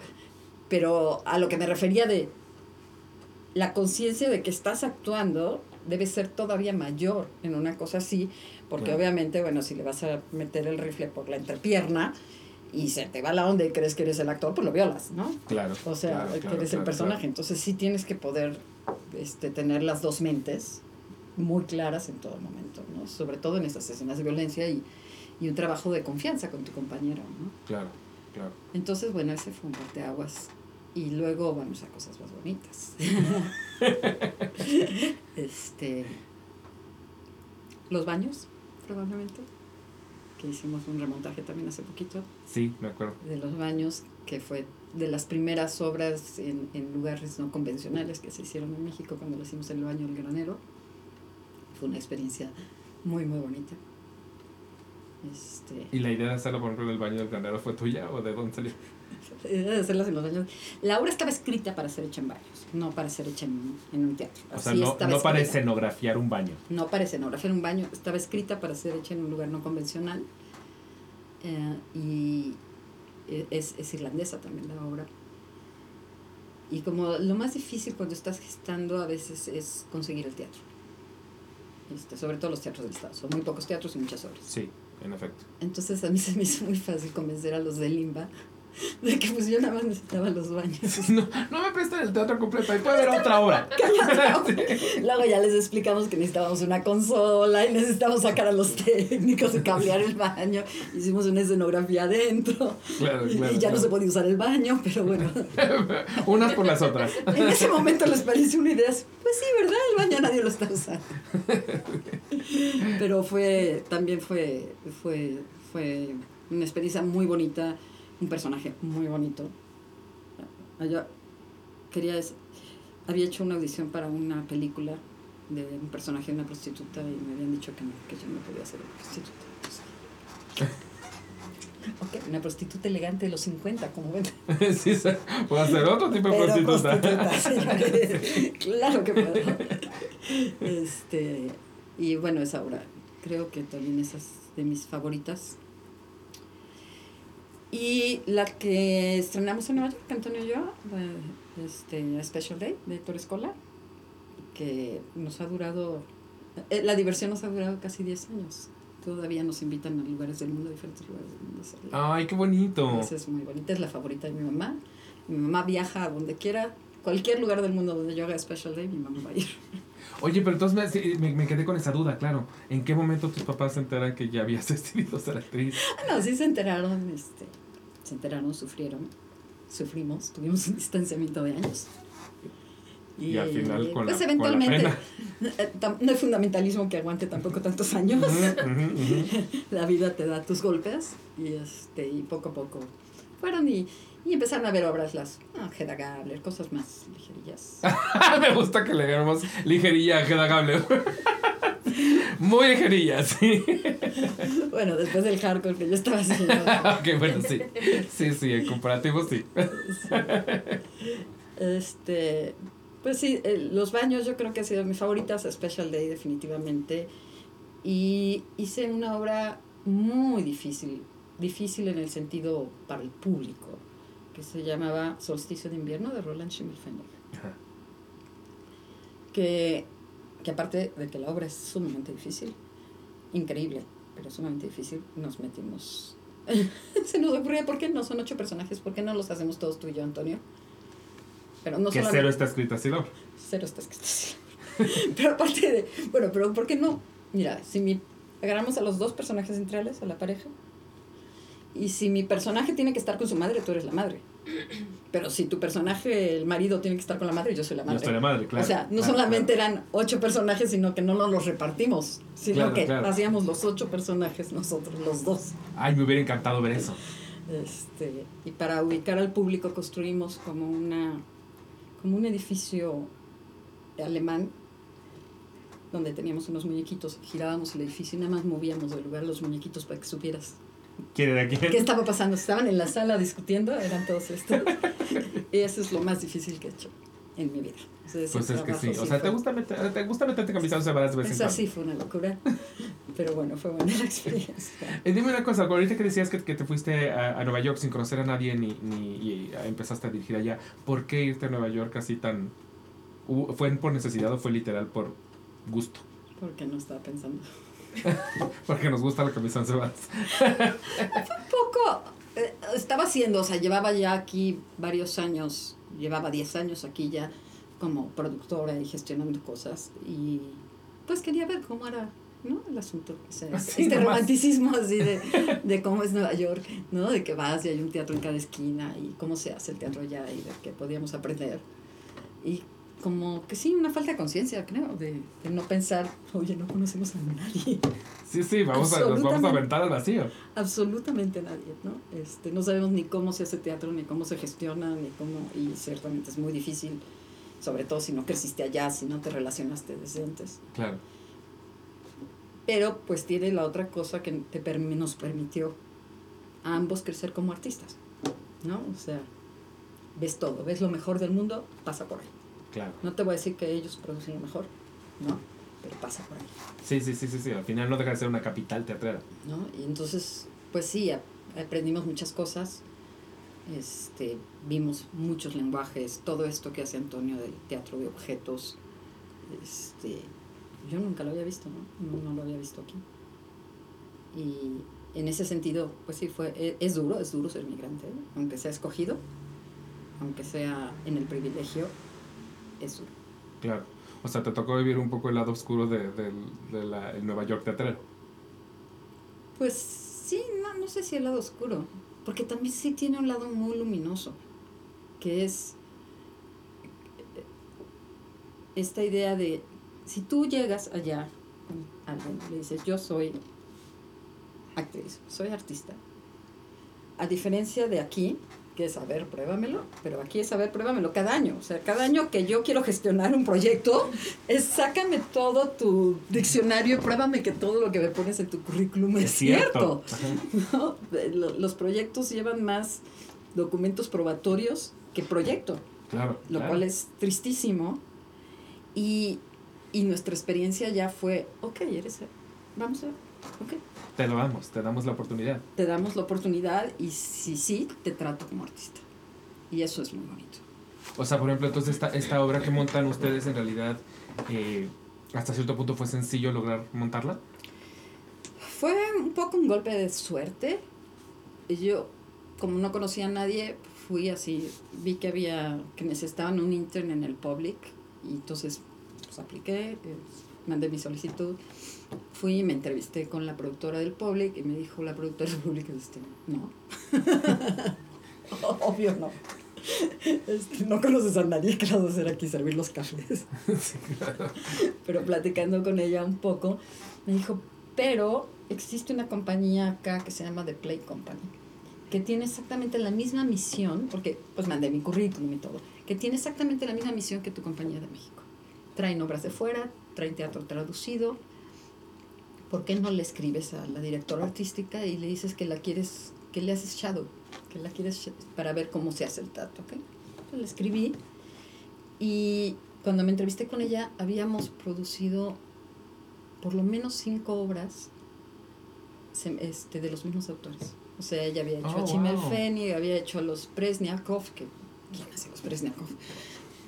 pero a lo que me refería de la conciencia de que estás actuando debe ser todavía mayor en una cosa así, porque Claro. obviamente, bueno, si le vas a meter el rifle por la entrepierna y se te va la onda y crees que eres el actor, pues lo violas, ¿no? Claro. O sea, claro, que claro, eres el personaje. Entonces sí tienes que poder este, tener las dos mentes muy claras en todo momento, ¿no? Sobre todo en esas escenas de violencia y, y un trabajo de confianza con tu compañero, ¿no? Claro, claro. Entonces, bueno, ese fue un parteaguas. Y luego vamos a cosas más bonitas. este. Los baños, probablemente. Que hicimos un remontaje también hace poquito Sí, me acuerdo. de los baños, que fue de las primeras obras en, en lugares no convencionales que se hicieron en México cuando lo hicimos en el baño del granero. Fue una experiencia muy, muy bonita. Este, ¿Y la idea de hacerlo, por ejemplo, en el baño del granero fue tuya o de dónde salió? de hacerlas en los baños. La obra estaba escrita para ser hecha en baños, no para ser hecha en, en un teatro. O sea, no, para escenografiar un baño. No para escenografía en un baño, estaba escrita para ser hecha en un lugar no convencional. Eh, y e- es, es irlandesa también la obra. Y como lo más difícil cuando estás gestando a veces es conseguir el teatro. Este, sobre todo los teatros del Estado. Son muy pocos teatros y muchas obras. Sí, en efecto. Entonces a mí se me hizo muy fácil convencer a los de Limba de que pues yo nada más necesitaba los baños. No, no me prestan el teatro completo, ahí puede haber otra obra. Luego ya les explicamos que necesitábamos una consola y necesitábamos sacar a los técnicos y cambiar el baño. Hicimos una escenografía adentro. Claro, claro, y ya claro. no se podía usar el baño, pero bueno. Unas por las otras. En ese momento les pareció una idea pues sí, ¿verdad? El baño nadie lo está usando. Pero fue, también fue, fue, fue una experiencia muy bonita, un personaje muy bonito. Yo quería, había hecho una audición para una película de un personaje de una prostituta y me habían dicho que, no, que yo no podía ser una prostituta. Entonces, ok, una prostituta elegante de los 50, como ven. Sí, sí, puedo hacer otro tipo de Pero prostituta. prostituta, señores. claro que puedo. Este, y bueno, esa obra, creo que también esa es de mis favoritas. Y la que estrenamos en Nueva York, Antonio y yo, eh, este, Special Day de Héctor Escola, que nos ha durado, eh, la diversión nos ha durado casi 10 años. Todavía nos invitan a lugares del mundo, a diferentes lugares del mundo. Ay, qué bonito. Esa es muy bonita, es la favorita de mi mamá. Mi mamá viaja a donde quiera, cualquier lugar del mundo donde yo haga Special Day, mi mamá va a ir. Oye, pero entonces me, me quedé con esa duda, claro. ¿En qué momento tus papás se enteran que ya habías decidido ser actriz? Ah, no, sí se enteraron, este, se enteraron, sufrieron, sufrimos, tuvimos un distanciamiento de años. Y al final, con pues la- con la eventualmente, pena. eh, no hay fundamentalismo que aguante tampoco tantos años. La vida te da tus golpes y este y poco a poco fueron y, y empezaron a ver obras las ah, Hedda Gabler, cosas más ligerillas. me gusta que le digamos ligerilla a Hedda Gabler. Muy ligerilla, sí. bueno, después del hardcore que yo estaba haciendo. ok, bueno, sí. Sí, sí, en comparativo sí. Este, pues sí, eh, los baños yo creo que ha sido mis favoritas, Special Day definitivamente. Y hice una obra muy difícil, difícil en el sentido para el público, que se llamaba Solsticio de Invierno de Roland Schimmelfender. Ajá. que, que aparte de que la obra es sumamente difícil, increíble, pero sumamente difícil, nos metimos. Se nos ocurrió, ¿por qué no son ocho personajes? ¿Por qué no los hacemos todos tú y yo, Antonio? Pero no que solamente. cero está escrito así, ¿no? Cero está escrito así. pero aparte de. Bueno, pero ¿por qué no? Mira, si mi, agarramos a los dos personajes centrales, a la pareja, y si mi personaje tiene que estar con su madre, tú eres la madre. Pero si tu personaje, el marido, tiene que estar con la madre, yo soy la Yo madre. estoy la madre, claro. o sea, no Claro, solamente claro. eran ocho personajes, sino que no nos los repartimos, sino Claro, que hacíamos los ocho personajes nosotros, los dos. Ay, me hubiera encantado ver eso. Este, y para ubicar al público construimos como una como un edificio alemán donde teníamos unos muñequitos, girábamos el edificio y nada más movíamos del lugar los muñequitos para que supieras ¿Quién era quién? qué estaba pasando. Estaban en la sala discutiendo, eran todos estos. y eso es lo más difícil que he hecho en mi vida. O sea, ese Pues es que sí. O sea, fue- te gusta, meter, te gusta meterte camisas varias veces. Esa sí fue una locura, pero bueno, fue buena la experiencia. Eh, dime una cosa, ahorita que decías que, que te fuiste a, a Nueva York sin conocer a nadie ni, ni y empezaste a dirigir allá, ¿por qué irte a Nueva York así tan... ¿Fue por necesidad o fue literal por gusto? Porque no estaba pensando. Porque nos gusta la camisa once varas. poco eh, estaba haciendo, o sea, llevaba ya aquí varios años, llevaba 10 años aquí ya como productora y gestionando cosas y pues quería ver cómo era, ¿no? El asunto, o sea, Así este nomás. romanticismo así de, de cómo es Nueva York, ¿no? De que vas y hay un teatro en cada esquina y cómo se hace el teatro allá y de que podíamos aprender. Y como que sí, una falta de conciencia, creo, de, de no pensar, oye, no conocemos a nadie. Sí, sí, vamos a, nos vamos a aventar al vacío. absolutamente nadie, ¿no? Este, no sabemos ni cómo se hace teatro, ni cómo se gestiona, ni cómo, y ciertamente es muy difícil, sobre todo si no creciste allá, si no te relacionaste desde antes. Claro. Pero pues tiene la otra cosa que te permi- nos permitió a ambos crecer como artistas, ¿no? O sea, ves todo, ves lo mejor del mundo, pasa por ahí. Claro. No te voy a decir que ellos producen mejor, ¿no? Pero pasa por ahí. Sí, sí, sí, sí, sí. Al final no deja de ser una capital teatrera. ¿no? Y entonces, pues sí, ap- aprendimos muchas cosas, este, vimos muchos lenguajes, todo esto que hace Antonio del teatro de objetos, este, yo nunca lo había visto, ¿no? No, no lo había visto aquí. Y, en ese sentido, pues sí, fue, e- es, duro, es duro ser migrante, ¿eh? aunque sea escogido, aunque sea en el privilegio, Claro. O sea, te tocó vivir un poco el lado oscuro de, del- de la, el Nueva York teatrero. Pues sí, no, no sé si el lado oscuro, porque también sí tiene un lado muy luminoso, que es eh, esta idea de, si tú llegas allá alguien y le dices, yo soy actriz, soy artista, a diferencia de aquí, que es, a ver, pruébamelo, pero aquí es, a ver, pruébamelo cada año. O sea, cada año que yo quiero gestionar un proyecto, es sácame todo tu diccionario y pruébame que todo lo que me pones en tu currículum es, cierto. Lo- Los proyectos llevan más documentos probatorios que proyecto, Claro. lo claro. cual es tristísimo. Y, y nuestra experiencia ya fue, ok, eres, vamos a, ok, Te lo damos, te damos la oportunidad. te damos la oportunidad y si sí, te trato como artista. Y eso es muy bonito. O sea, por ejemplo, entonces esta, esta obra que montan ustedes en realidad, eh, hasta cierto punto fue sencillo lograr montarla. Fue un poco un golpe de suerte. Yo, como no conocía a nadie, fui así, vi que había, que necesitaban un intern en el public, y entonces pues apliqué, eh, mandé mi solicitud, fui y me entrevisté con la productora del public, y me dijo la productora del public, este, no. Obvio no. Este, no conoces a nadie que vas a hacer aquí servir los cafés sí, claro. pero platicando con ella un poco, me dijo, pero existe una compañía acá que se llama The Play Company, que tiene exactamente la misma misión, porque pues mandé mi currículum y todo, que tiene exactamente la misma misión que tu compañía de México. Traen obras de fuera, traen teatro traducido. ¿Por qué no le escribes a la directora artística y le dices que la quieres, que le haces shadow, que la quieres para ver cómo se hace el teatro, ¿ok? Entonces le escribí y cuando me entrevisté con ella, habíamos producido por lo menos cinco obras este, de los mismos autores. O sea, ella había hecho Oh, a Chimel wow. Feni, había hecho a los Presniakov, que ¿quién hace los Presniakov?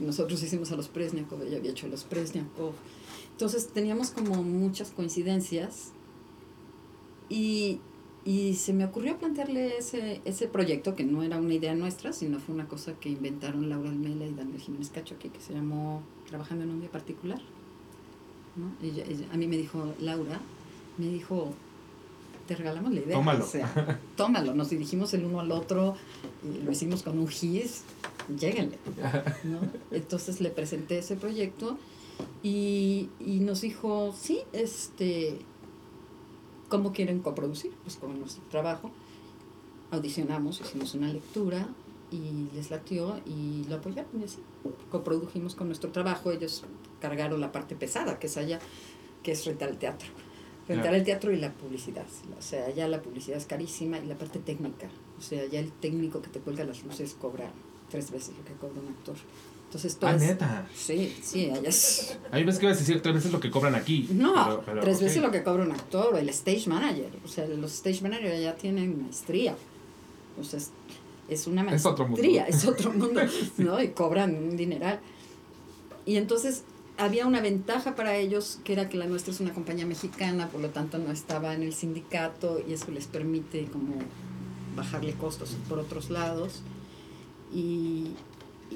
Nosotros hicimos a los Presniakov, ella había hecho a los Presniakov. Entonces teníamos como muchas coincidencias y, y se me ocurrió plantearle ese, ese proyecto, que no era una idea nuestra, sino fue una cosa que inventaron Laura Almela y Daniel Jiménez Cacho aquí, que se llamó Trabajando en un día particular. ¿no? Ella- ella- a mí me dijo Laura, me dijo, te regalamos la idea. Tómalo. O sea, tómalo. Nos dirigimos el uno al otro, y lo hicimos con un gis, lléguenle. ¿no? Entonces le presenté ese proyecto y, y nos dijo, sí, este, ¿cómo quieren coproducir? Pues con nuestro trabajo. Audicionamos, hicimos una lectura y les latió y lo apoyaron y así. Coprodujimos con nuestro trabajo, ellos cargaron la parte pesada, que es allá, que es rentar el teatro. Rentar el teatro y la publicidad. O sea, ya la publicidad es carísima y la parte técnica. O sea, ya el técnico que te cuelga las luces cobra tres veces lo que cobra un actor. Entonces, Ah, es- neta. Sí, sí, allá es... A mí me que ibas a decir tres veces lo que cobran aquí. No, pero- pero, tres veces lo que cobra un actor o el stage manager. O sea, los stage managers ya tienen maestría. O sea, es, es una Es otro mundo. maestría, es otro mundo, ¿no? Y cobran un dineral. Y entonces había una ventaja para ellos, que era que la nuestra es una compañía mexicana, por lo tanto no estaba en el sindicato y eso les permite como bajarle costos por otros lados. Y,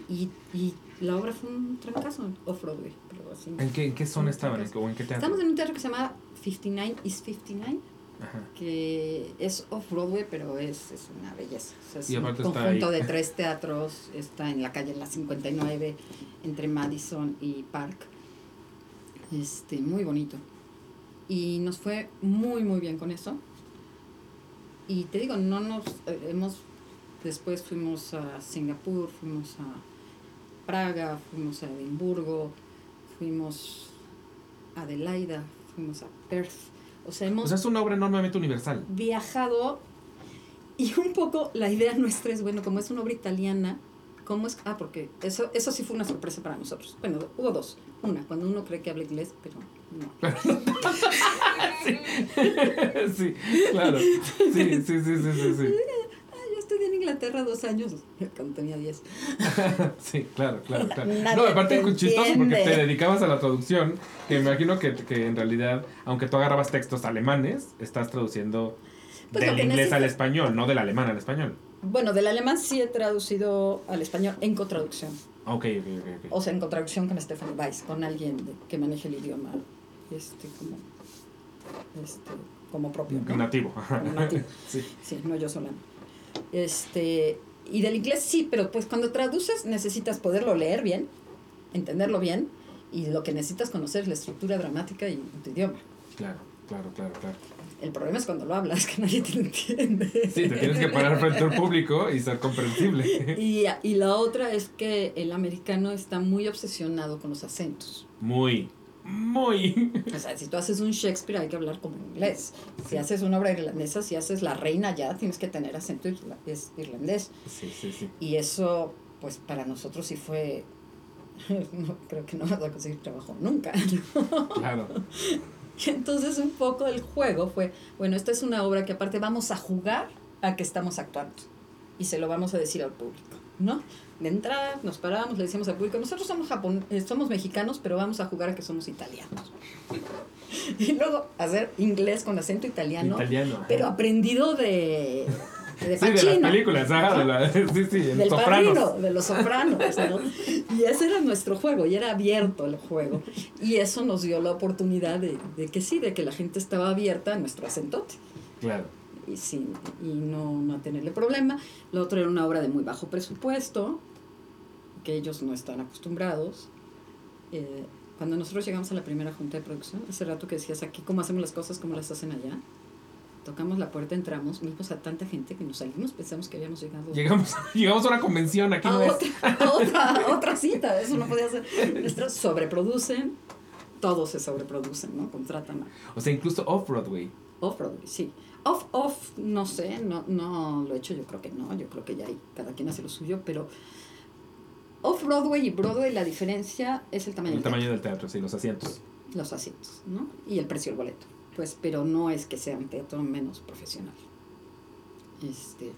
y, y la obra fue un trancazo, off-Broadway. pero así. ¿En qué, en qué zona estaban? trancazo. ¿O en qué teatro? Estamos en un teatro que se llama 59 is 59, Ajá. que es off-Broadway, pero es, es una belleza. O sea, es Y un conjunto de tres teatros, está en la calle La 59, entre Madison y Park. Este, muy bonito. Y nos fue muy, muy bien con eso. Y te digo, no nos eh, hemos, después fuimos a Singapur, fuimos a Praga, fuimos a Edimburgo, fuimos a Adelaida, fuimos a Perth. O sea, hemos O sea, es una obra enormemente universal. viajado y un poco la idea nuestra es, bueno, como es una obra italiana, ¿cómo es? Ah, porque eso, eso sí fue una sorpresa para nosotros. Bueno, hubo dos. Una, cuando uno cree que habla inglés, pero no. sí, claro. Sí, sí, sí, sí, sí, sí. Ah, yo estudié en Inglaterra dos años, cuando tenía diez. Sí, claro, claro, claro. Nadie No, aparte te chistoso porque te dedicabas a la traducción, que me imagino que, que en realidad, aunque tú agarrabas textos alemanes, estás traduciendo Pues del inglés al español, no del alemán al español. Bueno, del alemán sí he traducido al español en cotraducción. Ok, ok, ok. ok. O sea, en cotraducción con Stephanie Weiss, con alguien de- que maneje el idioma este, como, este, como propio. ¿no? Nativo. Como nativo. sí. Sí, no yo sola. Este, y del inglés sí, pero pues cuando traduces necesitas poderlo leer bien, entenderlo bien, y lo que necesitas conocer es la estructura dramática y tu idioma. Claro, claro, claro, claro. El problema es cuando lo hablas, que nadie te lo entiende. Sí, te tienes que parar frente al público y ser comprensible. Y, y la otra es que el americano está muy obsesionado con los acentos. Muy, muy. O sea, si tú haces un Shakespeare hay que hablar como inglés. Si haces una obra irlandesa, si haces La Reina ya, tienes que tener acento irlandés. Sí, sí, sí. Y eso, pues para nosotros sí fue... No, creo que no vas a conseguir trabajo nunca. ¿no? Claro. Entonces un poco el juego fue, bueno, esta es una obra que aparte vamos a jugar a que estamos actuando. Y se lo vamos a decir al público, ¿no? De entrada nos paramos, le decíamos al público, nosotros somos, japon eh, somos mexicanos, pero vamos a jugar a que somos italianos. Y luego hacer inglés con acento italiano, Italiano. ajá. pero aprendido de, de Sí, de las películas, ajá, de la, sí, sí, del Sopranos. padrino, de los sopranos, ¿no? Y ese era nuestro juego, y era abierto el juego. Y eso nos dio la oportunidad de, de que sí, de que la gente estaba abierta a nuestro acentote. Claro. Y, sin, y no, no tenerle problema. Lo otro era una obra de muy bajo presupuesto, que ellos no están acostumbrados. Eh, cuando nosotros llegamos a la primera junta de producción, hace rato que decías aquí cómo hacemos las cosas, cómo las hacen allá. Tocamos la puerta, entramos, vimos a tanta gente que nos salimos, pensamos que habíamos llegado Llegamos, llegamos a una convención, aquí a no otra, a otra, otra cita, eso no podía ser. Nuestros sobreproducen, todos se sobreproducen, ¿no? Contratan O sea, incluso off-Broadway. Off-Broadway, sí. Off, off, no sé, no, no lo he hecho, yo creo que no, yo creo que ya hay, cada quien hace lo suyo, pero Off-Broadway y Broadway la diferencia es el tamaño, El del tamaño del teatro, sí, los asientos. teatro, los asientos, ¿no? Y el precio del boleto, pues, pero no es que sea un teatro menos profesional. Este,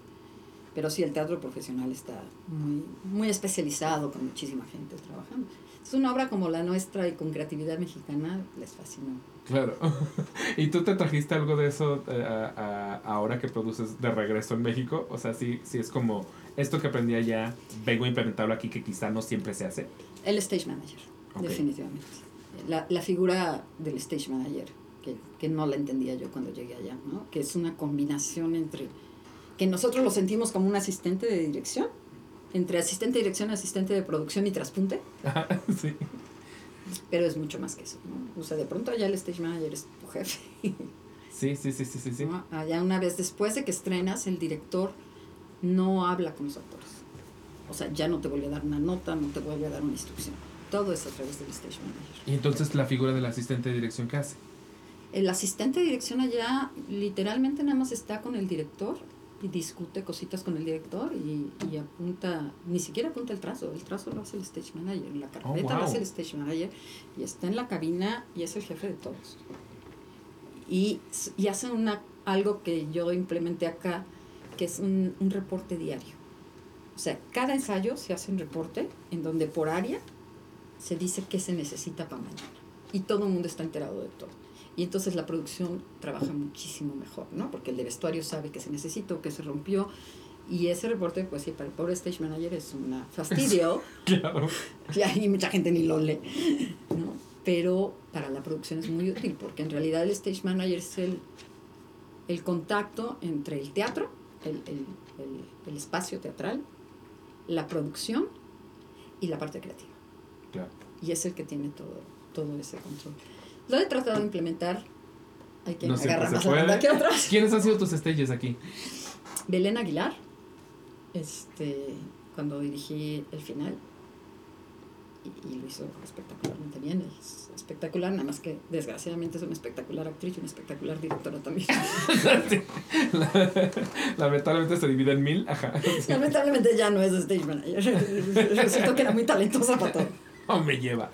pero sí, el teatro profesional está muy, muy especializado, con muchísima gente trabajando. Es una obra como la nuestra y con creatividad mexicana, les fascinó. Claro. ¿Y tú te trajiste algo de eso eh, a- a- ahora que produces de regreso en México? O sea, sí, sí es como esto que aprendí allá, vengo a implementarlo aquí que quizá no siempre se hace. El stage manager, definitivamente. La, la figura del stage manager, que, que no la entendía yo cuando llegué allá, ¿no? que es una combinación entre, que nosotros lo sentimos como un asistente de dirección, entre asistente de dirección, asistente de producción y traspunte, sí. pero es mucho más que eso. ¿no? O sea, de pronto allá el stage manager es tu jefe. Sí, sí, sí, sí, sí, sí. ¿no? Allá una vez después de que estrenas, el director no habla con los actores. O sea, ya no te vuelve a dar una nota, no te vuelve a dar una instrucción. Todo es a través del stage manager. Y entonces la figura del asistente de dirección, ¿qué hace? El asistente de dirección allá literalmente nada más está con el director y discute cositas con el director y, y apunta, ni siquiera apunta el trazo, el trazo lo hace el stage manager, la carpeta lo wow. hace el stage manager y está en la cabina y es el jefe de todos. Y, y hace una, algo que yo implementé acá, que es un, un reporte diario. O sea, cada ensayo se hace un reporte en donde por área se dice qué se necesita para mañana. Y todo el mundo está enterado de todo. Y entonces la producción trabaja muchísimo mejor, ¿no? Porque el de vestuario sabe qué se necesitó, qué se rompió. Y ese reporte, pues sí, para el pobre stage manager es un fastidio. Claro. y mucha gente ni lo lee, ¿no? Pero para la producción es muy útil, porque en realidad el stage manager es el, el contacto entre el teatro, el, el, el, el espacio teatral, la producción y la parte creativa. Claro. Y es el que tiene todo, todo ese control. Lo he tratado de implementar. Hay que No agarrar más la que otras. ¿Quiénes han sido tus estrellas aquí? Belén Aguilar, este, cuando dirigí el final, y, y lo hizo espectacularmente bien, es espectacular, nada más que desgraciadamente es una espectacular actriz y una espectacular directora también. Lamentablemente se divide en mil. Ajá. Lamentablemente ya no es stage manager, resultó que era muy talentosa para todo. Oh, me lleva.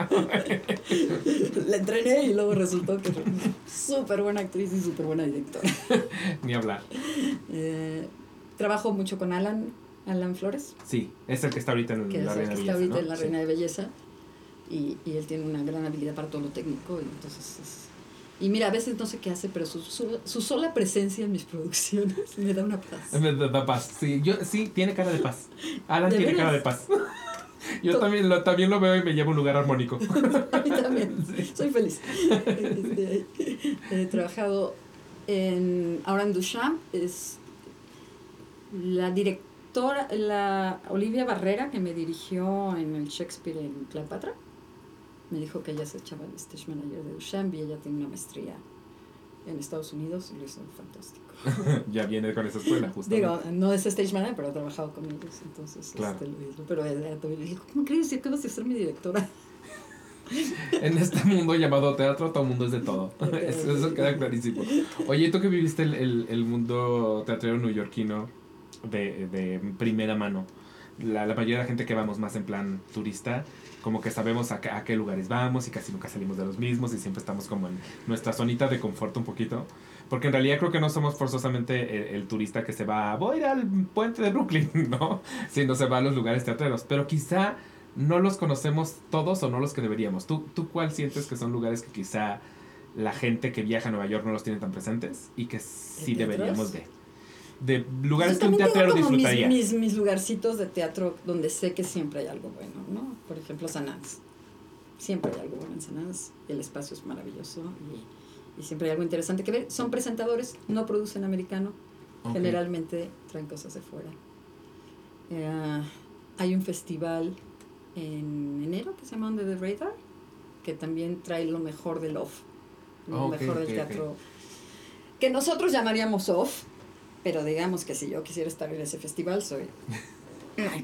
La entrené y luego resultó que súper buena actriz y súper buena directora. Ni hablar. Eh, trabajo mucho con Alan, Alan Flores, Sí, es el que está ahorita en que es la el Reina que está Belleza, ahorita ¿no? en la Sí. Reina de Belleza, y, y él tiene una gran habilidad para todo lo técnico, y entonces es- Y mira, a veces no sé qué hace, pero su, su, su sola presencia en mis producciones me da una paz. Me da paz. Sí, yo, sí, tiene cara de paz. Alan ¿De tiene veras? cara de paz. Yo también lo, también lo veo y me lleva a un lugar armónico. A mí también. Soy feliz. Este, he trabajado en. Ahora en Duchamp es la directora, la Olivia Barrera, que me dirigió en el Shakespeare en Cleopatra. Me dijo que ella se echaba el stage manager de Duchamp y ella tiene una maestría en Estados Unidos y lo hizo fantástico. ya viene con esa escuela, justamente. Digo, no es stage manager, pero he trabajado con ellos, entonces Claro. este, lo hizo. Pero ella también me dijo, ¿cómo crees? Si acabas de ser mi directora. En este mundo llamado teatro, todo mundo es de todo. Eso, eso queda clarísimo. Oye, tú que viviste el, el, el mundo teatrero neoyorquino de, de primera mano, la, la mayoría de la gente que vamos más en plan turista, como que sabemos a, qué- a qué lugares vamos y casi nunca salimos de los mismos y siempre estamos como en nuestra zonita de confort un poquito. Porque en realidad creo que no somos forzosamente el, el turista que se va, voy a ir al puente de Brooklyn, ¿no? Sino se va a los lugares teatreros. Pero quizá no los conocemos todos o no los que deberíamos. ¿Tú, ¿Tú cuál sientes que son lugares que quizá la gente que viaja a Nueva York no los tiene tan presentes y que sí deberíamos de? De lugares Yo que un teatrero como mis- disfrutaría. Mis, mis, lugarcitos de teatro donde sé que siempre hay algo bueno, ¿no? Por ejemplo, Sanás. Siempre hay algo bueno en Sanás. El espacio es maravilloso y, y siempre hay algo interesante que ver. Son presentadores, no producen americano. Ok. Generalmente traen cosas de fuera. Eh, hay un festival en enero que se llama Under the Radar, que también trae lo mejor del off, lo Ok, mejor ok, del teatro, que nosotros llamaríamos off, pero digamos que si yo quisiera estar en ese festival, soy...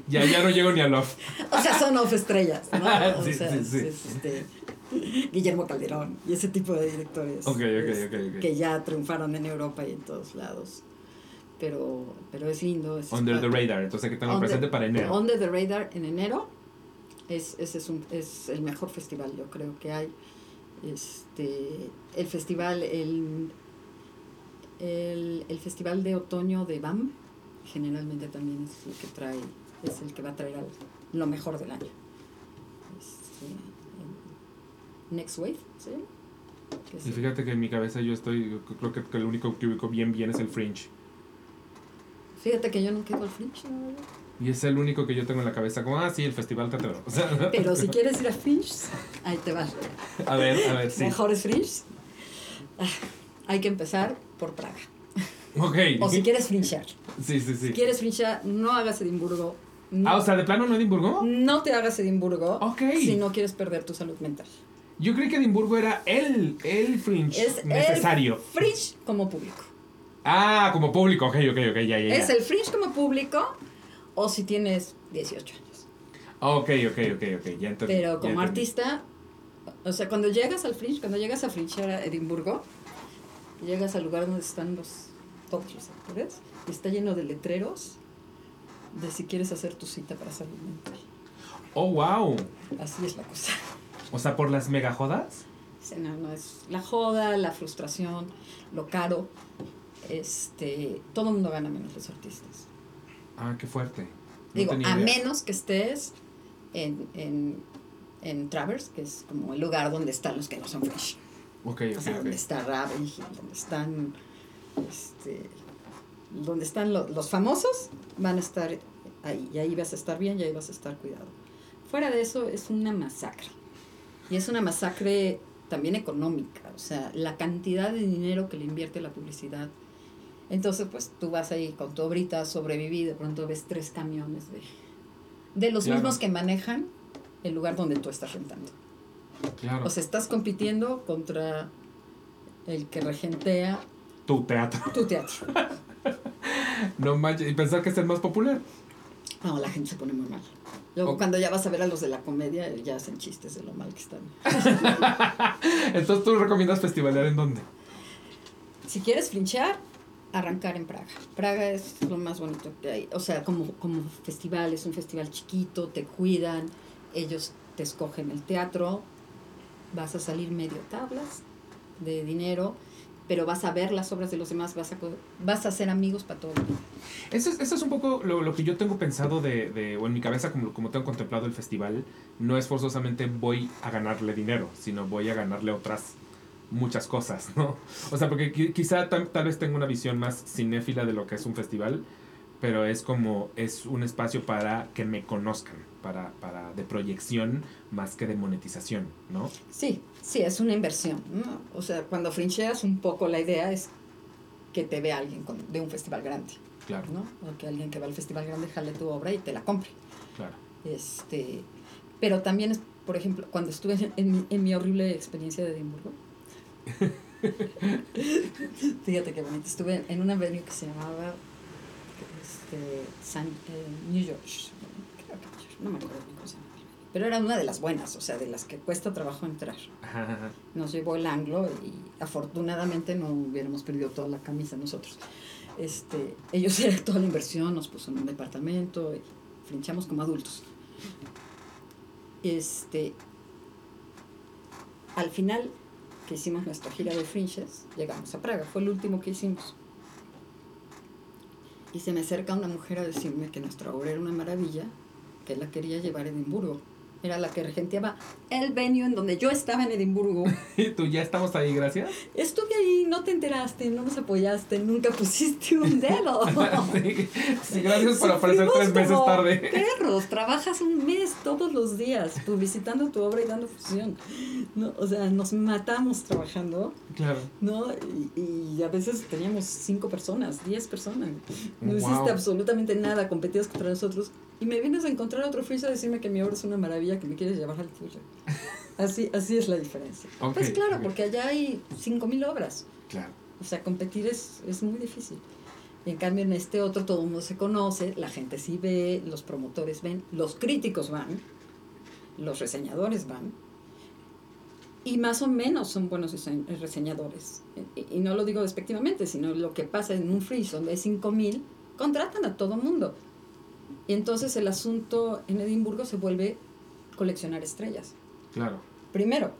Ya, ya no llego ni al off. O sea, son off estrellas, ¿no? O Sí, sea, sí, sí. es, este, Guillermo Calderón y ese tipo de directores Ok, ok, este, ok, ok. que ya triunfaron en Europa y en todos lados. Pero, pero es lindo. Es Under the radar, entonces que tengo presente para enero. Under the Radar en enero es, ese es, un, es el mejor festival, yo creo que hay. Este, el festival, el, el, el festival de otoño de BAM, generalmente también es el que trae, es el que va a traer al- lo mejor del año. Este, Next Wave, ¿sí? Y fíjate que en mi cabeza yo estoy, creo que, que el único que ubico bien bien es el Fringe. fíjate que yo he ido al Fringe. Y es el único que yo tengo en la cabeza, como, ah, sí, el festival teatro. O sea, Pero si quieres ir a Fringe, ahí te vas. a ver, a ver, sí. mejores fringe. Ah, hay que empezar por Praga. Ok. O si quieres fringear. Sí, sí, sí. Si quieres fringear, no hagas Edimburgo. No, Ah, o sea, ¿de plano no Edimburgo? no te hagas Edimburgo Ok. si no quieres perder tu salud mental. Yo creí que Edimburgo era el, el Fringe Es necesario. el fringe como público. Ah, como público, ok, ok, ok, ya, ya, ya. Es el fringe como público o si tienes 18 años. Ok, ok, ok, ok, ya entendí. Pero como artista, o sea, cuando llegas al fringe, cuando llegas a fringear a Edimburgo, llegas al lugar donde están los, todos los actores y está lleno de letreros de si quieres hacer tu cita para salud mental. Oh, wow. Así es la cosa. O sea, por las megajodas. Sí, No, no es la joda, la frustración, lo caro. Este, todo el mundo gana menos los artistas. Ah, qué fuerte. No Digo, a idea. menos que estés en, en, en Travers, que es como el lugar donde están los que no son fresh. O sea, ok. donde está Rabbit, donde están, este, donde están lo- los famosos, van a estar ahí. Y ahí vas a estar bien y ahí vas a estar cuidado. Fuera de eso, es una masacre. Y es una masacre también económica. O sea, la cantidad de dinero que le invierte la publicidad. Entonces, pues tú vas ahí con tu obrita, sobreviví, de pronto ves tres camiones de, de los Claro. mismos que manejan el lugar donde tú estás rentando. Claro. O sea, estás compitiendo contra el que regentea tu teatro. tu teatro. No manches. Y pensar que es el más popular. No, la gente se pone muy mal. Luego, cuando ya vas a ver a los de la comedia, ya hacen chistes de lo mal que están. Entonces, ¿tú recomiendas festivalear en dónde? Si quieres flinchear, arrancar en Praga. Praga es lo más bonito que hay. O sea, como, como festival, es un festival chiquito, te cuidan, ellos te escogen el teatro, vas a salir medio tablas de dinero, pero vas a ver las obras de los demás, vas a, vas a ser amigos para todo. Eso es, eso es un poco lo, lo que yo tengo pensado de, de- o en mi cabeza, como, como tengo contemplado el festival, no es forzosamente voy a ganarle dinero, sino voy a ganarle otras muchas cosas, ¿no? O sea, porque qui- quizá tal, tal vez tenga una visión más cinéfila de lo que es un festival, pero es como, es un espacio para que me conozcan, para, para de proyección más que de monetización, ¿no? Sí, sí, es una inversión. ¿no? O sea, cuando frincheas un poco, la idea es que te vea alguien con- de un festival grande, Claro, ¿no? O que alguien que va al festival grande jale tu obra y te la compre. claro. Este, pero también, es, por ejemplo, cuando estuve en, en mi, en mi horrible experiencia de Edimburgo, fíjate qué bonito, estuve en una venue que se llamaba este, San, eh, New York, creo que New York, no me acuerdo cómo se llama, pero era una de las buenas, o sea, de las que cuesta trabajo entrar. Nos llevó el anglo y afortunadamente no hubiéramos perdido toda la camisa nosotros. Este, ellos eran toda la inversión, nos puso en un departamento y flinchamos como adultos. Este, al final que hicimos nuestra gira de fringes, llegamos a Praga, fue el último que hicimos. Y se me acerca una mujer a decirme que nuestra obra era una maravilla, que la quería llevar a Edimburgo. Era la que regenteaba el venue en donde yo estaba en Edimburgo. ¿Y tú ya estamos ahí, gracias? Estuve ahí, no te enteraste, no nos apoyaste, nunca pusiste un dedo. sí, sí, gracias por aparecer tres meses tarde. Perros, trabajas un mes todos los días publicitando tu obra y dando fusión. ¿no? O sea, nos matamos trabajando, Claro. ¿no? Y, y a veces teníamos cinco personas, diez personas. No Wow. hiciste absolutamente nada, competías contra nosotros. Y me vienes a encontrar otro freeze a decirme que mi obra es una maravilla, que me quieres llevar al tuyo. Así, así es la diferencia. Ok, pues claro, ok. porque allá hay cinco mil obras. Claro. O sea, competir es, es muy difícil. Y en cambio, en este otro todo el mundo se conoce, la gente sí ve, los promotores ven, los críticos van, los reseñadores van, y más o menos son buenos rese- reseñadores. Y, y no lo digo despectivamente, sino lo que pasa en un freeze donde hay 5000, contratan a todo mundo. Y entonces el asunto en Edimburgo se vuelve coleccionar estrellas. Claro. Primero,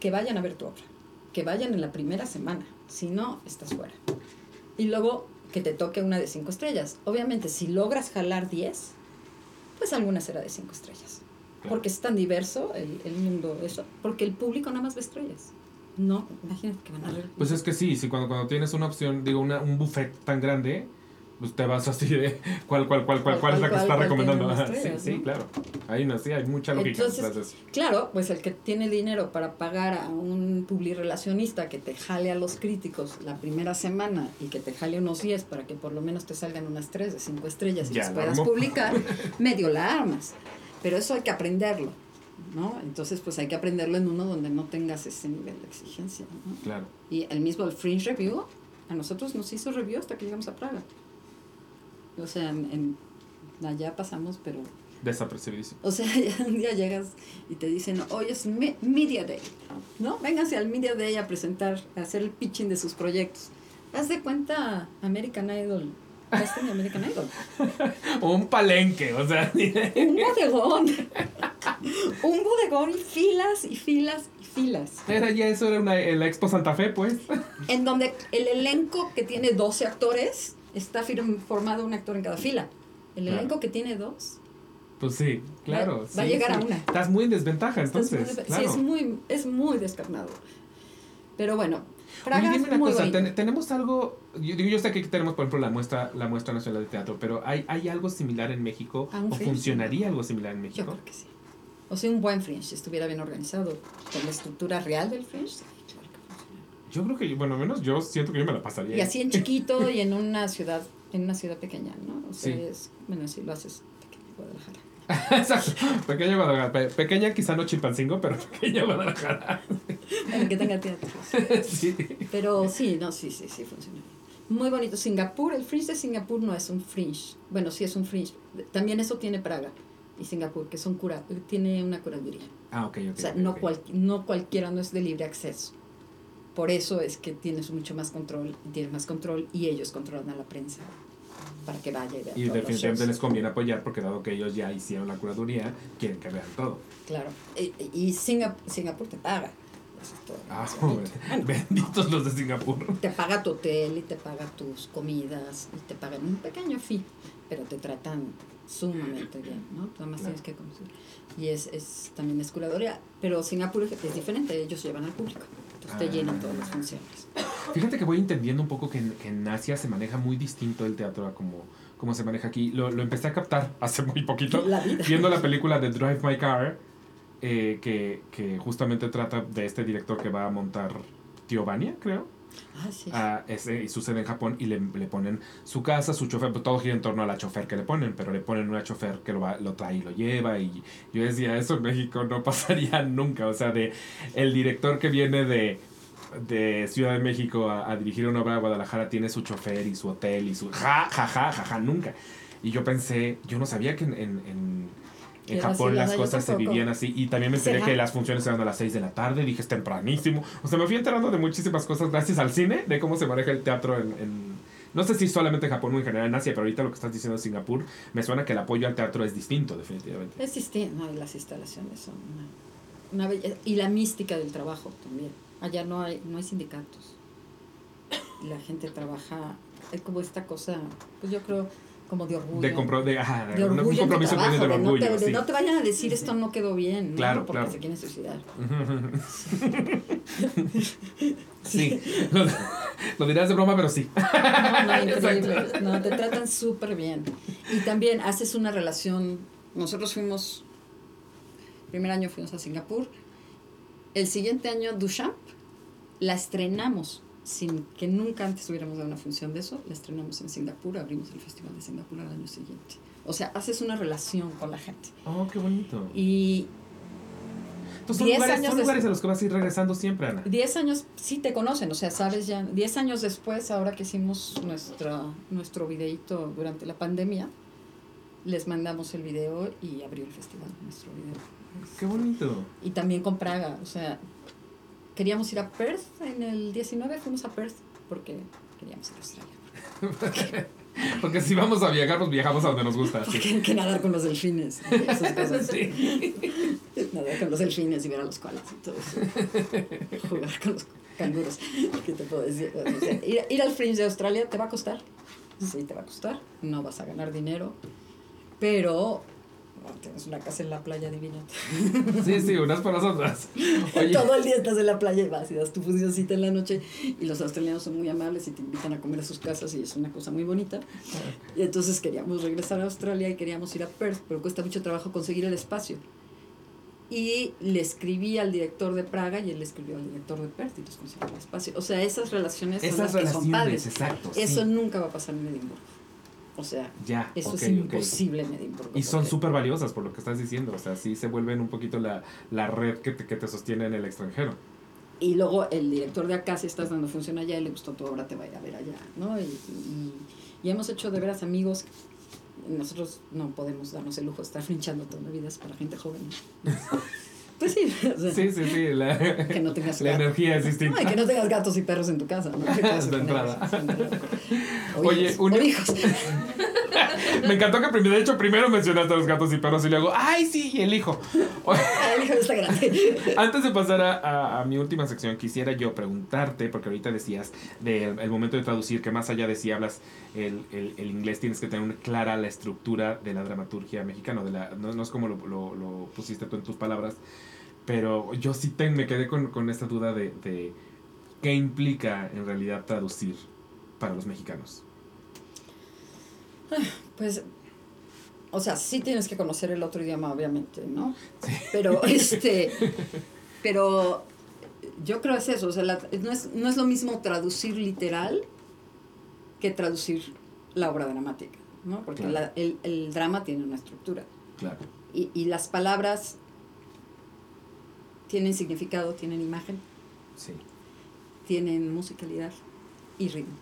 que vayan a ver tu obra, que vayan en la primera semana, si no, estás fuera. Y luego, que te toque una de cinco estrellas. Obviamente, si logras jalar 10, pues alguna será de cinco estrellas. Claro. Porque es tan diverso el, el mundo, eso, porque el público nada más ve estrellas. No, imagínate que van a ver. Pues es que sí, sí cuando, cuando tienes una opción, digo, una, un buffet tan grande, te vas así de cuál, cuál, cuál, cuál, cuál es la que está recomendando. Sí, sí, ¿no? claro. Hay una, sí, hay mucha lógica Entonces. Claro, pues el que tiene dinero para pagar a un publirelacionista que te jale a los críticos la primera semana y que te jale unos 10 para que por lo menos te salgan unas 3 de 5 estrellas y las la puedas publicar, medio la armas. Pero eso hay que aprenderlo, ¿no? Entonces, pues hay que aprenderlo en uno donde no tengas ese nivel de exigencia, ¿no? Claro. Y el mismo el Fringe Review, a nosotros nos hizo review hasta que llegamos a Praga. O sea, en, en- allá pasamos, pero Desapercibidísimo. o sea, ya un día llegas y te dicen, hoy es me- Media Day, ¿no? Vénganse al Media Day a presentar, a hacer el pitching de sus proyectos. Haz de cuenta American Idol. ¿Has tenido American Idol? O un palenque, o sea. Un bodegón. Un bodegón y filas y filas y filas. Era ya eso era una, la Expo Santa Fe, pues. En donde el elenco que tiene 12 actores está firm- formado un actor en cada fila. El Claro. elenco que tiene dos Pues sí, claro. Va- va a llegar sí. a una. Estás muy en desventaja, entonces. muy- claro. Sí, es muy, es muy descarnado. Pero bueno, Praga Oye, dime una muy cosa, ten- tenemos algo, yo, digo, yo sé que aquí tenemos, por ejemplo, la muestra, la muestra nacional de teatro, pero ¿hay, hay algo similar en México? ¿A un ¿O fringe? funcionaría algo similar en Yo México? creo que sí. O sea, un buen fringe, si estuviera bien organizado, con la estructura real del fringe, sí, claro que funciona. Yo creo que, bueno, menos yo siento que yo me la pasaría. Y así en chiquito y en una ciudad, en una ciudad pequeña, ¿no? O sea, Sí. es, bueno, si lo haces pequeño, Guadalajara. Exacto. Pequeña Guadalajara. Pe- pequeña quizá no Chilpancingo, pero pequeña Guadalajara. Bueno, que tenga teatro. sí. Pero sí, no, sí, sí, sí funciona. Muy bonito. Singapur, el fringe de Singapur no es un fringe. Bueno, sí es un fringe. También eso tiene Praga y Singapur, que son cura, tiene una curaduría. Ah, ok, ok. O sea, no, ok. cual- no cualquiera no es de libre acceso. Por eso es que tienes mucho más control, y tienes más control y ellos controlan a la prensa para que vaya y vea Y todos definitivamente les conviene apoyar porque dado que ellos ya hicieron la curaduría, quieren que vean todo. Claro. Y, y Singa- Singapur te paga. Eso es todo. Ah. Bueno, benditos los de Singapur. te paga tu hotel y te paga tus comidas y te pagan un pequeño fee, pero te tratan sumamente bien, ¿no? Nada más Claro. tienes que conocer. Y es, es también es curaduría, pero Singapur es diferente, ellos llevan al público. Te Ah. llenan todas las funciones. Fíjate que voy entendiendo un poco que en, que en Asia se maneja muy distinto el teatro a como, como se maneja aquí. Lo, lo empecé a captar hace muy poquito. La. Viendo la película de Drive My Car, eh, que, que justamente trata de este director que va a montar Tiovania, creo. Ah, sí. a ese, y sucede en Japón y le, le ponen su casa, su chofer, pues, todo gira en torno a la chofer que le ponen, pero le ponen una chofer que lo, va, lo trae y lo lleva y yo decía, eso en México no pasaría nunca, o sea, de el director que viene de, de Ciudad de México a, dirigir una obra a Guadalajara tiene su chofer y su hotel y su ja, ja, ja, ja, ja, nunca. Y yo pensé, yo no sabía que en- en Japón las cosas se vivían así. Y también me enteré Será. que las funciones eran a las 6 de la tarde. Dije, es tempranísimo. O sea, me fui enterando de muchísimas cosas gracias al cine, de cómo se maneja el teatro en... en- no sé si solamente en Japón o en general en Asia, pero ahorita lo que estás diciendo de Singapur, me suena que el apoyo al teatro es distinto, definitivamente. Es distinto, no, las instalaciones son una, una belleza. Y la mística del trabajo también. Allá no hay, no hay sindicatos. La gente trabaja, es como esta cosa, pues yo creo, como de orgullo. De, compro, de, ajá, de un- orgullo un compromiso trabajo, del de no, orgullo. te, de sí. no te vayan a decir esto no quedó bien, ¿no? Claro, porque claro. se quieren suicidar. sí, lo, lo dirás de broma, pero sí. No, no, increíble. No, te tratan súper bien. Y también haces una relación. Nosotros fuimos, primer año fuimos a Singapur. El siguiente año, Duchamp, la estrenamos sin que nunca antes hubiéramos dado una función de eso. La estrenamos en Singapur, abrimos el Festival de Singapur al año siguiente. O sea, haces una relación con la gente. Oh, qué bonito. Y Entonces, son diez lugares, años son lugares a los que vas a ir regresando siempre, Ana. 10 años sí te conocen, o sea, sabes ya, 10 años después, ahora que hicimos nuestra, nuestro videíto durante la pandemia, les mandamos el video y abrió el festival nuestro video. Qué bonito. Y también con Praga, o sea, queríamos ir a Perth en el 19, fuimos a Perth porque queríamos ir a Australia. Porque si vamos a viajar, pues viajamos a donde nos gusta. sí. Porque hay que nadar con los delfines, esas cosas. Sí. Nadar con los delfines y ver a los koalas y todo eso. Jugar con los canguros. ¿Qué te puedo decir? O sea, ir, ir al Fringe de Australia te va a costar. Sí, te va a costar. No vas a ganar dinero. Pero tienes una casa en la playa divina. Sí, sí, unas por las otras. Oye, Todo el día estás en la playa y vas y das tu funcioncita en la noche. Y los australianos son muy amables y te invitan a comer a sus casas y es una cosa muy bonita. Y entonces queríamos regresar a Australia y queríamos ir a Perth, pero cuesta mucho trabajo conseguir el espacio. Y le escribí al director de Praga y él le escribió al director de Perth y nos consiguió el espacio. O sea, esas relaciones son esas las que son relaciones, padres. exacto. Eso sí. nunca va a pasar en Edimburgo. O sea, Ya, eso es imposible en Edimburgo. Y son súper valiosas por lo que estás diciendo. O sea, sí se vuelven un poquito la, la red que te, que te sostiene en el extranjero. Y luego el director de acá, si estás dando función allá y le gustó tu obra, te va a ir a ver allá, ¿no? Y, y, y hemos hecho de veras amigos. Nosotros no podemos darnos el lujo de estar frinchando toda la vida, es para gente joven. Pues sí, o sea, Sí, sí, sí. La, que no tengas la energía es No, distinta. y que no tengas gatos y perros en tu casa, ¿no? ¿Qué te vas a De poner? entrada. Oye, un- o hijos. Me encantó que primero, de hecho, primero mencionaste a los gatos y perros y luego, ¡ay, sí! Y el hijo. Ah, El hijo está grande. Antes de pasar a, a- a mi última sección, quisiera yo preguntarte, porque ahorita decías del el momento de traducir, que más allá de si hablas el, el- el inglés, tienes que tener clara la estructura de la dramaturgia mexicana. De la, no, no es como lo, lo- lo pusiste tú en tus palabras, pero yo sí te- me quedé con, con esta duda de, de qué implica en realidad traducir para los mexicanos. Pues, o sea, sí tienes que conocer el otro idioma, obviamente, ¿no? Pero, este, pero yo creo es eso, o sea, la- no, es, no es lo mismo traducir literal que traducir la obra dramática, ¿no? Porque Claro. la- el, el drama tiene una estructura Claro. y, y las palabras tienen significado, tienen imagen, Sí. tienen musicalidad y ritmo.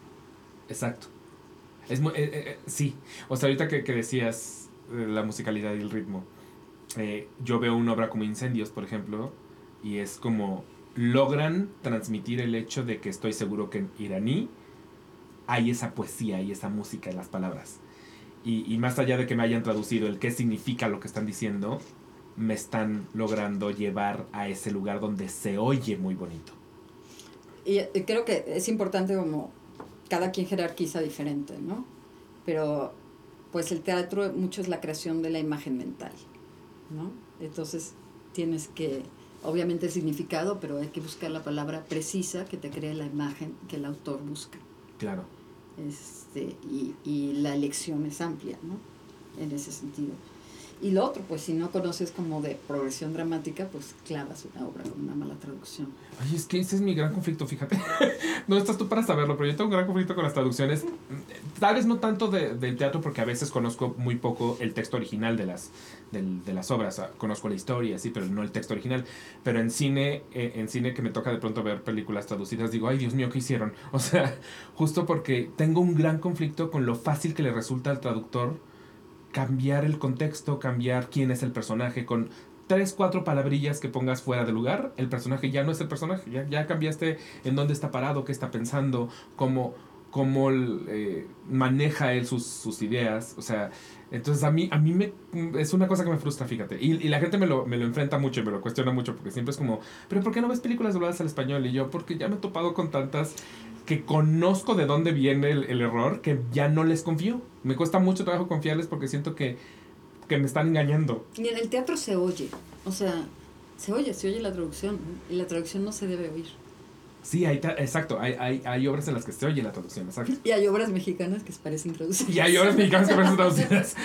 Exacto. Es muy, eh, eh, sí, o sea, ahorita que, que decías eh, la musicalidad y el ritmo, eh, yo veo una obra como Incendios, por ejemplo, y es como logran transmitir el hecho de que estoy seguro que en iraní hay esa poesía y esa música en las palabras. Y, y más allá de que me hayan traducido el qué significa lo que están diciendo, me están logrando llevar a ese lugar donde se oye muy bonito. Y eh, creo que es importante como cada quien jerarquiza diferente, ¿no? Pero pues el teatro mucho es la creación de la imagen mental, ¿no? Entonces tienes que obviamente el significado, pero hay que buscar la palabra precisa que te cree la imagen que el autor busca. Claro. Este, y, y la elección es amplia, ¿no? En ese sentido. Y lo otro, pues si no conoces como de progresión dramática, pues clavas una obra con una mala traducción. Ay, es que ese es mi gran conflicto, fíjate. no estás tú para saberlo, pero yo tengo un gran conflicto con las traducciones. Tal vez no tanto de, del teatro, porque a veces conozco muy poco el texto original de las, del- de las obras. Conozco la historia, sí, pero no el texto original. Pero en cine, eh, en cine que me toca de pronto ver películas traducidas, digo, ay, Dios mío, ¿qué hicieron? O sea, justo porque tengo un gran conflicto con lo fácil que le resulta al traductor cambiar el contexto, cambiar quién es el personaje, con tres, cuatro palabrillas que pongas fuera de lugar, el personaje ya no es el personaje, ya, ya cambiaste en dónde está parado, qué está pensando, cómo, cómo eh, maneja él sus, sus ideas, o sea, entonces a mí, a mí me, es una cosa que me frustra, fíjate, y, y la gente me lo, me lo enfrenta mucho y me lo cuestiona mucho, porque siempre es como, pero ¿por qué no ves películas dobladas al español? Y yo, porque ya me he topado con tantas que conozco de dónde viene el, el error, que ya no les confío. Me cuesta mucho trabajo confiarles porque siento que, que me están engañando. Y en el teatro se oye, o sea, se oye, se oye la traducción, y la traducción no se debe oír. Sí, hay, exacto, hay, hay, hay obras en las que se oye la traducción, exacto. Y hay obras mexicanas que parecen traducidas. Y hay obras mexicanas que parecen traducidas.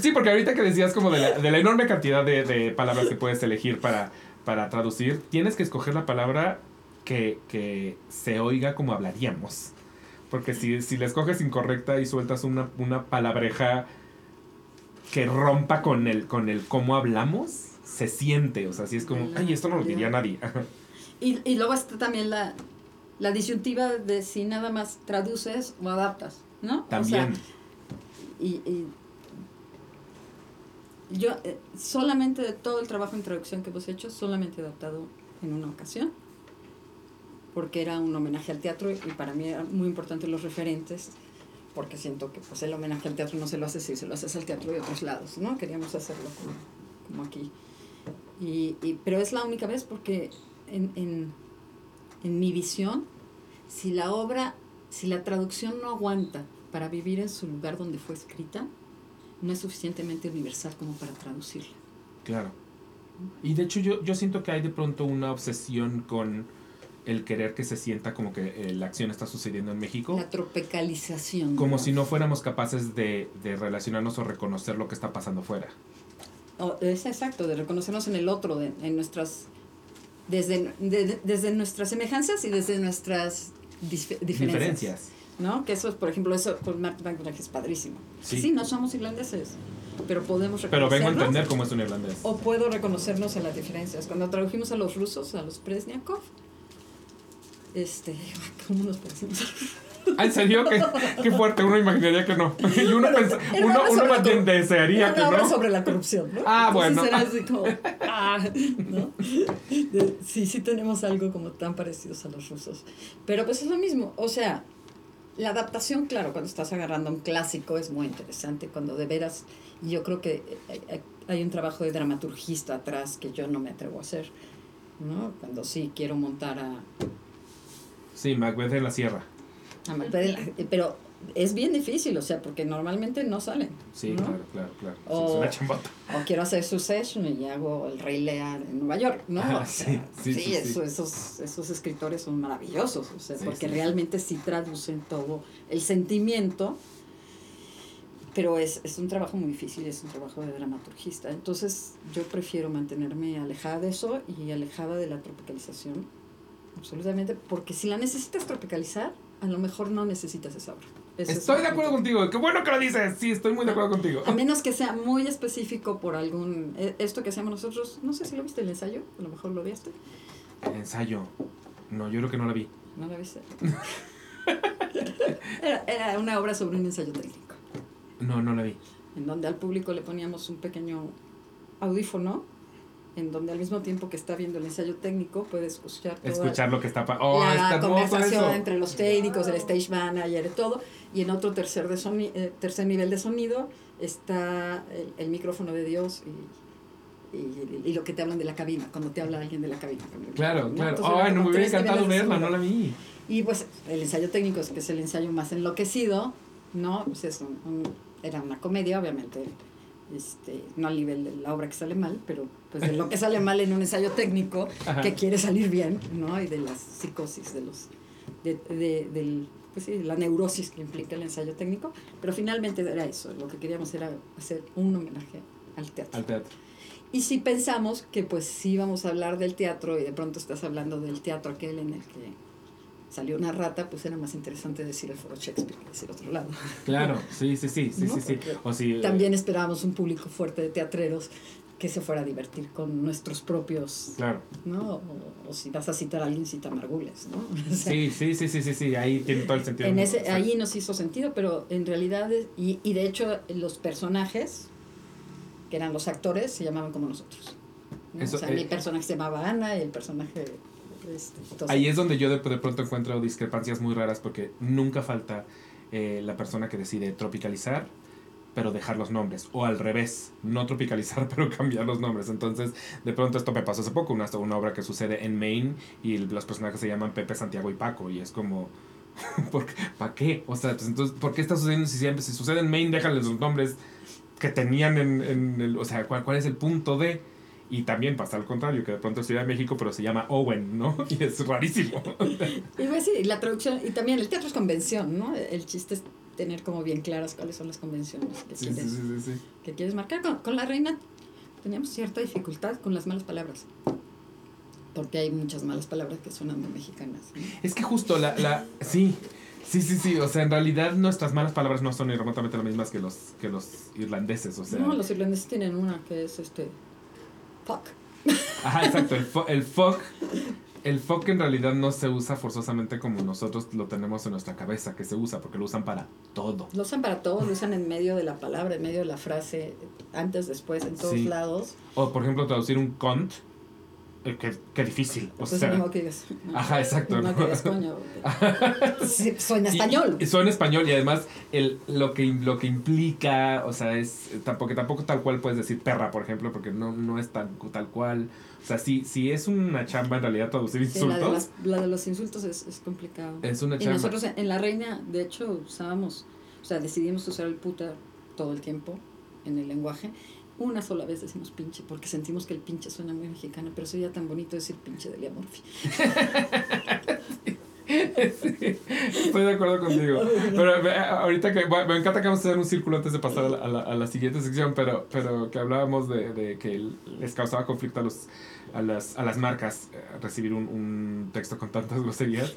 Sí, porque ahorita que decías como de la, de la enorme cantidad de, de palabras que puedes elegir para, para traducir, tienes que escoger la palabra que, que se oiga como hablaríamos. Porque si, si la escoges incorrecta y sueltas una, una palabreja que rompa con el, con el cómo hablamos, se siente. O sea, si es como, ay, esto no lo diría nadie. Y, y luego está también la, la disyuntiva de si nada más traduces o adaptas, ¿no? También. O sea, y, y yo eh, solamente de todo el trabajo en traducción que hemos hecho, solamente he adaptado en una ocasión, porque era un homenaje al teatro y para mí eran muy importantes los referentes, porque siento que pues el homenaje al teatro no se lo haces si se lo haces al teatro de otros lados, ¿no? Queríamos hacerlo como, como aquí. Y, y- pero es la única vez porque en, en, en mi visión, si la obra, si la traducción no aguanta para vivir en su lugar donde fue escrita, no es suficientemente universal como para traducirla. Claro. Y de hecho yo, yo siento que hay de pronto una obsesión con el querer que se sienta como que eh, la acción está sucediendo en México. La tropicalización. Como si no fuéramos capaces de, de relacionarnos o reconocer lo que está pasando fuera. Es exacto, de reconocernos en el otro, de- en nuestras. Desde, de- de- desde nuestras semejanzas y desde nuestras dif- diferencias. Diferencias. ¿No? Que eso es, por ejemplo, eso con Mark Wahlberg es padrísimo. Sí. Sí. no somos irlandeses, pero podemos Pero vengo a reconocernos. entender cómo es un irlandés. O puedo reconocernos en las diferencias. Cuando tradujimos a los rusos, a los Presniakov, este, ¿cómo nos parecemos? Ah, ¿En serio? ¿Qué, qué fuerte. Uno imaginaría que no. Y uno, pensa- uno, uno cor- desearía que no. sobre la corrupción, ¿no? Ah, Entonces bueno. era así como, ah, ¿no? De- sí, sí tenemos algo como tan parecidos a los rusos. Pero pues es lo mismo, o sea, la adaptación, claro, cuando estás agarrando un clásico es muy interesante, cuando de veras, yo creo que hay- hay- hay un trabajo de dramaturgista atrás que yo no me atrevo a hacer, ¿no? Cuando sí quiero montar a, Sí, Macbeth en la sierra. a Macbeth en la- pero es bien difícil, o sea, porque normalmente no salen. Sí, ¿no? claro, claro, claro. O- quiero hacer Succession y hago El Rey Lear en Nueva York, ¿no? Ah, O sí, sea, sí, sí, sí. eso- Esos, esos escritores son maravillosos, o sea, porque realmente sí traducen todo el sentimiento, pero es, es un trabajo muy difícil, es un trabajo de dramaturgista. Entonces yo prefiero mantenerme alejada de eso y alejada de la tropicalización, absolutamente, porque si la necesitas tropicalizar, a lo mejor no necesitas esa obra. Estoy de acuerdo contigo. Qué bueno que lo dices. Sí, estoy muy de acuerdo contigo. A menos que sea muy específico por algún... eh, Esto que hacemos nosotros, no sé si lo viste el ensayo, a lo mejor lo viste. El ensayo. No, yo creo que no la vi. ¿No lo viste? era, era una obra sobre un ensayo técnico, No, no la vi. en donde al público le poníamos un pequeño audífono, en donde al mismo tiempo que está viendo el ensayo técnico puede escuchar toda Escuchar lo que está pasando. Oh, la conversación entre los técnicos, el stage manager y todo, y en otro tercer, de soni- eh, tercer nivel de sonido está el, el micrófono de Dios y, y, y lo que te hablan de la cabina, cuando te habla alguien de la cabina. Claro, ¿no? claro. Entonces, Ay, no me hubiera encantado verla, no sonido. la vi. Y pues el ensayo técnico, es que es el ensayo más enloquecido, ¿no? Pues es un- un- era una comedia, obviamente. este, no al nivel de la obra que sale mal, pero pues de lo que sale mal en un ensayo técnico Ajá. que quiere salir bien, ¿no? Y de las psicosis, de los, de, de- del, pues sí, la neurosis que implica el ensayo técnico, pero finalmente era eso, lo que queríamos era hacer un homenaje al teatro. Al teatro. Y si pensamos que pues sí vamos a hablar del teatro y de pronto estás hablando del teatro aquel en el que salió una rata, pues era más interesante decir el foro Shakespeare que decir otro lado. Claro, sí, sí, sí, sí, ¿No? sí, sí. O si, eh, También esperábamos un público fuerte de teatreros que se fuera a divertir con nuestros propios, Claro. ¿no? O, o si vas a citar a alguien, cita a Margules, ¿no? O sea, Sí, sí, sí, sí, sí, sí, ahí tiene todo el sentido. en ese, mundo, ahí nos hizo sentido, pero en realidad, y, y de hecho los personajes, que eran los actores, se llamaban como nosotros. ¿no? Eso, o sea, eh, mi personaje se llamaba Ana y el personaje... Este, entonces- Ahí es donde yo de, de pronto encuentro discrepancias muy raras porque nunca falta eh, la persona que decide tropicalizar pero dejar los nombres o al revés, no tropicalizar pero cambiar los nombres. Entonces, de pronto esto me pasó hace poco, una, una obra que sucede en Maine y los personajes se llaman Pepe, Santiago y Paco y es como ¿para qué? O sea, pues entonces, ¿por qué está sucediendo si siempre si sucede en Maine, déjales los nombres que tenían en, en el, o sea, ¿cuál, cuál es el punto de y también pasa al contrario, que de pronto es Ciudad de México, pero se llama Owen, ¿no? Y es rarísimo. Y la traducción, y también el teatro es convención, ¿no? El chiste es tener como bien claras cuáles son las convenciones que, Sí, quieres, sí, que quieres marcar. Con, con la reina teníamos cierta dificultad con las malas palabras, porque hay muchas malas palabras que suenan muy mexicanas. ¿no? Es que justo la, la. Sí. Sí, sí, sí. O sea, en realidad nuestras malas palabras no son ni remotamente las mismas que los, que los irlandeses. O sea. no, los irlandeses tienen una que es este. Fuck. Ajá, exacto. El, fo- el fuck. El fuck en realidad no se usa forzosamente como nosotros lo tenemos en nuestra cabeza, que se usa, porque lo usan para todo. Lo usan para todo, lo usan en medio de la palabra, en medio de la frase, antes, después, en todos Sí. lados. O, por ejemplo, traducir un cont. Eh, qué, qué difícil. O Entonces, sea. modo que digas, Ajá, exacto. No que digas coño. porque- Sí, Suena Y- español. Y, suena español y además el, lo, que, lo que implica, o sea, es tampoco, tampoco tal cual puedes decir perra, por ejemplo, porque no, no es tan, tal cual. O sea, si, si es una chamba en realidad traducir Sí, la, de insultos, las- la de los insultos es, es complicado. es una Y chamba. nosotros en, en La Reina, de hecho, usábamos, o sea, decidimos usar el puta todo el tiempo en el lenguaje. Una sola vez decimos pinche, porque sentimos que el pinche suena muy mexicano, pero sería tan bonito decir pinche de Lia Murphy. Estoy de acuerdo contigo. Pero eh, ahorita que bueno, me encanta que vamos a hacer un círculo antes de pasar a la, a la- a la siguiente sección, pero, pero que hablábamos de, de que les causaba conflicto a, los, a, las, a las marcas eh, recibir un, un texto con tantas groserías.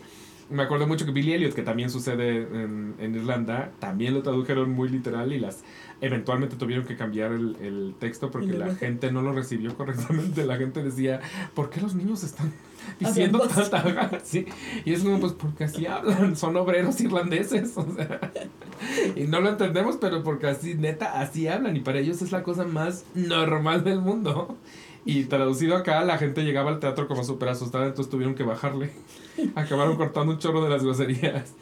Me acuerdo mucho que Billy Elliot, que también sucede en, en Irlanda, también lo tradujeron muy literal y las eventualmente tuvieron que cambiar el, el texto porque ¿El la gente no lo recibió correctamente. La gente decía, ¿por qué los niños están diciendo tanta sí. Y es como, pues, porque así hablan, son obreros irlandeses, o sea. Y no lo entendemos, pero porque así, neta, así hablan. Y para ellos es la cosa más normal del mundo. Y traducido acá, la gente llegaba al teatro como súper asustada, entonces tuvieron que bajarle. Acabaron cortando un chorro de las groserías.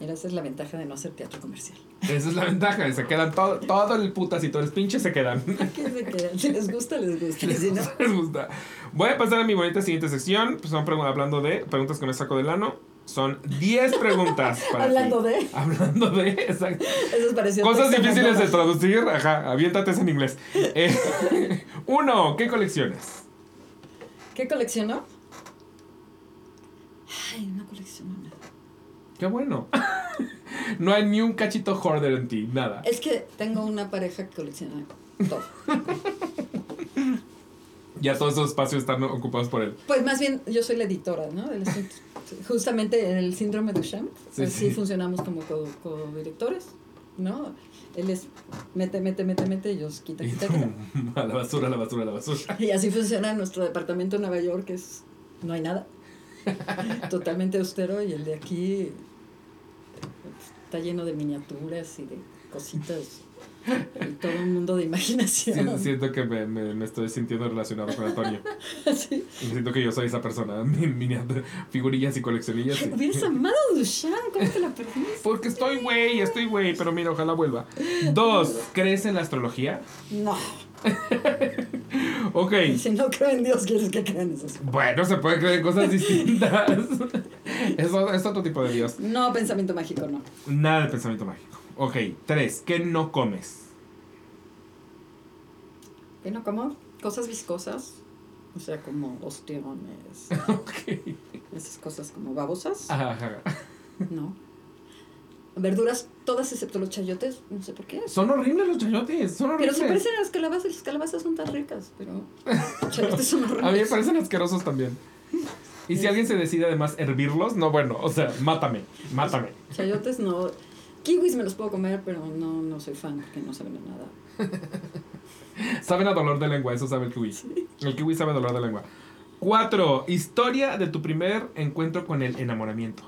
Mira, esa es la ventaja de no hacer teatro comercial. Esa es la ventaja, se quedan todo, todo el putacito, los pinches se quedan. ¿Qué se quedan? Si les gusta, les gusta. y Si no, les gusta. Voy a pasar a mi bonita siguiente sección. Pues pregun- hablando de preguntas que me saco del ano. Son 10 preguntas para hablando ti. de. Hablando de. exacto. Eso Cosas difíciles de traducir. Ajá, aviéntate en inglés. Eh, uno, ¿qué colecciones? ¿Qué coleccionó? Ay, no coleccionó nada. Qué bueno. No hay ni un cachito hoarder en ti, nada. Es que tengo una pareja que colecciona todo. Ya todos esos espacios están ocupados por él. Pues más bien, yo soy la editora, ¿no? Justamente en el síndrome de Duchamp, Sí, así sí. funcionamos como co- co-directores, ¿no? Él es mete, mete, mete, mete, ellos quita, quita, quita. a la basura, a la basura, a la basura. Y así funciona nuestro departamento en Nueva York, que es, no hay nada. Totalmente austero y el de aquí está lleno de miniaturas y de cositas. Todo un mundo de imaginación. siento que me, me, me estoy sintiendo relacionado con Antonio. Sí. Siento que yo soy esa persona. Mi, miniatura- figurillas y coleccionillas. Y- hubieras amado a Duchamp, ¿cómo te la perdiste? Porque estoy güey, estoy güey, pero mira, ojalá vuelva. Dos, ¿crees en la astrología? No. Ok. Si no creo en Dios, quieres que crean eso. Bueno, se puede creer en cosas distintas. Es otro tipo de Dios. No, pensamiento mágico, no. Nada de pensamiento mágico. Ok, tres, ¿qué no comes? Bueno, como cosas viscosas, o sea, como ostiones, ok. esas cosas como babosas, Ajá, ajá. ¿no? Verduras todas excepto los chayotes, no sé por qué. Son horribles los chayotes, son Pero horribles. se parecen a las calabazas las calabazas son tan ricas, pero los chayotes son horribles. A mí me parecen asquerosos también. Y si alguien se decide además hervirlos, no bueno, o sea, mátame, mátame. Chayotes no. Kiwis me los puedo comer, pero no, no soy fan porque no saben a nada. Saben a dolor de lengua, eso sabe el kiwi. El kiwi sabe a dolor de lengua. Cuatro, historia de tu primer encuentro con el enamoramiento.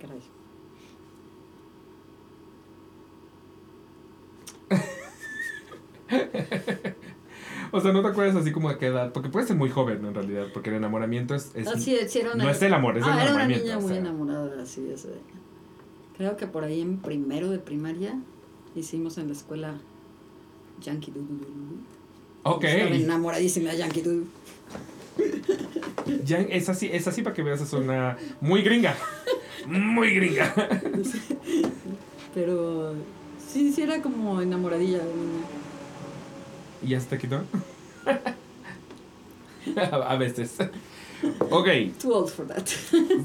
Caray. O sea, no te acuerdas así como de qué edad, porque puedes ser muy joven en realidad, porque el enamoramiento es... es- Ah, sí, sí, era una- no es el amor, es el ah, era una enamoramiento. niña o muy enamorada, así es. Creo que por ahí en primero de primaria hicimos en la escuela Yankee Doodle. Ok, Estaba enamoradísima de Yankee Doodle. es así, es así para que veas, es una muy gringa. Muy gringa. Pero sí, sí era como enamoradilla de niña. ¿Y ya se te quitó? A veces. Ok, Too old for that.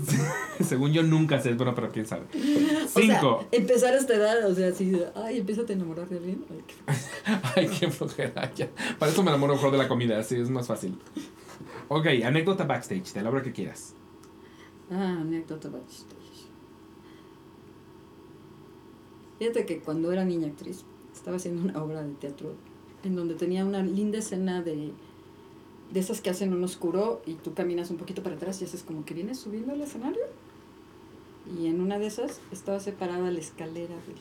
según yo nunca sé, bueno, pero quién sabe. O Cinco. sea, empezar a esta edad, o sea, así, de, ay, empieza a enamorar de alguien. Ay, qué- Ay, qué flojera. Ya. Para eso me enamoro mejor de la comida, así es más fácil. Ok, anécdota backstage, de la obra que quieras. Ah, anécdota backstage. Fíjate que cuando era niña actriz, estaba haciendo una obra de teatro en donde tenía una linda escena de, de esas que hacen un oscuro y tú caminas un poquito para atrás y haces como que vienes subiendo al escenario. Y en una de esas estaba separada la escalera del,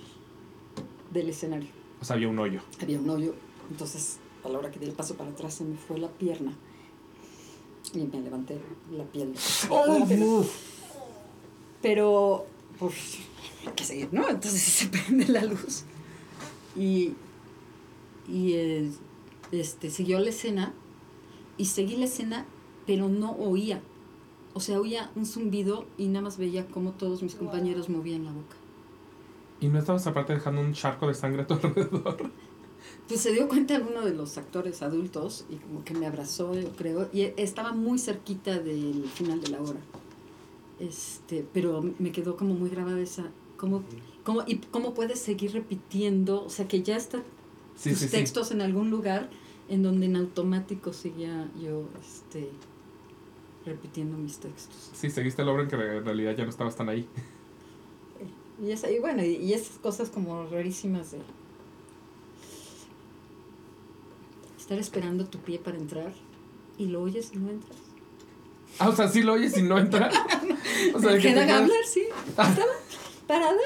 del escenario. O sea, había un hoyo. Había un hoyo, entonces a la hora que di el paso para atrás se me fue la pierna. Y me levanté la piel. Oh, pero, pero, pues, hay que seguir, ¿no? Entonces se prende la luz. Y, y eh, este, siguió la escena. Y seguí la escena, pero no oía. O sea, oía un zumbido y nada más veía cómo todos mis compañeros movían la boca. ¿Y no estabas aparte dejando un charco de sangre a tu alrededor? Pues se dio cuenta uno de los actores adultos y como que me abrazó, yo creo, y estaba muy cerquita del final de la obra. Este, pero me quedó como muy grabada esa, cómo, cómo, y cómo puedes seguir repitiendo, o sea que ya está Sí, tus sí, sí. textos en algún lugar en donde en automático seguía yo este repitiendo mis textos. Sí, seguiste la obra en que en realidad ya no estabas tan ahí. Y, esa, y bueno, y, y esas cosas como rarísimas de estar esperando tu pie para entrar y lo oyes y no entras. Ah, o sea, sí lo oyes y no entra. O sea, que queda quedas- Gabler, sí. Estaba parada,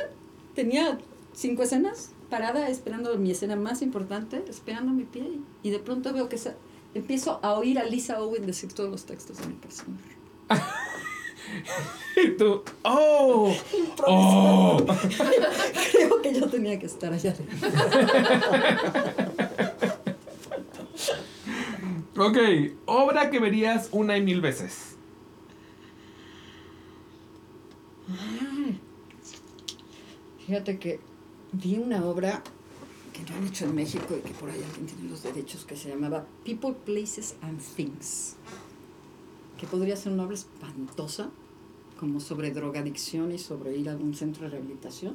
tenía cinco escenas, parada esperando mi escena más importante, esperando mi pie, y, de pronto veo que se- empiezo a oír a Lisa Owen decir todos los textos de mi personaje. Y tú, ¡oh! ¡Oh! Creo que yo tenía que estar allá. Ok, obra que verías una y mil veces. Fíjate que vi una obra que no han hecho en México y que por ahí alguien tiene los derechos que se llamaba People, Places and Things. Que podría ser una obra espantosa, como sobre drogadicción y sobre ir a un centro de rehabilitación.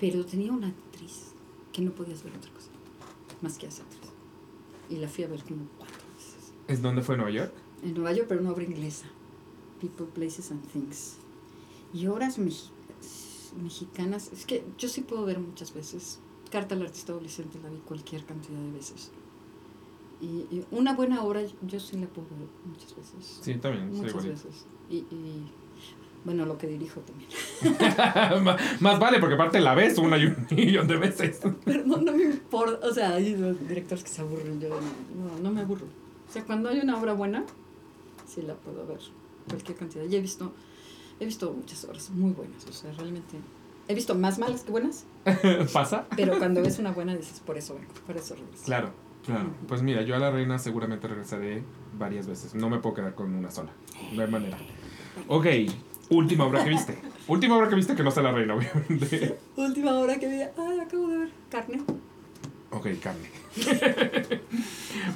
Pero tenía una actriz que no podías ver otra cosa más que esa actriz. Y la fui a ver como cuatro veces. ¿Es donde fue Nueva York? En Nueva York, pero una obra inglesa. People, Places and Things. Y obras mexi- mexicanas. Es que yo sí puedo ver muchas veces. Carta al artista adolescente la vi cualquier cantidad de veces. Y, y una buena obra yo sí la puedo ver muchas veces. Sí, también. muchas igualito. veces. Y, y, bueno, lo que dirijo también. Más vale, porque aparte la ves una y un millón de veces. Pero no, me importa. O sea, hay los directores que se aburren. Yo no, no, me aburro. O sea, cuando hay una obra buena, sí la puedo ver cualquier cantidad. Y he visto, he visto muchas obras muy buenas. O sea, realmente. He visto más malas que buenas, ¿Pasa? pero cuando ves una buena dices, por eso vengo, por eso regreso. Claro, claro. Pues mira, yo a la reina seguramente regresaré varias veces. No me puedo quedar con una sola. No hay manera. Ok, última obra que viste. Última obra que viste que no sea la reina, obviamente. Última obra que vi, ay, acabo de ver, Carne. Ok, carne.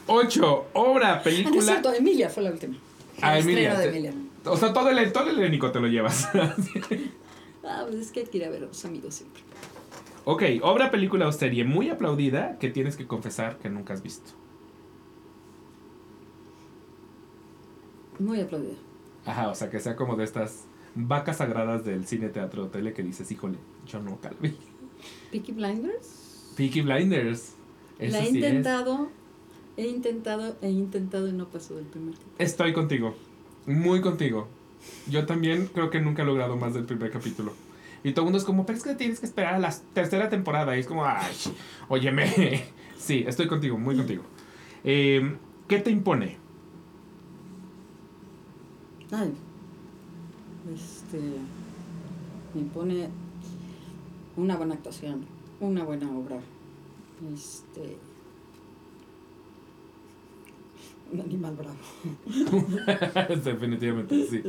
Ocho, obra, Ah, no es película. cierto, Emilia fue la última. Ah, Emilia, de Emilia. O sea, todo el, todo el elenco te lo llevas. Ah, pues es que hay que ir a ver a los amigos siempre. ok, obra, película o serie muy aplaudida que tienes que confesar que nunca has visto. Muy aplaudida. Ajá, o sea, que sea como de estas vacas sagradas del cine, teatro, tele que dices, híjole, yo no calvi. Peaky Blinders. Peaky Blinders. Eso la he sí es. intentado, he intentado, he intentado y no pasó del primer capítulo. Estoy contigo. Muy contigo. Yo también creo que nunca he logrado más del primer capítulo. Y todo el mundo es como, pero es que tienes que esperar a la tercera temporada. Y es como, ay, óyeme. Sí, estoy contigo, muy contigo. Eh, ¿Qué te impone? Ay, este, me pone una buena actuación, una buena obra, este, un animal bravo. Definitivamente, sí.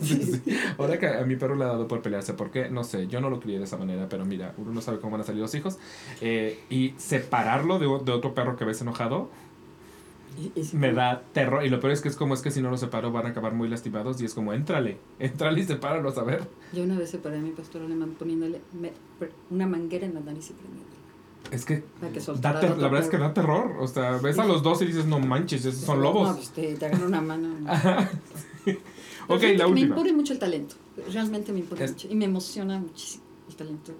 Sí, sí. Ahora que a mi perro le ha dado por pelearse, ¿por qué? No sé, yo no lo crié de esa manera, pero mira, uno no sabe cómo van a salir los hijos. Eh, y separarlo de, de otro perro que ves enojado me da terror. Y lo peor es que es como es que si no los separo van a acabar muy lastimados y es como, éntrale, éntrale y sepáralos a ver. Yo una vez separé a mi pastor alemán poniéndole una manguera en la nariz y. Es que, da la verdad es que da terror. O sea, ves a los dos y dices, no manches, esos son No, lobos. pues te, te agarra una mano. Ok, la que Me última. impone mucho el talento. Realmente me impone Es- mucho. Y me emociona muchísimo el talento.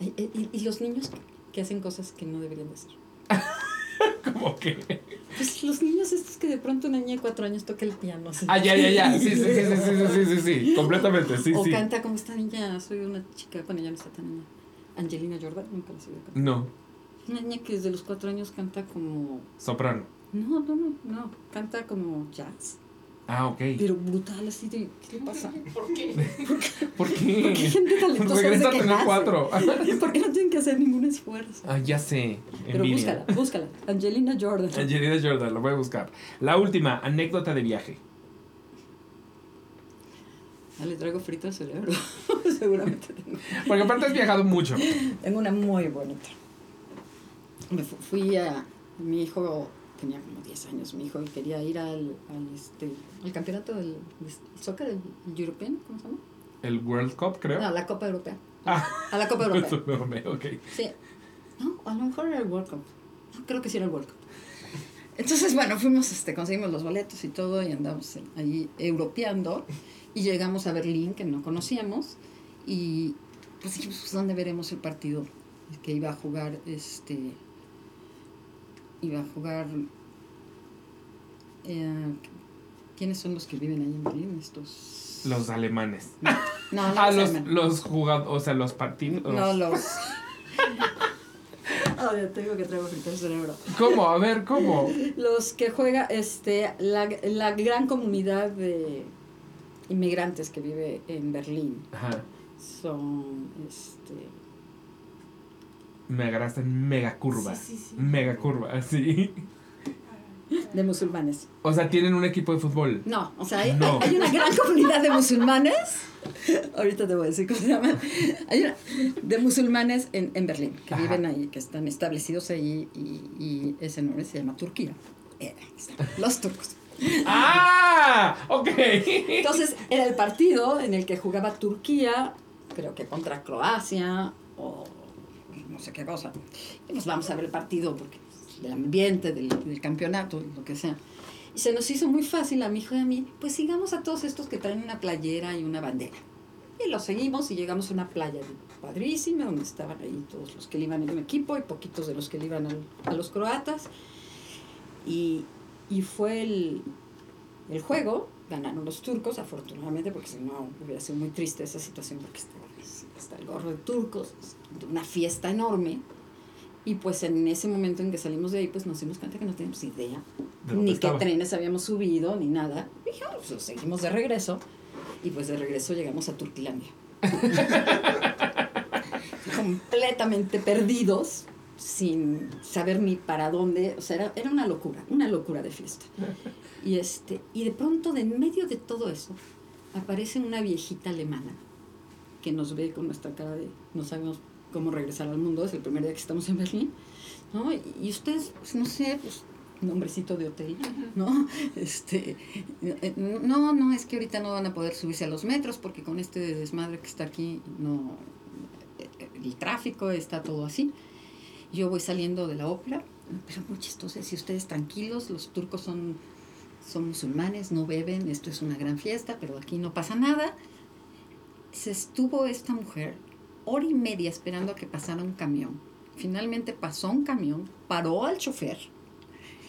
Y, y- y los niños que, hacen cosas que no deberían de hacer. Como que... Pues los niños estos que de pronto una niña de cuatro años toca el piano. así. Ah, ya, ya, ya. Sí, sí, sí, sí, sí, sí, sí, sí, sí. Completamente, sí, o sí. canta como esta niña, soy una chica, bueno, ya no está tan niña. Angelina Jordan, nunca la he cantar. No, Una niña que desde los cuatro años canta como... soprano. No, no, no, no. Canta como jazz. Ah, ok. Pero brutal, así de... ¿Qué le pasa? ¿Por qué? ¿Por ¿Por qué qué? gente talentosa Regresa a tener cuatro. ¿Por qué no tienen que hacer ningún esfuerzo? Ah, ya sé. Pero Envidia. búscala, búscala. Angelina Jordan. Angelina Jordan, lo voy a buscar. La última, anécdota de viaje. Ah, le traigo frito al cerebro. Seguramente tengo. Porque aparte has viajado mucho. Tengo una muy bonita. Me fu- fui a. Mi hijo tenía como 10 años, mi hijo, y quería ir al, al, este, al campeonato del, del soccer, el European, ¿cómo se llama? El World Cup, creo. No, la Copa Europea. Ah. A la Copa Europea. ok. Sí. No, a lo mejor era el World Cup. No, creo que sí era el World Cup. Entonces, bueno, fuimos, este, conseguimos los boletos y todo y andamos ahí europeando y llegamos a Berlín, que no conocíamos, y pues dijimos, pues, ¿dónde veremos el partido que iba a jugar, este, iba a jugar, eh, ¿quiénes son los que viven ahí en Berlín? Estos... Los alemanes. No, no, ah, los los, alemanes. los jugadores, o sea, los partidos. No, los... Oh, ya tengo que traigo frito el cerebro. ¿Cómo? A ver, ¿cómo? Los que juega este, la, la gran comunidad de inmigrantes que vive en Berlín Ajá. son este Me agarraste en mega curva. Sí, sí, sí. Mega curva, así. de musulmanes. O sea, tienen un equipo de fútbol. No, o sea, hay, No. hay- una gran comunidad de musulmanes. Ahorita te voy a decir cómo se llaman. Hay una de musulmanes en, en Berlín que Ajá. viven ahí, que están establecidos ahí y, y ese nombre se llama Turquía. Eh, Los turcos. ¡Ah! Ok. Entonces era el partido en el que jugaba Turquía, creo que contra Croacia o no sé qué cosa. Y pues vamos a ver el partido porque del ambiente, del, campeonato, lo que sea. Y se nos hizo muy fácil a mi hijo y a mí, pues sigamos a todos estos que traen una playera y una bandera. Y los seguimos y llegamos a una playa padrísima donde estaban ahí todos los que le iban un equipo y poquitos de los que le iban al- a los croatas. Y, y fue el, el juego, ganaron los turcos, afortunadamente, porque si no hubiera sido muy triste esa situación, porque estaba, está el gorro de turcos, una fiesta enorme. Y pues en ese momento en que salimos de ahí, pues nos dimos cuenta que no teníamos idea, ni estaba. qué trenes habíamos subido, ni nada. Y dije, "Ah, pues seguimos de regreso. Y pues de regreso llegamos a Turquilandia. Completamente perdidos, sin saber ni para dónde. O sea, era, era una locura, una locura de fiesta. Y, este, y de pronto, de en medio de todo eso, aparece una viejita alemana que nos ve con nuestra cara de no sabemos cómo regresar al mundo, es el primer día que estamos en Berlín, ¿no? Y, ustedes, pues no sé, pues nombrecito de hotel, ¿no? Este, no, no, es que ahorita no van a poder subirse a los metros porque con este desmadre que está aquí, no, el tráfico está todo así. Yo voy saliendo de la ópera, pero muy chistoso, si ustedes tranquilos, los turcos son, son musulmanes, no beben, esto es una gran fiesta, pero aquí no pasa nada. Se estuvo esta mujer hora y media esperando a que pasara un camión. Finalmente pasó un camión, paró al chofer,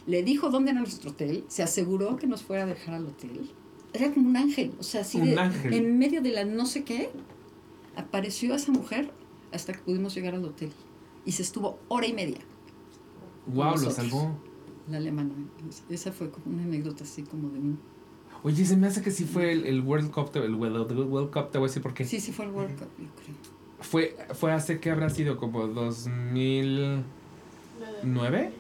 le dijo dónde era nuestro hotel, se aseguró que nos fuera a dejar al hotel. Era como un ángel, o sea, así Un de, ángel. en medio de la no sé qué, apareció esa mujer hasta que pudimos llegar al hotel. Y se estuvo hora y media, Wow, lo salvó. la alemana. Esa fue como una anécdota así como de un... Oye, se me hace que sí fue el, el World Cup, te- el World, el World Cup, te voy a decir por qué. Sí, sí fue el World Cup, yo creo. Fue, fue hace que habrá sido como 2009,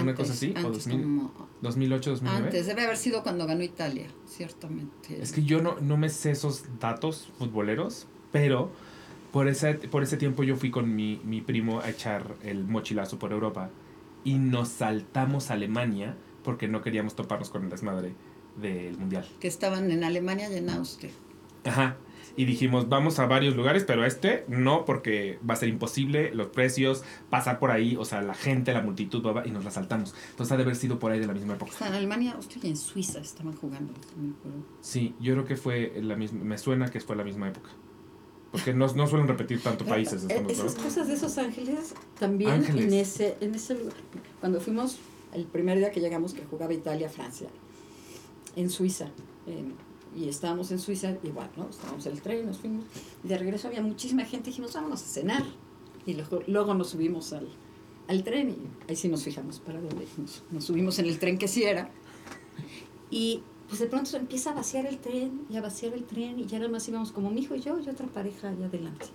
Una cosa así, o Antes, 2000. como- 2008, 2009. antes, debe haber sido cuando ganó Italia, ciertamente. Es que yo no, no me sé esos datos futboleros, pero por ese, por ese tiempo yo fui con mi, mi primo a echar el mochilazo por Europa y nos saltamos a Alemania porque no queríamos toparnos con el desmadre del mundial. Que estaban en Alemania y en Austria. Ajá. Y dijimos, vamos a varios lugares, pero a este no, porque va a ser imposible, los precios, pasar por ahí, o sea, la gente, la multitud, bla, y nos la saltamos. Entonces ha de haber sido por ahí de la misma época. O sea, en Alemania, Austria y en Suiza estaban jugando. Sí, yo creo que fue la misma, me suena que fue la misma época. Porque no, no suelen repetir tanto países. Eh, estamos, Esas ¿no? cosas de esos ángeles también Ángeles. en ese en ese lugar. Cuando fuimos el primer día que llegamos que jugaba Italia Francia en Suiza en- y estábamos en Suiza igual, ¿no? Estábamos en el tren, nos fuimos y de regreso había muchísima gente, dijimos, "Vámonos a cenar." Y luego, luego nos subimos al, al tren y ahí sí nos fijamos para dónde nos, nos subimos en el tren que sí era. Y pues de pronto empieza a vaciar el tren y a vaciar el tren y ya nada más íbamos como mi hijo y yo y otra pareja allá adelante.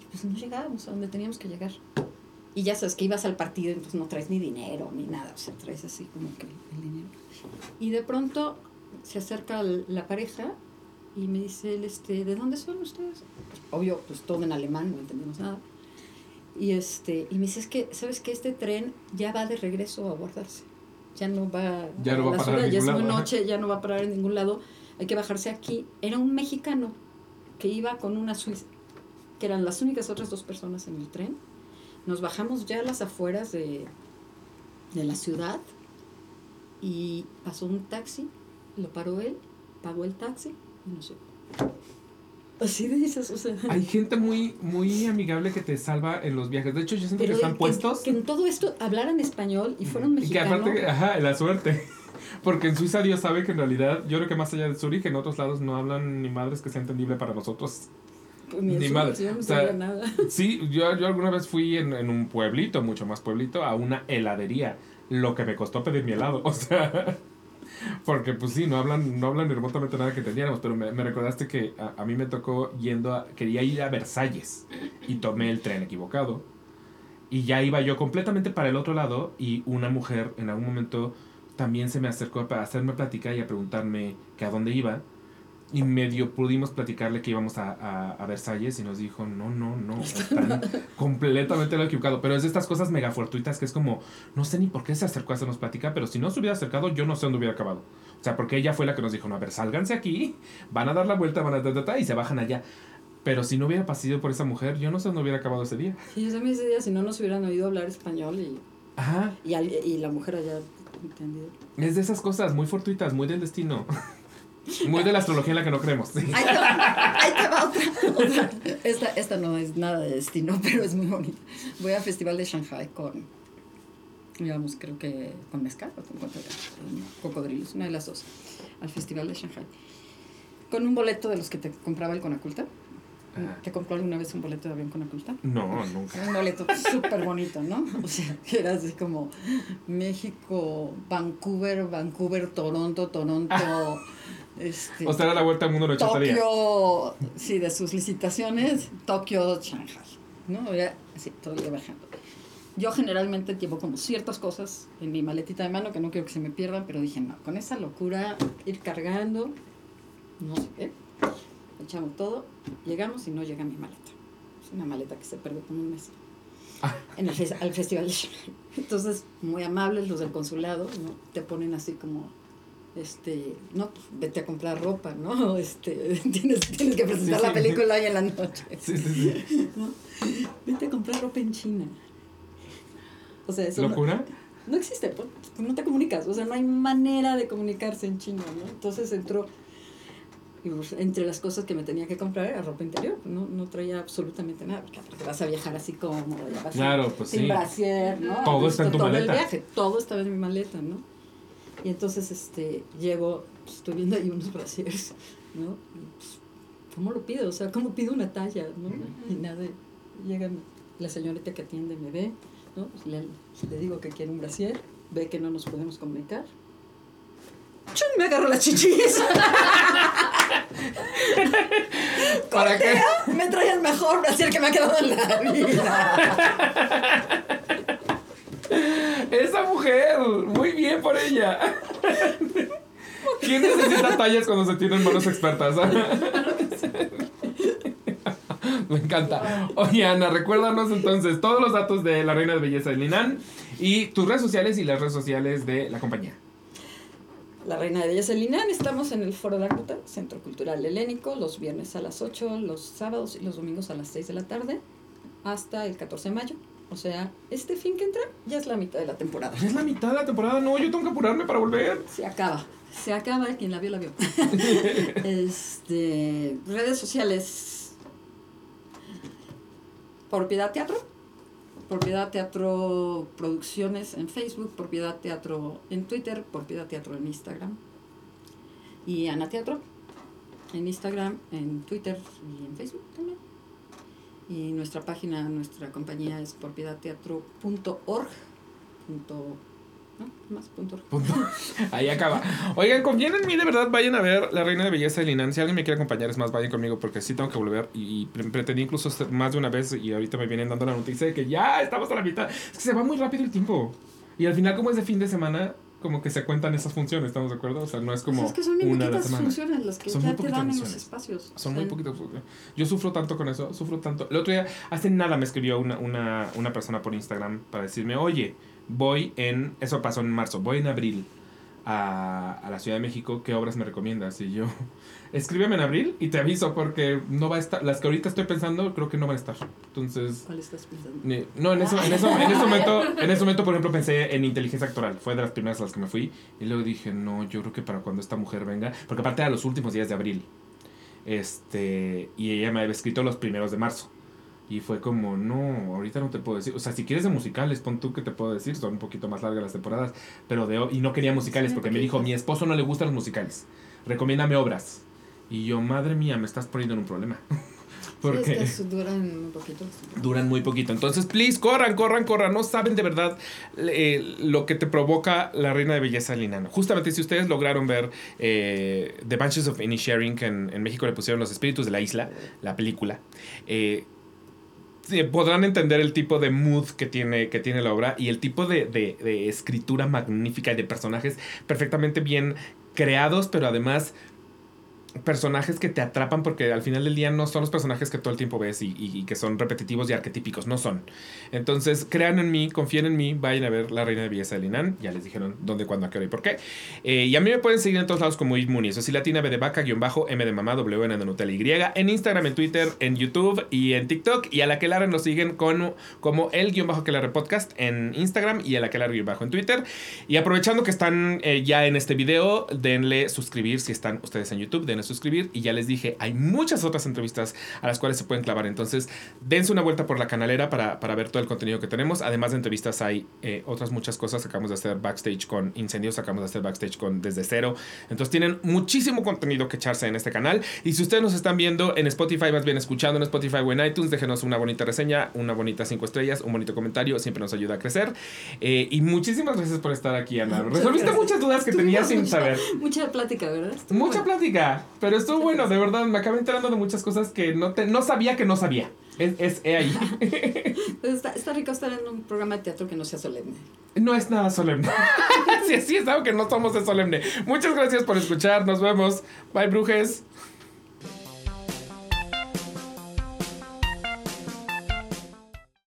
Y pues no llegábamos a donde teníamos que llegar. Y ya sabes que ibas al partido y pues no traes ni dinero ni nada, o sea, traes así como que el dinero. Y de pronto se acerca la pareja y me dice él, este, ¿de dónde son ustedes? Obvio, pues todo en alemán, no entendemos nada. Y, este, y me dice, es que, ¿sabes que Este tren ya va de regreso a guardarse. Ya no va, Ya no va a la parar ciudad, ya es muy noche, ya no va a parar en ningún lado. Hay que bajarse aquí. Era un mexicano que iba con una suiza, que eran las únicas otras dos personas en el tren. Nos bajamos ya a las afueras de, de la ciudad y pasó un taxi, lo paró él, pagó el taxi y nos llevó. Así o sea. Hay gente muy, muy amigable que te salva en los viajes. De hecho, yo siento que Pero están que- puestos. Que, en todo esto hablaran español y fueron Y que mexicanos. aparte, ajá, la suerte. Porque en Suiza Dios sabe que en realidad, yo creo que más allá de Zurich, en otros lados no hablan ni madres que sea entendible para nosotros. pues, ni ni eso, madre. yo no O sea, nada. Sí, yo, yo alguna vez fui en, en un pueblito, mucho más pueblito, a una heladería. Lo que me costó pedir mi helado. O sea, porque pues sí, no hablan, no hablan remotamente nada que entendiéramos. Pero me, me recordaste que a, a mí me tocó yendo a. Quería ir a Versalles y tomé el tren equivocado. Y ya iba yo completamente para el otro lado y una mujer en algún momento también se me acercó para hacerme platicar y a preguntarme que a dónde iba. Y medio pudimos platicarle que íbamos a, a, a Versalles y nos dijo, no, no, no, están completamente lo equivocado. Pero es de estas cosas mega fortuitas que es como, no sé ni por qué se acercó a hacernos platicar, pero si no se hubiera acercado, yo no sé dónde hubiera acabado. O sea, porque ella fue la que nos dijo, no, a ver, sálganse aquí, van a dar la vuelta, van a ta, y se bajan allá. Pero si no hubiera pasado por esa mujer, yo no sé dónde hubiera acabado ese día. Sí, yo también ese día, si no nos hubieran oído hablar español y, Ajá, y, al- y la mujer haya entendido. es de esas cosas muy fortuitas, muy del destino. Muy de la astrología en la que no creemos. Ahí te va, ahí te va otra, otra. Esta, esta no es nada de destino, pero es muy bonita. Voy al festival de Shanghai con, digamos, creo que con mezcal o con cocodrilos, una de las dos, al festival de Shanghai. Con un boleto de los que te compraba el Conaculta. Ajá. ¿Te compró alguna vez un boleto de avión Conaculta? No, nunca. Un boleto súper bonito, ¿no? O sea, que era así como México, Vancouver, Vancouver, Toronto, Toronto, este, O sea, era la vuelta al mundo en 80 días. Tokio, sí, de sus licitaciones, Tokio, Shanghai, ¿no? Era así, todo el día bajando. Yo generalmente llevo como ciertas cosas en mi maletita de mano que no quiero que se me pierdan, pero dije, no, con esa locura, ir cargando, no sé qué, echamos todo, llegamos y no llega mi maleta. una maleta que se perdió como un mes. Ah. En el al festival. Entonces, muy amables los del consulado, ¿no? Te ponen así como, este, no, pues, vete a comprar ropa, ¿no? Este, tienes, tienes que presentar Sí, la sí. película hoy en la noche. Sí, sí, sí. ¿no? Vete a comprar ropa en China. O sea, eso ¿Locura? no existe, pues, pues, no te comunicas, o sea, no hay manera de comunicarse en chino, ¿no? Entonces entró, y, entre las cosas que me tenía que comprar era ropa interior, no, no traía absolutamente nada, porque vas a viajar así como, ya vas Claro, pues sin sí. brasier, ¿no? Todo está en tu todo maleta. el viaje, todo estaba en mi maleta, ¿no? Y entonces, este, llego, pues, estoy viendo ahí unos brasieres, ¿no? Y, pues, ¿Cómo lo pido? O sea, ¿cómo pido una talla, no? Y nada, llega la señorita que atiende, me ve, ¿no? Pues le, le digo que quiero un brasier, ve que no nos podemos comunicar. ¡Chun! Me agarro las chichis. ¿Para qué? Me trae el mejor brasier que me ha quedado en la vida. Esa mujer, muy bien por ella. ¿Quién necesita tallas cuando se tienen manos expertas? Me encanta. Oye, Ana, recuérdanos entonces todos los datos de la Reina de Belleza de Linan y tus redes sociales y las redes sociales de la compañía. La Reina de Belleza Linan, estamos en el Foro de Centro Cultural Helénico, los viernes a las 8, los sábados y los domingos a las 6 de la tarde, hasta el 14 de mayo. O sea, este fin que entra ya es la mitad de la temporada. Es la mitad de la temporada, no, yo tengo que apurarme para volver. Se acaba. Se acaba, quien la vio, la vio. este, redes sociales. Propiedad Teatro. Propiedad Teatro Producciones en Facebook. Propiedad Teatro en Twitter. Propiedad Teatro en Instagram. Y Ana Teatro en Instagram, en Twitter y en Facebook también. Y nuestra página, nuestra compañía es propiedadteatro.org. ¿no? Más punto. Punto. Ahí acaba. Oigan, confíen en mí, de verdad, vayan a ver La Reina de Belleza de Linan. Si alguien me quiere acompañar, es más, vayan conmigo porque sí tengo que volver. Y, y pre- pretendí incluso más de una vez y ahorita me vienen dando la noticia de que ya estamos a la mitad. Es que se va muy rápido el tiempo. Y al final, como es de fin de semana, como que se cuentan esas funciones, ¿estamos de acuerdo? O sea, no es como Pues es que son muy una poquitas semana. funciones las que Son ya te poquitas dan en los funciones. espacios. Son muy Están- poquitos. Yo sufro tanto con eso, sufro tanto. El otro día, hace nada me escribió una, una, una persona por Instagram para decirme, oye, voy en, eso pasó en marzo, voy en abril a, a la Ciudad de México, ¿qué obras me recomiendas? Y yo, escríbeme en abril y te aviso porque no va a estar, las que ahorita estoy pensando creo que no van a estar. Entonces... ¿Cuál estás pensando? ni- No, en eso, en eso, en ese momento, en ese momento, por ejemplo, pensé en inteligencia actoral. Fue de las primeras a las que me fui. Y luego dije, no, yo creo que para cuando esta mujer venga, porque aparte era los últimos días de abril. Este, y ella me había escrito los primeros de marzo. Y fue como, no, ahorita no te puedo decir. O sea, si quieres de musicales, pon tú que te puedo decir. Son un poquito más largas las temporadas. Pero de, y no quería musicales Sí, porque me dijo, mi esposo no le gustan los musicales. Recomiéndame obras. Y yo, madre mía, me estás poniendo en un problema. porque es que duran un poquito. duran muy poquito. Entonces, please, corran, corran, corran. No saben de verdad eh, lo que te provoca la reina de belleza Linan. Justamente, si ustedes lograron ver eh, The Banshees of Inisherin, que en, en México le pusieron Los Espíritus de la Isla, la película, eh, podrán entender el tipo de mood que tiene, que tiene la obra y el tipo de, de- de escritura magnífica y de personajes perfectamente bien creados, pero además personajes que te atrapan porque al final del día no son los personajes que todo el tiempo ves y, y- que son repetitivos y arquetípicos, no son. Entonces, crean en mí, confíen en mí, vayan a ver La Reina de Belleza de Linan. Ya les dijeron dónde, cuándo, a qué hora y por qué. Eh, y a mí me pueden seguir en todos lados como Ismuni. Eso sí, latina, B de vaca, guion bajo, M de mamá, W N de Nutella Y. En Instagram, en Twitter, en YouTube y en TikTok. Y a la que Lara nos siguen con, como el guion bajo que podcast en Instagram y a la que guion bajo en Twitter. Y aprovechando que están eh, ya en este video, denle suscribir si están ustedes en YouTube, denle suscribir. Y ya les dije, hay muchas otras entrevistas a las cuales se pueden clavar. Entonces, dense una vuelta por la canalera para, para ver todo el contenido que tenemos. Además de entrevistas, hay eh, otras muchas cosas. Acabamos de hacer backstage con incendios, acabamos de hacer backstage con desde cero. Entonces, tienen muchísimo contenido que echarse en este canal. Y si ustedes nos están viendo en Spotify, más bien escuchando en Spotify o en iTunes, déjenos una bonita reseña, una bonita cinco estrellas, un bonito comentario. Siempre nos ayuda a crecer. Eh, y muchísimas gracias por estar aquí, Ana. Muchas Resolviste gracias. muchas dudas que tenía sin saber. Mucha plática, ¿verdad? Mucha bueno. plática, pero estuvo bueno, de verdad. Me acabé enterando de muchas cosas que no, te, no sabía que no sabía. Es, es he ahí. Pues Está, está rico estar en un programa de teatro que no sea solemne. No es nada solemne. sí, sí, es algo que no somos de solemne. Muchas gracias por escuchar. Nos vemos. Bye, brujes.